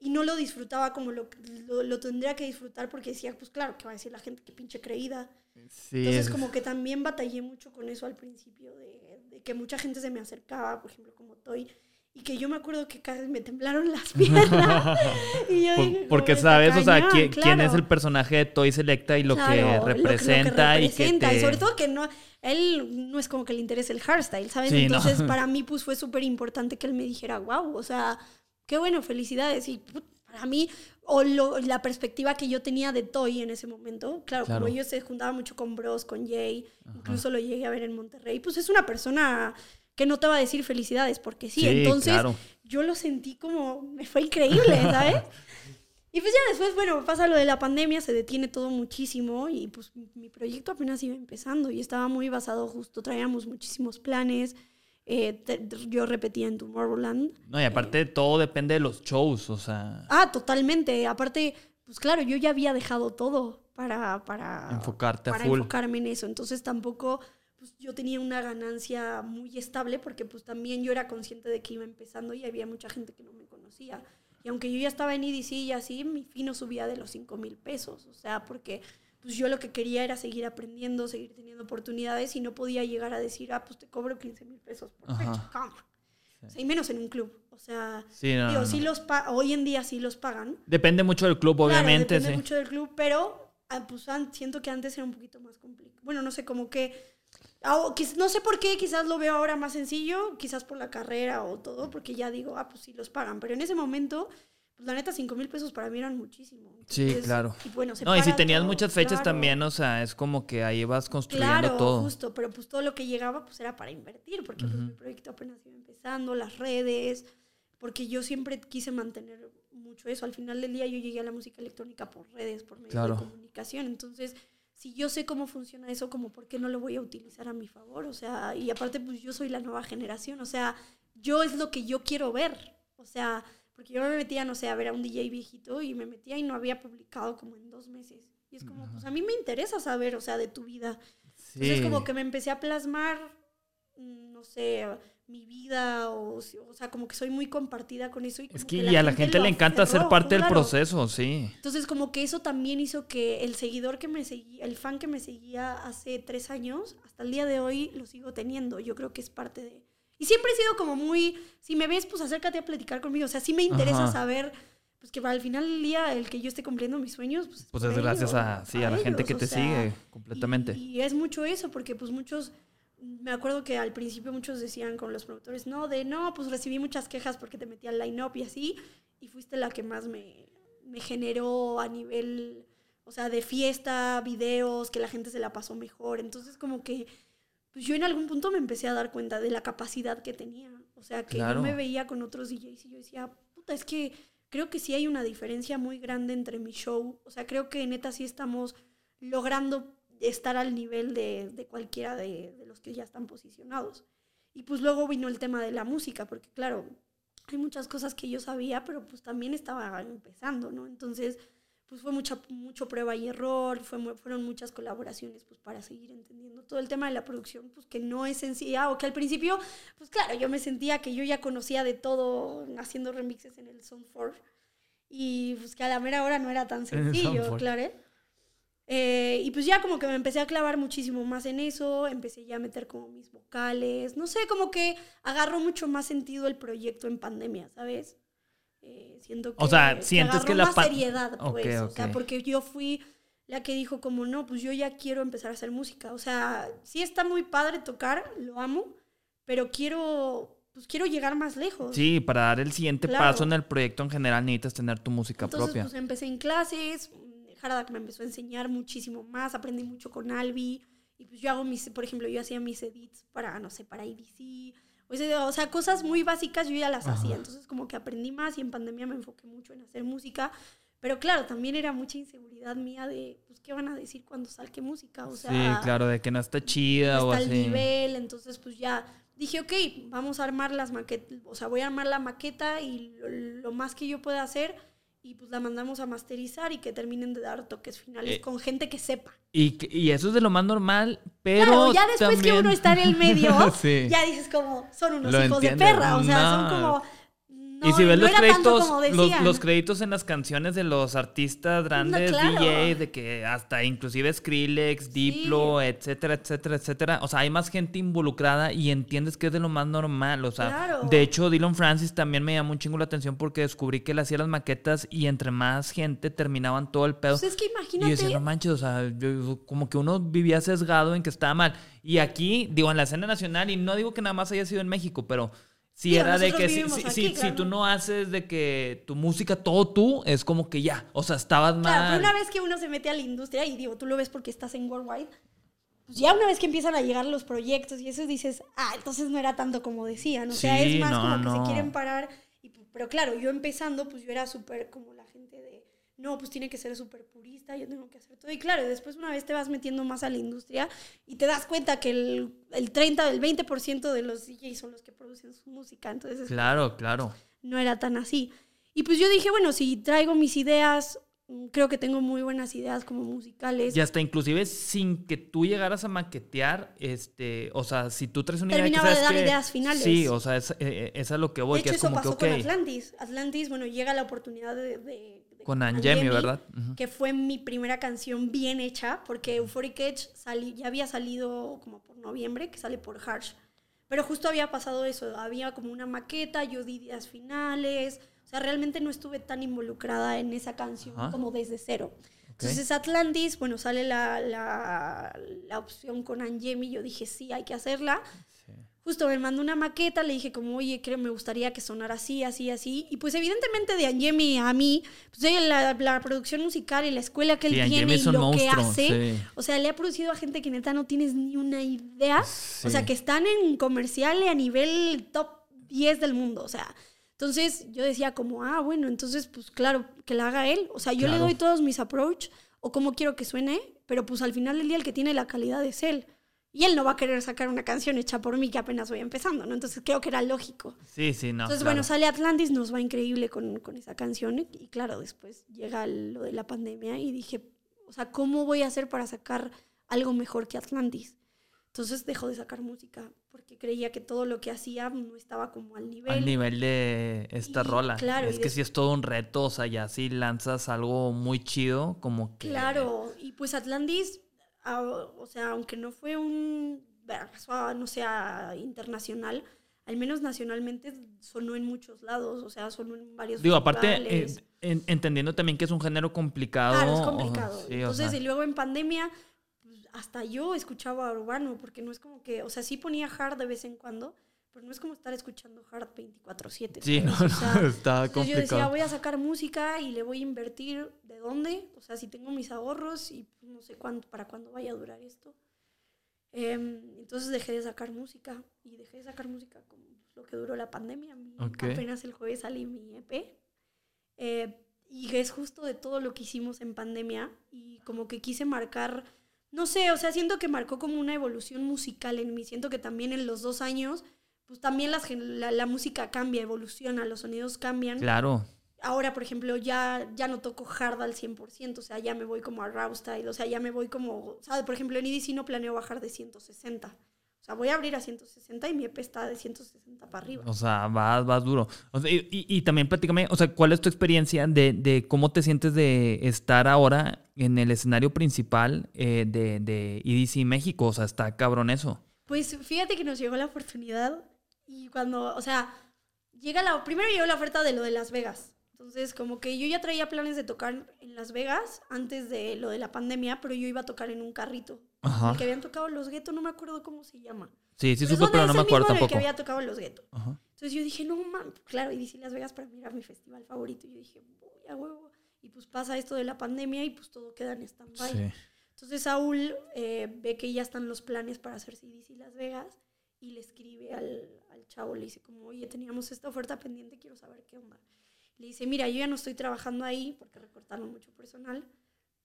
y no lo disfrutaba como lo, lo, lo tendría que disfrutar porque decía, pues claro, que va a decir la gente que pinche creída. Sí, Entonces, es- como que también batallé mucho con eso al principio, de, de que mucha gente se me acercaba, por ejemplo, como Toy, y que yo me acuerdo que casi me temblaron las piernas. y yo Por- dije, porque sabes, "Está o sea, cañón", quién, quién claro. es el personaje de Toy Selecta y lo Claro, que lo- lo que representa y que representa, te... y sobre todo que no, él no es como que le interese el hardstyle, ¿sabes? Sí, no. Entonces, para mí, pues fue súper importante que él me dijera, wow, o sea, qué bueno, felicidades. Y para mí, o lo- la perspectiva que yo tenía de Toy en ese momento, claro, Claro. como ellos se juntaban mucho con Bros, con Jay, incluso lo llegué a ver en Monterrey, pues es una persona que no te va a decir felicidades, porque sí, Sí, entonces claro. yo lo sentí como, me fue increíble, ¿sabes? Y pues ya después, bueno, pasa lo de la pandemia, se detiene todo muchísimo y pues mi- proyecto apenas iba empezando y estaba muy basado justo, traíamos muchísimos planes, eh, te- yo repetía en Tomorrowland. No, y aparte todo depende de los shows, o sea, Ah, totalmente, aparte, pues claro, yo ya había dejado todo para, para, enfocarte a para full. enfocarme en eso, entonces tampoco pues yo tenía una ganancia muy estable porque pues también yo era consciente de que iba empezando y había mucha gente que no me conocía. Y aunque yo ya estaba en EDC y así, mi fin no subía de los 5 mil pesos. O sea, porque pues yo lo que quería era seguir aprendiendo, seguir teniendo oportunidades y no podía llegar a decir, ah, pues te cobro 15 mil pesos por fecha. ¿Cómo? O sea, y menos en un club. O sea, Sí, no, digo, no, sí los hoy en día sí los pagan. Depende mucho del club, Claro, obviamente, depende sí. mucho del club, pero ah, pues, siento que antes era un poquito más complicado. Bueno, no sé, como que... o quiz- no sé por qué, quizás lo veo ahora más sencillo, quizás por la carrera o todo, porque ya digo, ah, pues sí los pagan. Pero en ese momento, pues la neta, 5 mil pesos para mí eran muchísimo. Sí, Entonces, claro. Y bueno, se No, y si tenías todo, muchas fechas claro. también, o sea, es como que ahí vas construyendo Claro, todo. justo, pero pues todo lo que llegaba pues era para invertir, porque pues mi proyecto apenas iba empezando, las redes, porque yo siempre quise mantener mucho eso. Al final del día yo llegué a la música electrónica por redes, por medio Claro. de comunicación, entonces si yo sé cómo funciona eso, como por qué no lo voy a utilizar a mi favor, o sea, y aparte pues yo soy la nueva generación, o sea, yo es lo que yo quiero ver, o sea, porque yo me metía, no sé, a ver a un DJ viejito y me metía y no había publicado como en dos meses. Y es como, pues a mí me interesa saber, o sea, de tu vida. Entonces como que me empecé a plasmar, mm, no sé, mi vida o, o sea, como que soy muy compartida con eso. Y es que, y a la gente, le encanta ser parte del proceso, sí. Entonces como que eso también hizo que el seguidor que me seguía, el fan que me seguía hace tres años, hasta el día de hoy lo sigo teniendo. Yo creo que es parte de... Y siempre he sido como muy, si me ves, pues acércate a platicar conmigo. O sea, sí me interesa saber pues que al final del día el que yo esté cumpliendo mis sueños, pues, pues es gracias a, sí, a, la gente que te sigue completamente. Y, es mucho eso, porque pues muchos, me acuerdo que al principio muchos decían con los productores, no, de no, pues recibí muchas quejas porque te metí al line-up y así, y fuiste la que más me, me generó a nivel, o sea, de fiesta, videos, que la gente se la pasó mejor. Entonces como que pues yo en algún punto me empecé a dar cuenta de la capacidad que tenía. O sea, que yo me veía con otros DJs y yo decía, puta, es que creo que sí hay una diferencia muy grande entre mi show. O sea, creo que neta sí estamos logrando estar al nivel de, cualquiera de, los que ya están posicionados. Y pues luego vino el tema de la música, porque claro, hay muchas cosas que yo sabía, pero pues también estaba empezando, ¿no? Entonces, pues fue mucha, mucho prueba y error, fue, fueron muchas colaboraciones pues para seguir entendiendo todo el tema de la producción, pues que no es sencilla, o que al principio, pues claro, yo me sentía que yo ya conocía de todo haciendo remixes en el Sound 4 y pues que a la mera hora no era tan sencillo, claro. Eh, y pues ya como que me empecé a clavar muchísimo más en eso, empecé ya a meter como mis vocales, no sé, como que agarró mucho más sentido el proyecto en pandemia, ¿sabes? Eh, siento que, o sea, sientes que, la más seriedad, pues, o sea, porque yo fui la que dijo como, no, pues yo ya quiero empezar a hacer música, o sea, sí está muy padre tocar, lo amo, pero quiero pues quiero llegar más lejos. Sí, para dar el siguiente paso en el proyecto en general necesitas tener tu música Entonces, propia. Pues empecé en clases, Jaradak me empezó a enseñar muchísimo más, aprendí mucho con Albi, y pues yo hago mis, por ejemplo, yo hacía mis edits para, no sé, para IBC, o sea, cosas muy básicas yo ya las hacía, entonces como que aprendí más y en pandemia me enfoqué mucho en hacer música, pero claro, también era mucha inseguridad mía de, pues, ¿qué van a decir cuando salga música? O sea, sí, claro, de que no está chida no está o así. nivel, entonces pues ya dije, ok, vamos a armar las maquetas, o sea, voy a armar la maqueta y lo, más que yo pueda hacer y pues la mandamos a masterizar y que terminen de dar toques finales eh, con gente que sepa. Y, y, eso es de lo más normal, pero claro, ya después que uno está en el medio, ya dices como, son unos hijos de perra, o sea, son como y si ves los créditos, los, créditos en las canciones de los artistas grandes, DJ, de que hasta inclusive Skrillex, Diplo, etcétera, etcétera, etcétera. O sea, hay más gente involucrada y entiendes que es de lo más normal. O sea, de hecho, Dylan Francis también me llamó un chingo la atención porque descubrí que él hacía las maquetas y entre más gente terminaban todo el pedo. Pues es que imagínate. Y yo decía, no manches, o sea, como que uno vivía sesgado en que estaba mal. Y aquí, digo, en la escena nacional, y no digo que nada más haya sido en México, pero Sí, era de que si, si, tú no haces de que tu música todo tú, es como que ya, o sea, estabas mal. Claro, pero una vez que uno se mete a la industria, y digo, tú lo ves porque estás en Worldwide, pues ya una vez que empiezan a llegar los proyectos y eso dices, ah, entonces no era tanto como decían, o sea, es más como que se quieren parar. Y, pero claro, yo empezando, pues yo era súper como no, pues tiene que ser súper purista, yo tengo que hacer todo. Y claro, después una vez te vas metiendo más a la industria y te das cuenta que el, el 30, el 20% de los DJs son los que producen su música. Entonces, claro, claro. No era tan así. Y pues yo dije, bueno, si traigo mis ideas, mm, creo que tengo muy buenas ideas como musicales. Y hasta inclusive sin que tú llegaras a maquetear, este, o sea, si tú traes una idea Terminaba de dar ideas finales. Sí, o sea, es, eh, es, a lo que voy. De hecho, eso pasó con Atlantis. Atlantis, bueno, llega la oportunidad de con Angemi, ¿verdad? Que fue mi primera canción bien hecha, porque Euphoric Edge ya había salido como por noviembre, que sale por Harsh. Pero justo había pasado eso, había como una maqueta, yo di días finales, o sea, realmente no estuve tan involucrada en esa canción como desde cero. Entonces Atlantis, bueno, sale la, la, la opción con Angemi, yo dije, sí, hay que hacerla justo me mandó una maqueta, le dije como, oye, creo me gustaría que sonara así, así, así. Y pues evidentemente de Angemi a mí, pues la, la producción musical y la escuela que él tiene y lo que hace, o sea, le ha producido a gente que neta no tienes ni una idea. O sea, que están en comercial a nivel top 10 del mundo, o sea. Entonces yo decía como, ah, bueno, entonces pues claro, que la haga él. O sea, yo le doy todos mis approach o cómo quiero que suene, pero pues al final del día el que tiene la calidad es él. Y él no va a querer sacar una canción hecha por mí que apenas voy empezando, ¿no? Entonces creo que era lógico. Sí, sí, no. Entonces, bueno, sale Atlantis, nos va increíble con, con esa canción. Y, claro, después llega lo de la pandemia y dije, o sea, ¿cómo voy a hacer para sacar algo mejor que Atlantis? Entonces dejó de sacar música porque creía que todo lo que hacía no estaba como al nivel. Al nivel de esta Y, rola. claro, es y que des- sí es todo un reto, o sea, ya si lanzas algo muy chido, como que... Claro, y pues Atlantis, ah, o sea, aunque no fue un, no sea internacional, al menos nacionalmente sonó en muchos lados, o sea, sonó en varios Digo, aparte, eh, en- entendiendo también que es un género complicado. Claro, es o- complicado. sí, o Entonces, sea, y luego en pandemia, pues, hasta yo escuchaba urbano, porque no es como que, o sea, sí ponía hard de vez en cuando, pero no es como estar escuchando hard 24/7. sí, no. O sea, no, está entonces yo decía, complicado. voy a sacar música y le voy a invertir de dónde, o sea, si tengo mis ahorros y no sé cuánto, para cuándo vaya a durar esto. Em, entonces dejé de sacar música y dejé de sacar música como lo que duró la pandemia. Mi- Ok. Apenas el jueves salí mi EP. Eh, y es justo de todo lo que hicimos en pandemia y como que quise marcar, no sé, o sea, siento que marcó como una evolución musical en mí. Siento que también en los dos años, pues también las la, la música cambia, evoluciona, los sonidos cambian. Claro. Ahora, por ejemplo, ya, ya no toco hard al 100%, o sea, ya me voy como a raw style, o sea, ya me voy como, o sea, por ejemplo, en EDC no planeo bajar de 160. O sea, voy a abrir a 160 y mi EP está de 160 para arriba. O sea, vas, vas duro. O sea, y, y- y también platícame, o sea, ¿cuál es tu experiencia de, de cómo te sientes de estar ahora en el escenario principal eh, de, de EDC México? O sea, está cabrón eso. Pues fíjate que nos llegó la oportunidad y cuando, o sea, llega la, primero llegó la oferta de lo de Las Vegas. Entonces, como que yo ya traía planes de tocar en Las Vegas antes de lo de la pandemia, pero yo iba a tocar en un carrito. Ajá. El que habían tocado los guetos, no me acuerdo cómo se llama. Sí, sí supe, pero no me acuerdo en el tampoco. que había tocado los guetos. Entonces yo dije, no, man, claro, y DC Las Vegas para mí era mi festival favorito. Y yo dije, voy a huevo. Y pues pasa esto de la pandemia y pues todo queda en stand-by. Sí. Entonces Saúl eh, ve que ya están los planes para hacer CDC Las Vegas y le escribe al, al chavo, le dice como, oye, teníamos esta oferta pendiente, quiero saber qué onda. Le dice, mira, yo ya no estoy trabajando ahí porque recortaron mucho personal,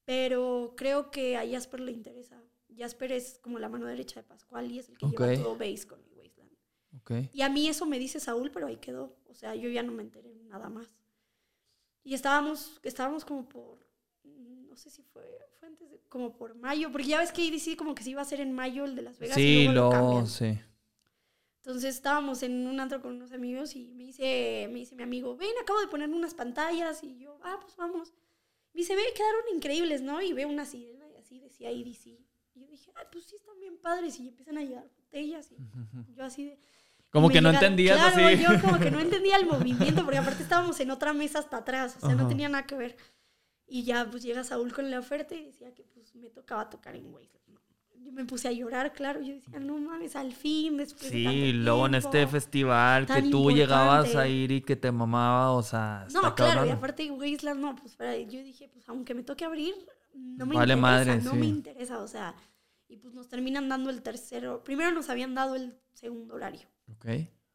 pero creo que a Jasper le interesa. Jasper es como la mano derecha de Pascual y es el que Ok. lleva todo base con el Wasteland. Ok. Y a mí eso me dice Saúl, pero ahí quedó. O sea, yo ya no me enteré nada más. Y estábamos, estábamos como por, mm, no sé si fue, fue antes de, como por mayo, porque ya ves que IDC como que se iba a hacer en mayo el de Las Vegas y Sí, luego lo lo, cambian. sí. Entonces estábamos en un antro con unos amigos y me dice, me dice mi amigo, ven, acabo de poner unas pantallas y yo, ah, pues vamos. Me dice, ve, quedaron increíbles, ¿no? Y veo una sirena y así decía IDC. Y yo dije, ah, pues sí, están bien padres y empiezan a llegar botellas y yo así de... Como que no entendías claro, así. yo como que no entendía el movimiento, porque aparte estábamos en otra mesa hasta atrás, o sea, no tenía nada que ver. Y ya, pues llega Saúl con la oferta y decía que pues me tocaba tocar en Wasteland. Yo me puse a llorar, claro, yo decía, no mames, al fin, después de Sí, tanto luego en este tiempo". festival que tú llegabas a ir y que te mamaba, o sea, No, claro, cabrón. y aparte Wasteland, no, pues para, yo dije, pues aunque me toque abrir, no me Vale interesa, madre, no sí. me interesa, o sea, y pues nos terminan dando el tercero, primero nos habían dado el segundo horario, Ok.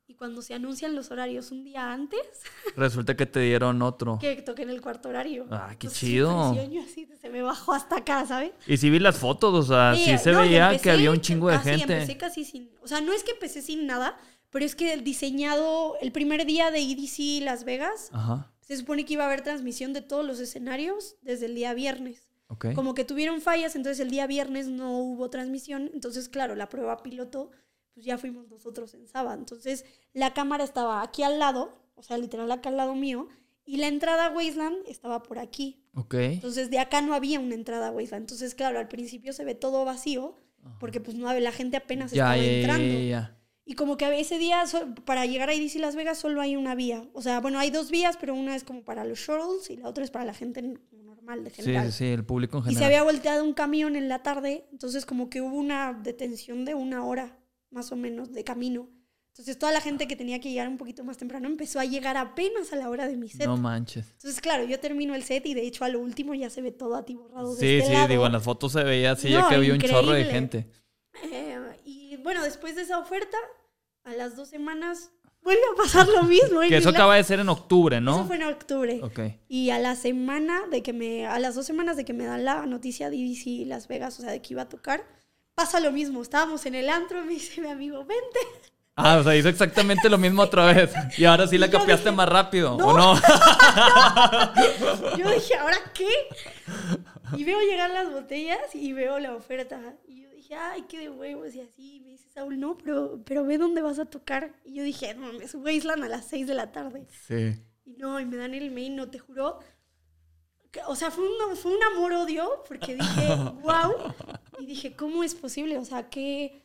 Y cuando se anuncian los horarios un día antes, Resulta que te dieron otro. que toqué en el cuarto horario. Ah, qué Entonces, chido. yo así, se me bajó hasta acá, ¿sabes? Y sí vi las fotos, o sea, sí, Sí, se no, veía empecé que había un chingo de casi, gente. Empecé casi sin, o sea, no es que empecé sin nada, pero es que el diseñado, el primer día de EDC Las Vegas, Ajá. se supone que iba a haber transmisión de todos los escenarios desde el día viernes. Ok. Como que tuvieron fallas, entonces el día viernes no hubo transmisión, entonces claro, la prueba piloto, pues ya fuimos nosotros en sábado. Entonces la cámara estaba aquí al lado, o sea, literal acá al lado mío, y la entrada a Wasteland estaba por aquí. Ok. Entonces de acá no había una entrada a Wasteland. Entonces, claro, al principio se ve todo vacío, porque pues no la gente apenas Ya, estaba entrando. ya, ya. Y como que ese día, para llegar a IDC Las Vegas, solo hay una vía. O sea, bueno, hay dos vías, pero una es como para los shuttles y la otra es para la gente normal, de general. sí, sí, el público en Y se general. había volteado un camión en la tarde, entonces como que hubo una detención de una hora, más o menos, de camino. Entonces toda la gente que tenía que llegar un poquito más temprano empezó a llegar apenas a la hora de mi set. No manches. Entonces, claro, yo termino el set y de hecho a lo último ya se ve todo atiborrado de Sí, este sí, lado. digo, en las fotos se veía así, ya No, que había un chorro de gente. Eh, y bueno, después de esa oferta, a las dos semanas vuelve a pasar lo mismo. Que eso acaba de ser en octubre, ¿no? Eso fue en octubre. Ok. Y a la semana de que me, a las dos semanas de que me dan la noticia de EDC Las Vegas, o sea, de que iba a tocar, pasa lo mismo. Estábamos en el antro, me dice mi amigo, vente. Ah, o sea, hizo exactamente lo mismo otra vez. Y ahora sí la capeaste más rápido, "No". ¿o no? Yo dije, ¿ahora qué? Y veo llegar las botellas y veo la oferta. Y yo dije, ay, qué de huevos y así. Y me dice Saúl, no, pero, pero ve dónde vas a tocar. Y yo dije, no, me subo a Island a las 6 de la tarde. Sí. Y no, y me dan el mail, no te juro. O sea, fue un, fue un amor-odio porque dije, wow. Y dije, ¿cómo es posible? O sea, que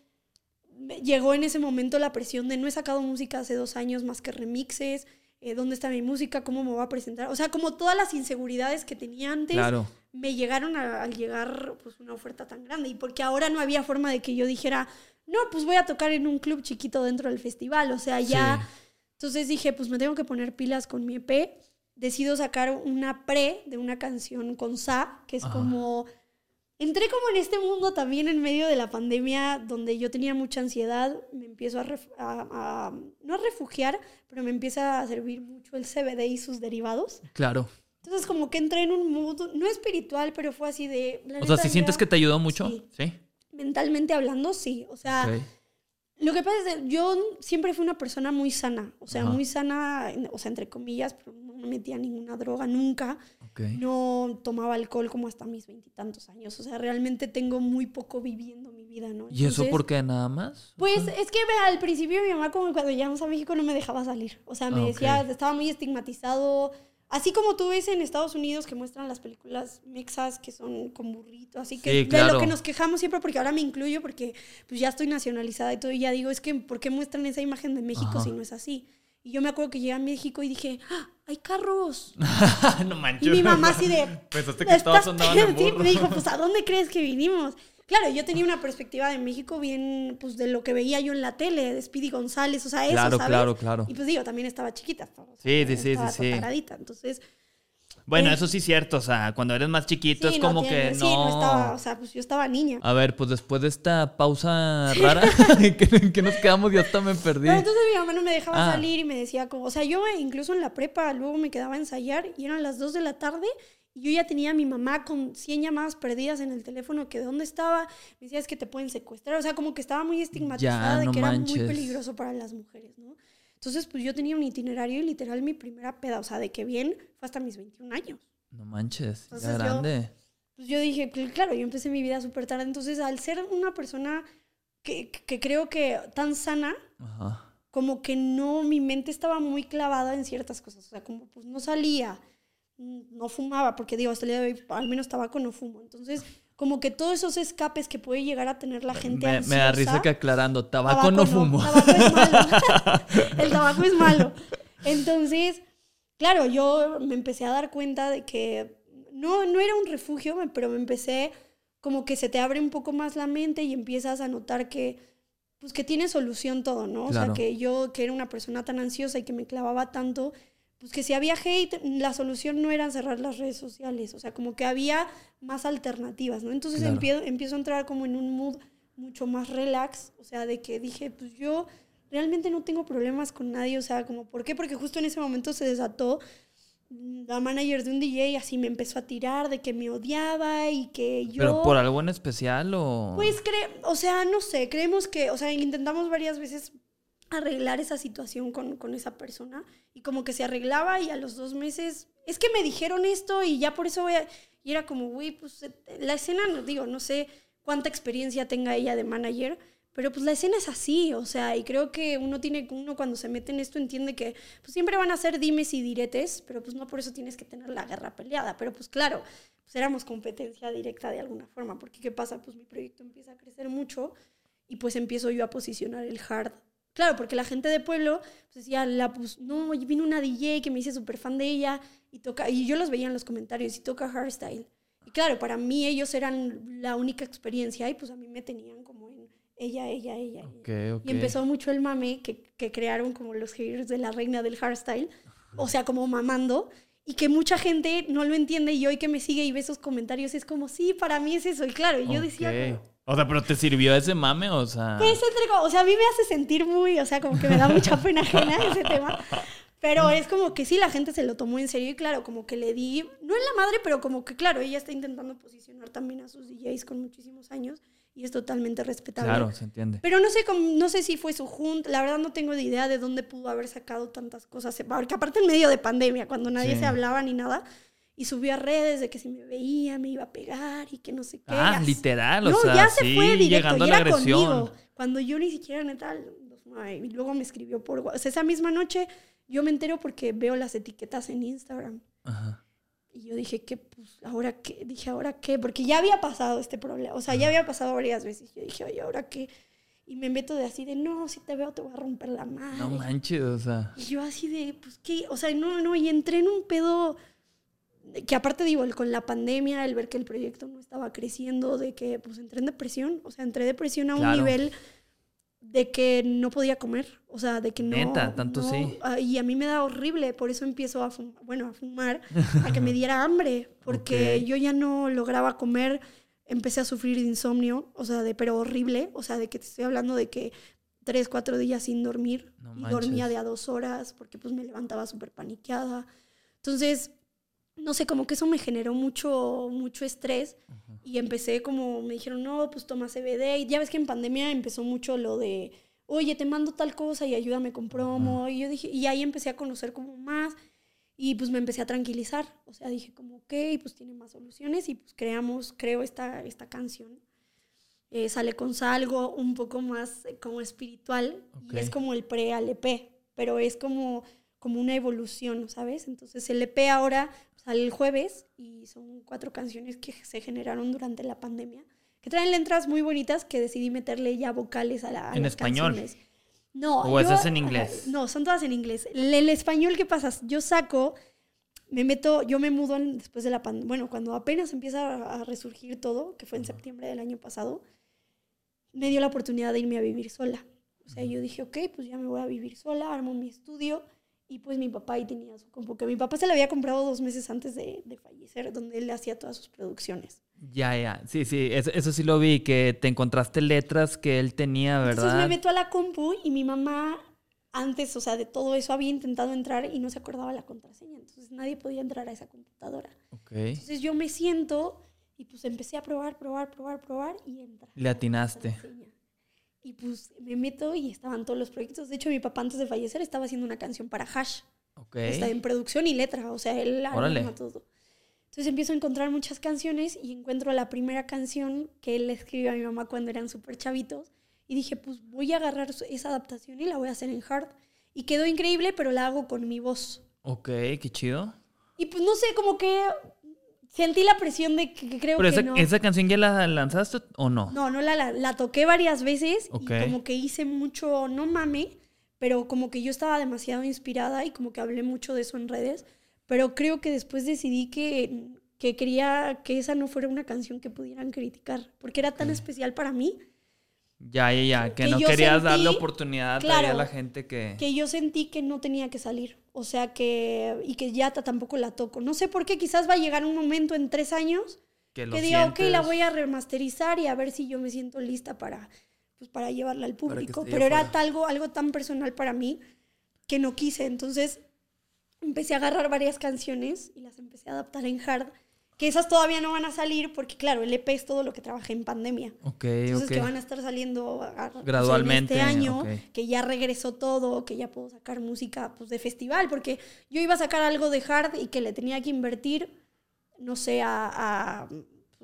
llegó en ese momento la presión de no he sacado música hace dos años más que remixes. eh, ¿Dónde está mi música? ¿Cómo me voy a presentar? O sea, como todas las inseguridades que tenía antes Claro. me llegaron a- al llegar pues una oferta tan grande y porque ahora no había forma de que yo dijera no pues voy a tocar en un club chiquito dentro del festival o sea ya Sí. entonces dije pues me tengo que poner pilas con mi EP decido sacar una pre de una canción con Sa que es Ajá. como entré como en este mundo también en medio de la pandemia donde yo tenía mucha ansiedad me empiezo a, ref- a- a- no a refugiar pero me empieza a servir mucho el CBD y sus derivados Claro. entonces como que entré en un mood, no espiritual, pero fue así de... O sea, si sientes que te ayudó mucho. Sí. Sí. Mentalmente hablando, sí. O sea. Lo que pasa es que yo siempre fui una persona muy sana. O sea, Ajá. muy sana, o sea, entre comillas, pero no me metía ninguna droga nunca. No tomaba alcohol como hasta mis veintitantos años. O sea, realmente tengo muy poco viviendo mi vida, ¿no? ¿Y eso por qué nada más? Pues es que al principio mi mamá como cuando llegamos a México no me dejaba salir. O sea, me Ah, decía, estaba muy estigmatizado. Así como tú ves en Estados Unidos que muestran las películas mexas que son con burrito, así que Sí, de claro. lo que nos quejamos siempre, porque ahora me incluyo porque pues ya estoy nacionalizada y todo, y ya digo, es que ¿por qué muestran esa imagen de México Ajá. si no es así? Y yo me acuerdo que llegué a México y dije, ¡Ah, hay carros. no manches. Y mi mamá así de... Pensaste que todos "Estás andaban en Sí, burro. me dijo, pues ¿a dónde crees que vinimos? Claro, yo tenía una perspectiva de México bien, pues de lo que veía yo en la tele, de Speedy González, o sea, eso, Claro, ¿sabes? claro, claro. Y pues digo, también estaba chiquita. o sea, Sí, sí, sí, estaba sí, sí. paradita, entonces... Bueno, Eh, eso sí es cierto. O sea, cuando eres más chiquito sí, es no como tiene- que Sí, no. no estaba, o sea, pues yo estaba niña. A ver, pues después de esta pausa rara, ¿en qué nos quedamos? Ya hasta me perdí. Pero entonces mi mamá no me dejaba Ah. salir y me decía como, o sea, yo incluso en la prepa luego me quedaba a ensayar y eran las 2 de la tarde y yo ya tenía a mi mamá con 100 llamadas perdidas en el teléfono que de dónde estaba, me decía es que te pueden secuestrar, o sea, como que estaba muy estigmatizada de no que era manches. muy peligroso para las mujeres, ¿no? Entonces, pues yo tenía un itinerario y literal mi primera peda, o sea, de que bien fue hasta mis 21 años. No manches, Entonces ya yo- grande. Pues yo dije, cl- claro, yo empecé mi vida súper tarde, entonces al ser una persona que, que creo que tan sana, Ajá. como que no, mi mente estaba muy clavada en ciertas cosas. O sea, como pues no salía, no fumaba, porque digo, hasta el día de hoy al menos tabaco no fumo. Entonces, como que todos esos escapes que puede llegar a tener la gente Me, me da risa que aclarando, tabaco, no fumo. Tabaco es malo. el tabaco es malo. Entonces, claro, yo me empecé a dar cuenta de que no, no era un refugio, pero me empecé como que se te abre un poco más la mente y empiezas a notar que pues que tiene solución todo, ¿no? O sea, que yo que era una persona tan ansiosa y que me clavaba tanto, pues que si había hate, la solución no era cerrar las redes sociales, o sea, como que había más alternativas, ¿no? Entonces Claro. empiezo, empiezo a entrar como en un mood mucho más relax, o sea, de que dije, pues yo realmente no tengo problemas con nadie, o sea, como, ¿por qué? Porque justo en ese momento se desató la manager de un DJ así me empezó a tirar de que me odiaba y que yo... ¿Pero por algo en especial o...? Pues, cre o sea, no sé, creemos que, o sea, intentamos varias veces arreglar esa situación con, con esa persona y como que se arreglaba y a los dos meses, es que me dijeron esto y ya por eso voy a... Y era como, güey, pues eh, la escena, no digo, no sé cuánta experiencia tenga ella de manager, pero pues la escena es así, o sea, y creo que uno tiene, uno cuando se mete en esto entiende que pues siempre van a ser dimes y diretes, pero pues no por eso tienes que tener la guerra peleada, pero pues claro, pues éramos competencia directa de alguna forma, porque ¿qué pasa? Pues mi proyecto empieza a crecer mucho y pues empiezo yo a posicionar el hard. Claro, porque la gente de pueblo pues decía, la, pues no, vino una DJ que me hice súper fan de ella y toca, y yo los veía en los comentarios y toca hardstyle. Y claro, para mí ellos eran la única experiencia y pues a mí me tenían como en ella, ella, ella. ella. Ok, ok. Y empezó mucho el mame que, que crearon como los haters de la reina del hardstyle, o sea, como mamando, y que mucha gente no lo entiende y hoy que me sigue y ve esos comentarios es como, sí, para mí es eso. Y claro, y yo decía, O sea, ¿pero te sirvió ese mame? O sea... pues entre o sea, a mí me hace sentir muy, o sea, como que me da mucha pena ajena ese tema. Pero es como que sí, la gente se lo tomó en serio y claro, como que le di, no en la madre, pero como que claro, ella está intentando posicionar también a sus DJs con muchísimos años y es totalmente respetable. Claro, se entiende. Pero no sé, cómo- no sé si fue su junta, la verdad no tengo ni idea de dónde pudo haber sacado tantas cosas, porque aparte en medio de pandemia, cuando nadie Sí. se hablaba ni nada, Y subió a redes de que si me veía me iba a pegar y que no sé qué. Ah, literal, o no, sea, ya se sí, fue directo, llegando a y la era agresión. conmigo. Cuando yo ni siquiera neta, ay, y luego me escribió por. O sea, esa misma noche yo me entero porque veo las etiquetas en Instagram. Ajá. Y yo dije, ¿qué? Pues, ¿ahora qué? Dije, ¿ahora qué? Porque ya había pasado este problema. O sea, ya había pasado varias veces. Yo dije, oye, ¿ahora qué? Y me meto de así de, no, si te veo te voy a romper la madre. No manches, o sea. Y yo así de, pues qué, o sea, no, no, y entré en un pedo que aparte digo, el- con la pandemia, el ver que el proyecto no estaba creciendo, de que pues entré en depresión, o sea, entré en depresión a un Claro. nivel de que no podía comer, o sea, de que no... Neta, tanto no- sí. ah, Y a mí me da horrible, por eso empiezo a fumar, bueno, a fumar, a que me diera hambre, porque Ok. yo ya no lograba comer, empecé a sufrir de insomnio, o sea, de pero horrible, o sea, de que te estoy hablando de que tres, cuatro días sin dormir No y dormía de a dos horas porque pues me levantaba súper paniqueada. Entonces, no sé, como que eso me generó mucho, mucho estrés y empecé como, me dijeron, no, pues toma CBD. Y ya ves que en pandemia empezó mucho lo de, oye, te mando tal cosa y ayúdame con promo. Y yo dije, y ahí empecé a conocer como más y pues me empecé a tranquilizar. O sea, dije como, ok, pues tiene más soluciones y pues creamos, creo esta, esta canción. Eh, sale con algo un poco más eh, como espiritual Ok. y es como el pre al EP, pero es como, como una evolución, ¿sabes? Entonces el EP ahora sale el jueves y son cuatro canciones que se generaron durante la pandemia, que traen letras muy bonitas que decidí meterle ya vocales a, la, a ¿En las español? canciones. No, ¿O yo- esas en inglés? No, son todas en inglés. El, el español, ¿qué pasa? Yo saco, me meto, yo me mudo en- después de la pandemia, bueno, cuando apenas empieza a, a resurgir todo, que fue en septiembre del año pasado, me dio la oportunidad de irme a vivir sola. O sea, yo dije, ok, pues ya me voy a vivir sola, armo mi estudio. Y pues mi papá ahí tenía su compu, que mi papá se le había comprado dos meses antes de, de fallecer, donde él hacía todas sus producciones. Ya, ya. Sí, sí, eso, eso sí lo vi, que te encontraste letras que él tenía, Entonces ¿verdad? me meto a la compu y mi mamá, antes, o sea, de todo eso, había intentado entrar y no se acordaba la contraseña. Entonces nadie podía entrar a esa computadora. Ok. Entonces yo me siento y pues empecé a probar, probar, probar, probar y entra. Le atinaste. la. Y pues me meto y estaban todos los proyectos. De hecho, mi papá antes de fallecer estaba haciendo una canción para Hash. Está en producción y letra, o sea, él arma todo. Entonces empiezo a encontrar muchas canciones y encuentro la primera canción que él le escribió a mi mamá cuando eran súper chavitos. Y dije, pues voy a agarrar esa adaptación y la voy a hacer en hard. Y quedó increíble, pero la hago con mi voz. Ok, qué chido. Y pues no sé, como que sentí la presión de que, que creo Pero que esa, no. esa canción ya la lanzaste o no? No, no la, la, la toqué varias veces Ok. y como que hice mucho, no mame, pero como que yo estaba demasiado inspirada y como que hablé mucho de eso en redes, pero creo que después decidí que, que quería que esa no fuera una canción que pudieran criticar, porque era tan especial para mí Ya, ya, ya. Que, Que no querías darle sentí- oportunidad claro, a la gente que... que yo sentí que no tenía que salir, o sea que, y que ya ta- tampoco la toco. No sé por qué, quizás va a llegar un momento en tres años Que, que diga, ok, la sientes. voy a remasterizar y a ver si yo me siento lista para, pues, para llevarla al público. Pero era algo, algo tan personal para mí que no quise. Entonces empecé a agarrar varias canciones y las empecé a adaptar en hard. Que esas todavía no van a salir porque, claro, el EP es todo lo que trabajé en pandemia. Ok, Entonces que van a estar saliendo a- o sea, en Gradualmente, este año, que ya regresó todo, que ya puedo sacar música pues, de festival, porque yo iba a sacar algo de hard y que le tenía que invertir, no sé, a, a, pues,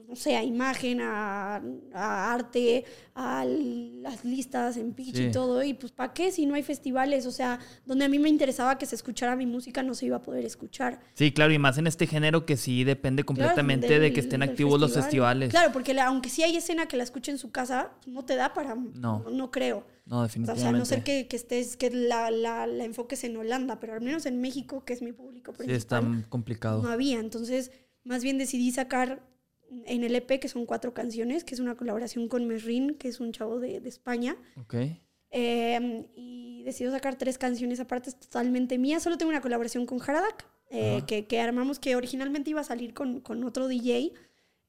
no sé, a imagen, a, a arte, a las listas en pitch Sí. y todo, y pues ¿para qué si no hay festivales? O sea, donde a mí me interesaba que se escuchara mi música no se iba a poder escuchar. Sí, claro, y más en este género que sí depende completamente Claro, de que estén activos los festival. festivales. Claro, porque la- aunque sí hay escena que la escuche en su casa, no te da para... No. no, no creo. No, O definitivamente. sea, a no ser que, que estés, que la, la, la enfoques en Holanda, pero al menos en México, que es mi público Sí, está principal, complicado. no había. Entonces, más bien decidí sacar en el EP, que son cuatro canciones, que es una colaboración con Merrin, que es un chavo de, de España. Ok. Eh, y decidí sacar tres canciones aparte totalmente mías. Solo tengo una colaboración con Haradak, eh, que, que armamos, que originalmente iba a salir con, con otro DJ.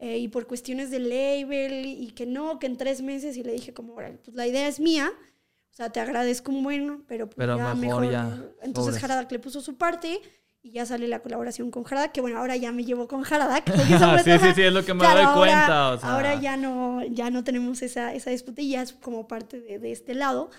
eh, y por cuestiones de label y que no, que en tres meses, y le dije como, "Órale, pues la idea es mía, o sea, te agradezco un buen, pero, pues Pero ya mejor mejor. ya, Entonces. Haradak le puso su parte y ya sale la colaboración con Haradak, que bueno, ahora ya me llevo con sobre sí, todo- sí, sí, es lo que me Claro, doy ahora- cuenta. O sea, Ahora ya no, ya no tenemos esa, esa disputa y ya es como parte de, de este lado.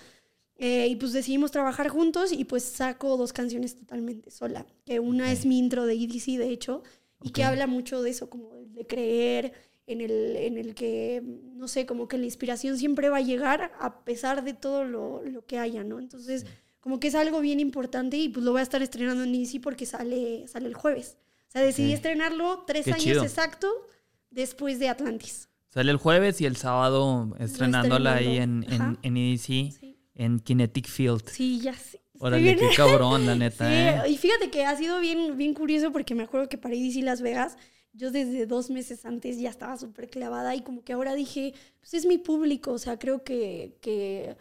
Eh, y pues decidimos trabajar juntos y pues saco dos canciones totalmente sola. Que una es mi intro de EDC, de hecho, y que habla mucho de eso, como de creer en el, en el que, no sé, como que la inspiración siempre va a llegar a pesar de todo lo, lo que haya, ¿no? Entonces, como que es algo bien importante y pues lo voy a estar estrenando en Easy porque sale, sale el jueves. O sea, decidí estrenarlo tres Qué años chido. exacto después de Atlantis. Sale el jueves y el sábado estrenándola ahí en, en, en EDC, Sí, en Kinetic Field. sí ya sé. Órale, qué cabrón, la neta, Sí, ¿eh? y fíjate que ha sido bien, bien curioso porque me acuerdo que para EDC Las Vegas, yo desde dos meses antes ya estaba súper clavada y como que ahora dije, pues es mi público, o sea, creo que, que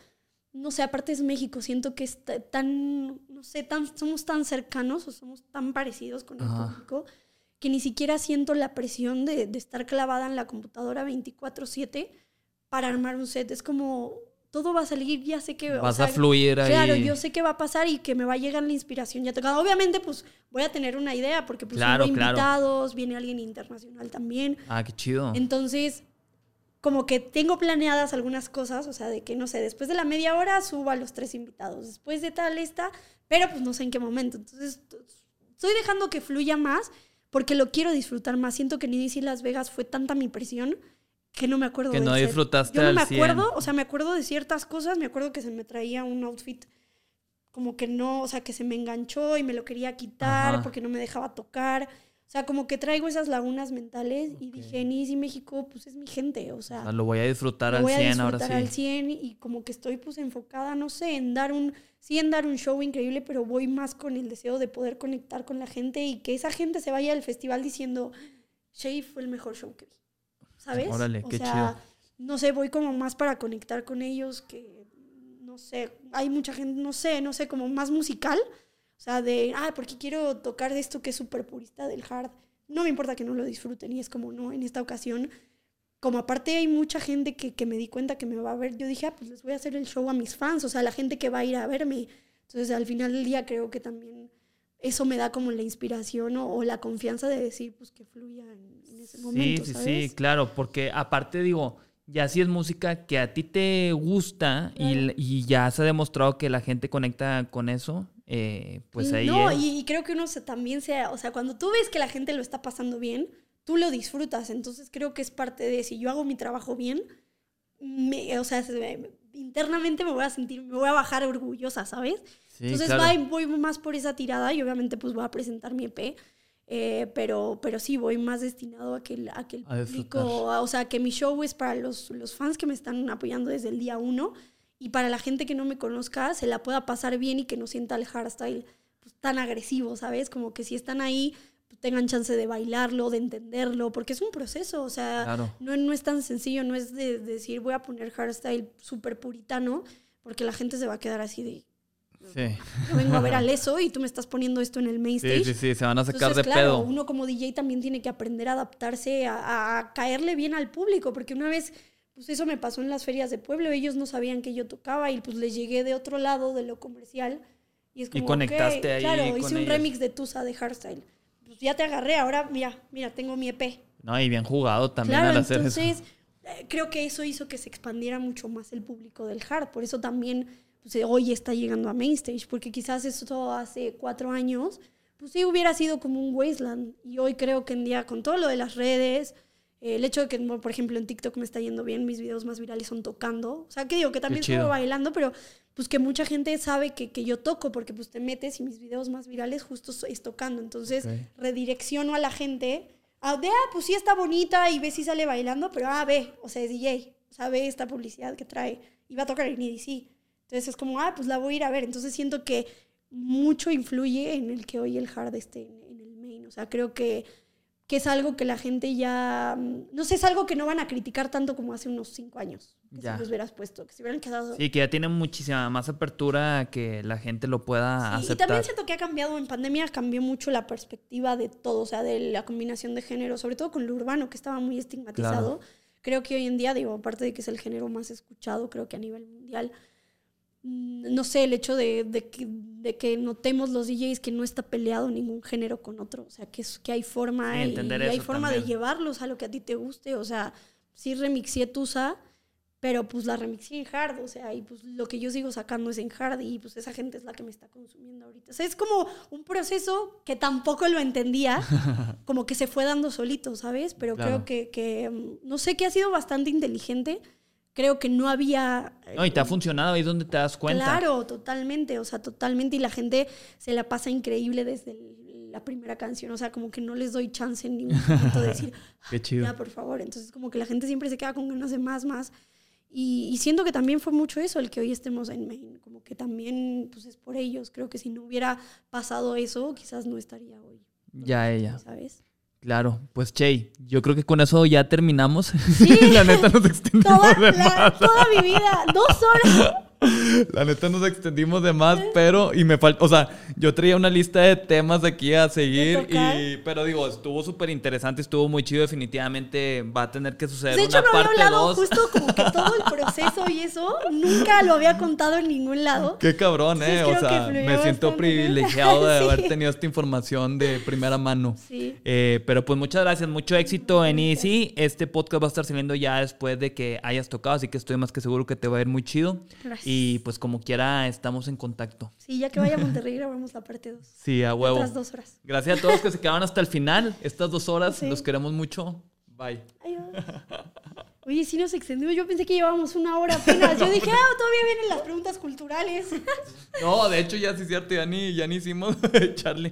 no sé, aparte es México, siento que es ta- tan, no sé, tan, somos tan cercanos o somos tan parecidos con el Ajá. público que ni siquiera siento la presión de, de estar clavada en la computadora 24/7 para armar un set. Es como, todo va a salir, ya sé que... o Vas sea, a fluir ahí. Claro, yo sé que va a pasar y que me va a llegar la inspiración ya tocada. Obviamente, pues voy a tener una idea porque pues Claro, tengo claro. invitados, viene alguien internacional también. Ah, qué chido. Entonces, como que tengo planeadas algunas cosas, o sea, de que no sé, después de la media hora subo a los tres invitados, después de tal esta, pero pues no sé en qué momento. Entonces, estoy dejando que fluya más porque lo quiero disfrutar más. Siento que en EDC Las Vegas fue tanta mi presión que no me acuerdo Que no disfrutaste Yo no me 100. acuerdo, o sea, me acuerdo de ciertas cosas, me acuerdo que se me traía un outfit como que no, o sea, que se me enganchó y me lo quería quitar Ajá. porque no me dejaba tocar. O sea, como que traigo esas lagunas mentales y dije, en Easy México, pues es mi gente, o sea, O sea, lo voy a disfrutar lo al voy a 100 ahora disfrutar sí. al 100 y como que estoy pues enfocada, no sé, en dar un, sí en dar un show increíble, pero voy más con el deseo de poder conectar con la gente y que esa gente se vaya al festival diciendo, Shay fue el mejor show que vi, ¿sabes? Órale, o qué sea, chido. no sé, voy como más para conectar con ellos que, no sé, hay mucha gente, no sé, no sé, como más musical, o sea, de, ah, porque quiero tocar esto que es súper purista del hard. No me importa que no lo disfruten y es como, no, en esta ocasión como aparte hay mucha gente que, que me di cuenta que me va a ver, yo dije, ah, pues les voy a hacer el show a mis fans, o sea, la gente que va a ir a verme. Entonces, al final del día creo que también eso me da como la inspiración o, o la confianza de decir, pues que fluya en, en ese momento, sí, sí, ¿sabes? sí, claro, porque aparte digo, ya si es música que a ti te gusta y, y ya se ha demostrado que la gente conecta con eso, eh, pues ahí No, es. y, y creo que uno se, también sea, o sea, cuando tú ves que la gente lo está pasando bien, tú lo disfrutas. Entonces creo que es parte de, si yo hago mi trabajo bien, me- o sea, se- internamente me voy a sentir, me voy a bajar orgullosa, ¿sabes? Sí, Entonces claro. voy más por esa tirada y obviamente pues voy a presentar mi EP. eh, pero, pero sí, voy más destinado a que el, a que el A público, disfrutar. o sea, que mi show es para los, los fans que me están apoyando desde el día uno y para la gente que no me conozca se la pueda pasar bien y que no sienta el hardstyle pues, tan agresivo, ¿sabes? Como que si están ahí pues, tengan chance de bailarlo, de entenderlo, porque es un proceso, o sea, Claro. no, no es tan sencillo, no es de, de decir voy a poner hardstyle súper puritano, porque la gente se va a quedar así de, Sí. yo vengo a ver al eso y tú me estás poniendo esto en el main Sí, sí, sí, se van a sacar Entonces, de claro, pedo. uno como DJ también tiene que aprender a adaptarse, a, a caerle bien al público, porque una vez, pues eso me pasó en las ferias de pueblo, ellos no sabían que yo tocaba y pues les llegué de otro lado de lo comercial. Y, es Y como, conectaste ok, ahí Claro, con hice un remix de Tusa de Hardstyle. Pues ya te agarré, ahora mira, mira, tengo mi EP. No, y bien jugado también claro, al hacer eso. entonces eh, creo que eso hizo que se expandiera mucho más el público del hard. Por eso también pues, hoy está llegando a Mainstage, porque quizás eso hace cuatro años, pues sí hubiera sido como un wasteland. Y hoy creo que en día, con todo lo de las redes, el hecho de que, por ejemplo, en TikTok me está yendo bien, mis videos más virales son tocando. O sea, que digo que también estuvo bailando, pero pues que mucha gente sabe que, que yo toco, porque pues te metes y mis videos más virales justo es tocando. Entonces Ok. redirecciono a la gente a de, ah, pues sí está bonita y ve si sale bailando, pero ah, ve, o sea, es DJ, o sea, ve esta publicidad que trae y va a tocar en EDC. Entonces es como, ah, pues la voy a ir a ver. Entonces siento que mucho influye en el que hoy el hard esté en, en el main. O sea, creo que, que es algo que la gente ya, mm, no sé, es algo que no van a criticar tanto como hace unos cinco años. Que Ya. si los hubieras puesto, que si hubieran quedado... Sí, que ya tiene muchísima más apertura a que la gente lo pueda Sí, y aceptar. también siento que ha cambiado en pandemia, cambió mucho la perspectiva de todo, o sea, de la combinación de género, sobre todo con lo urbano, que estaba muy estigmatizado. Creo que hoy en día, digo, aparte de que es el género más escuchado, creo que a nivel mundial, no sé, el hecho de, de que, de que notemos los DJs que no está peleado ningún género con otro, o sea, que, es, que hay forma, Sí, y, hay forma de llevarlos a lo que a ti te guste, o sea, sí remixé Tusa, pero pues la remixé en hard, o sea, y pues lo que yo sigo sacando es en hard y pues esa gente es la que me está consumiendo ahorita. O sea, es como un proceso que tampoco lo entendía, como que se fue dando solito, ¿sabes? Pero Claro. creo que, que, mm, no sé, que ha sido bastante inteligente. Creo que no había... No, y te ha funcionado, ahí es donde te das cuenta. Claro, totalmente, o sea, totalmente. Y la gente se la pasa increíble desde el- la primera canción, o sea, como que no les doy chance en ningún momento de decir, Qué chido. ya, por favor. Entonces, como que la gente siempre se queda con ganas de más, más. Y, y siento que también fue mucho eso el que hoy estemos en Maine, como que también pues es por ellos. Creo que si no hubiera pasado eso, quizás no estaría hoy. Ya, ella. ¿Sabes? Claro, pues Che, yo creo que con eso ya terminamos. Sí. la neta nos extendimos Toda, de la- más. toda mi vida, dos horas. La neta nos extendimos de más, pero y me falta, o sea, yo traía una lista de temas aquí a seguir y pero digo, estuvo súper interesante, estuvo muy chido, definitivamente va a tener que suceder De hecho, una no había parte hablado 2. justo como que todo el proceso y eso, nunca lo había contado en ningún lado. Qué cabrón, Entonces, eh, o sea, me siento privilegiado de haber tenido esta información de primera mano. Sí. Eh, pero pues muchas gracias, mucho éxito en Easy. Este podcast va a estar saliendo ya después de que hayas tocado, así que estoy más que seguro que te va a ir muy chido. Gracias. Y pues como quiera, estamos en contacto. Sí, ya que vaya a Monterrey grabamos la parte 2. Sí, a huevo. Otras dos horas. Gracias a todos que se quedaron hasta el final, estas dos horas. Sí. Los queremos mucho. Bye. Adiós. Oye, sí nos extendimos. Yo pensé que llevábamos una hora apenas. Yo dije, ah, todavía vienen las preguntas culturales. No, de hecho ya sí es cierto, ya ni, ya ni hicimos, Charlie.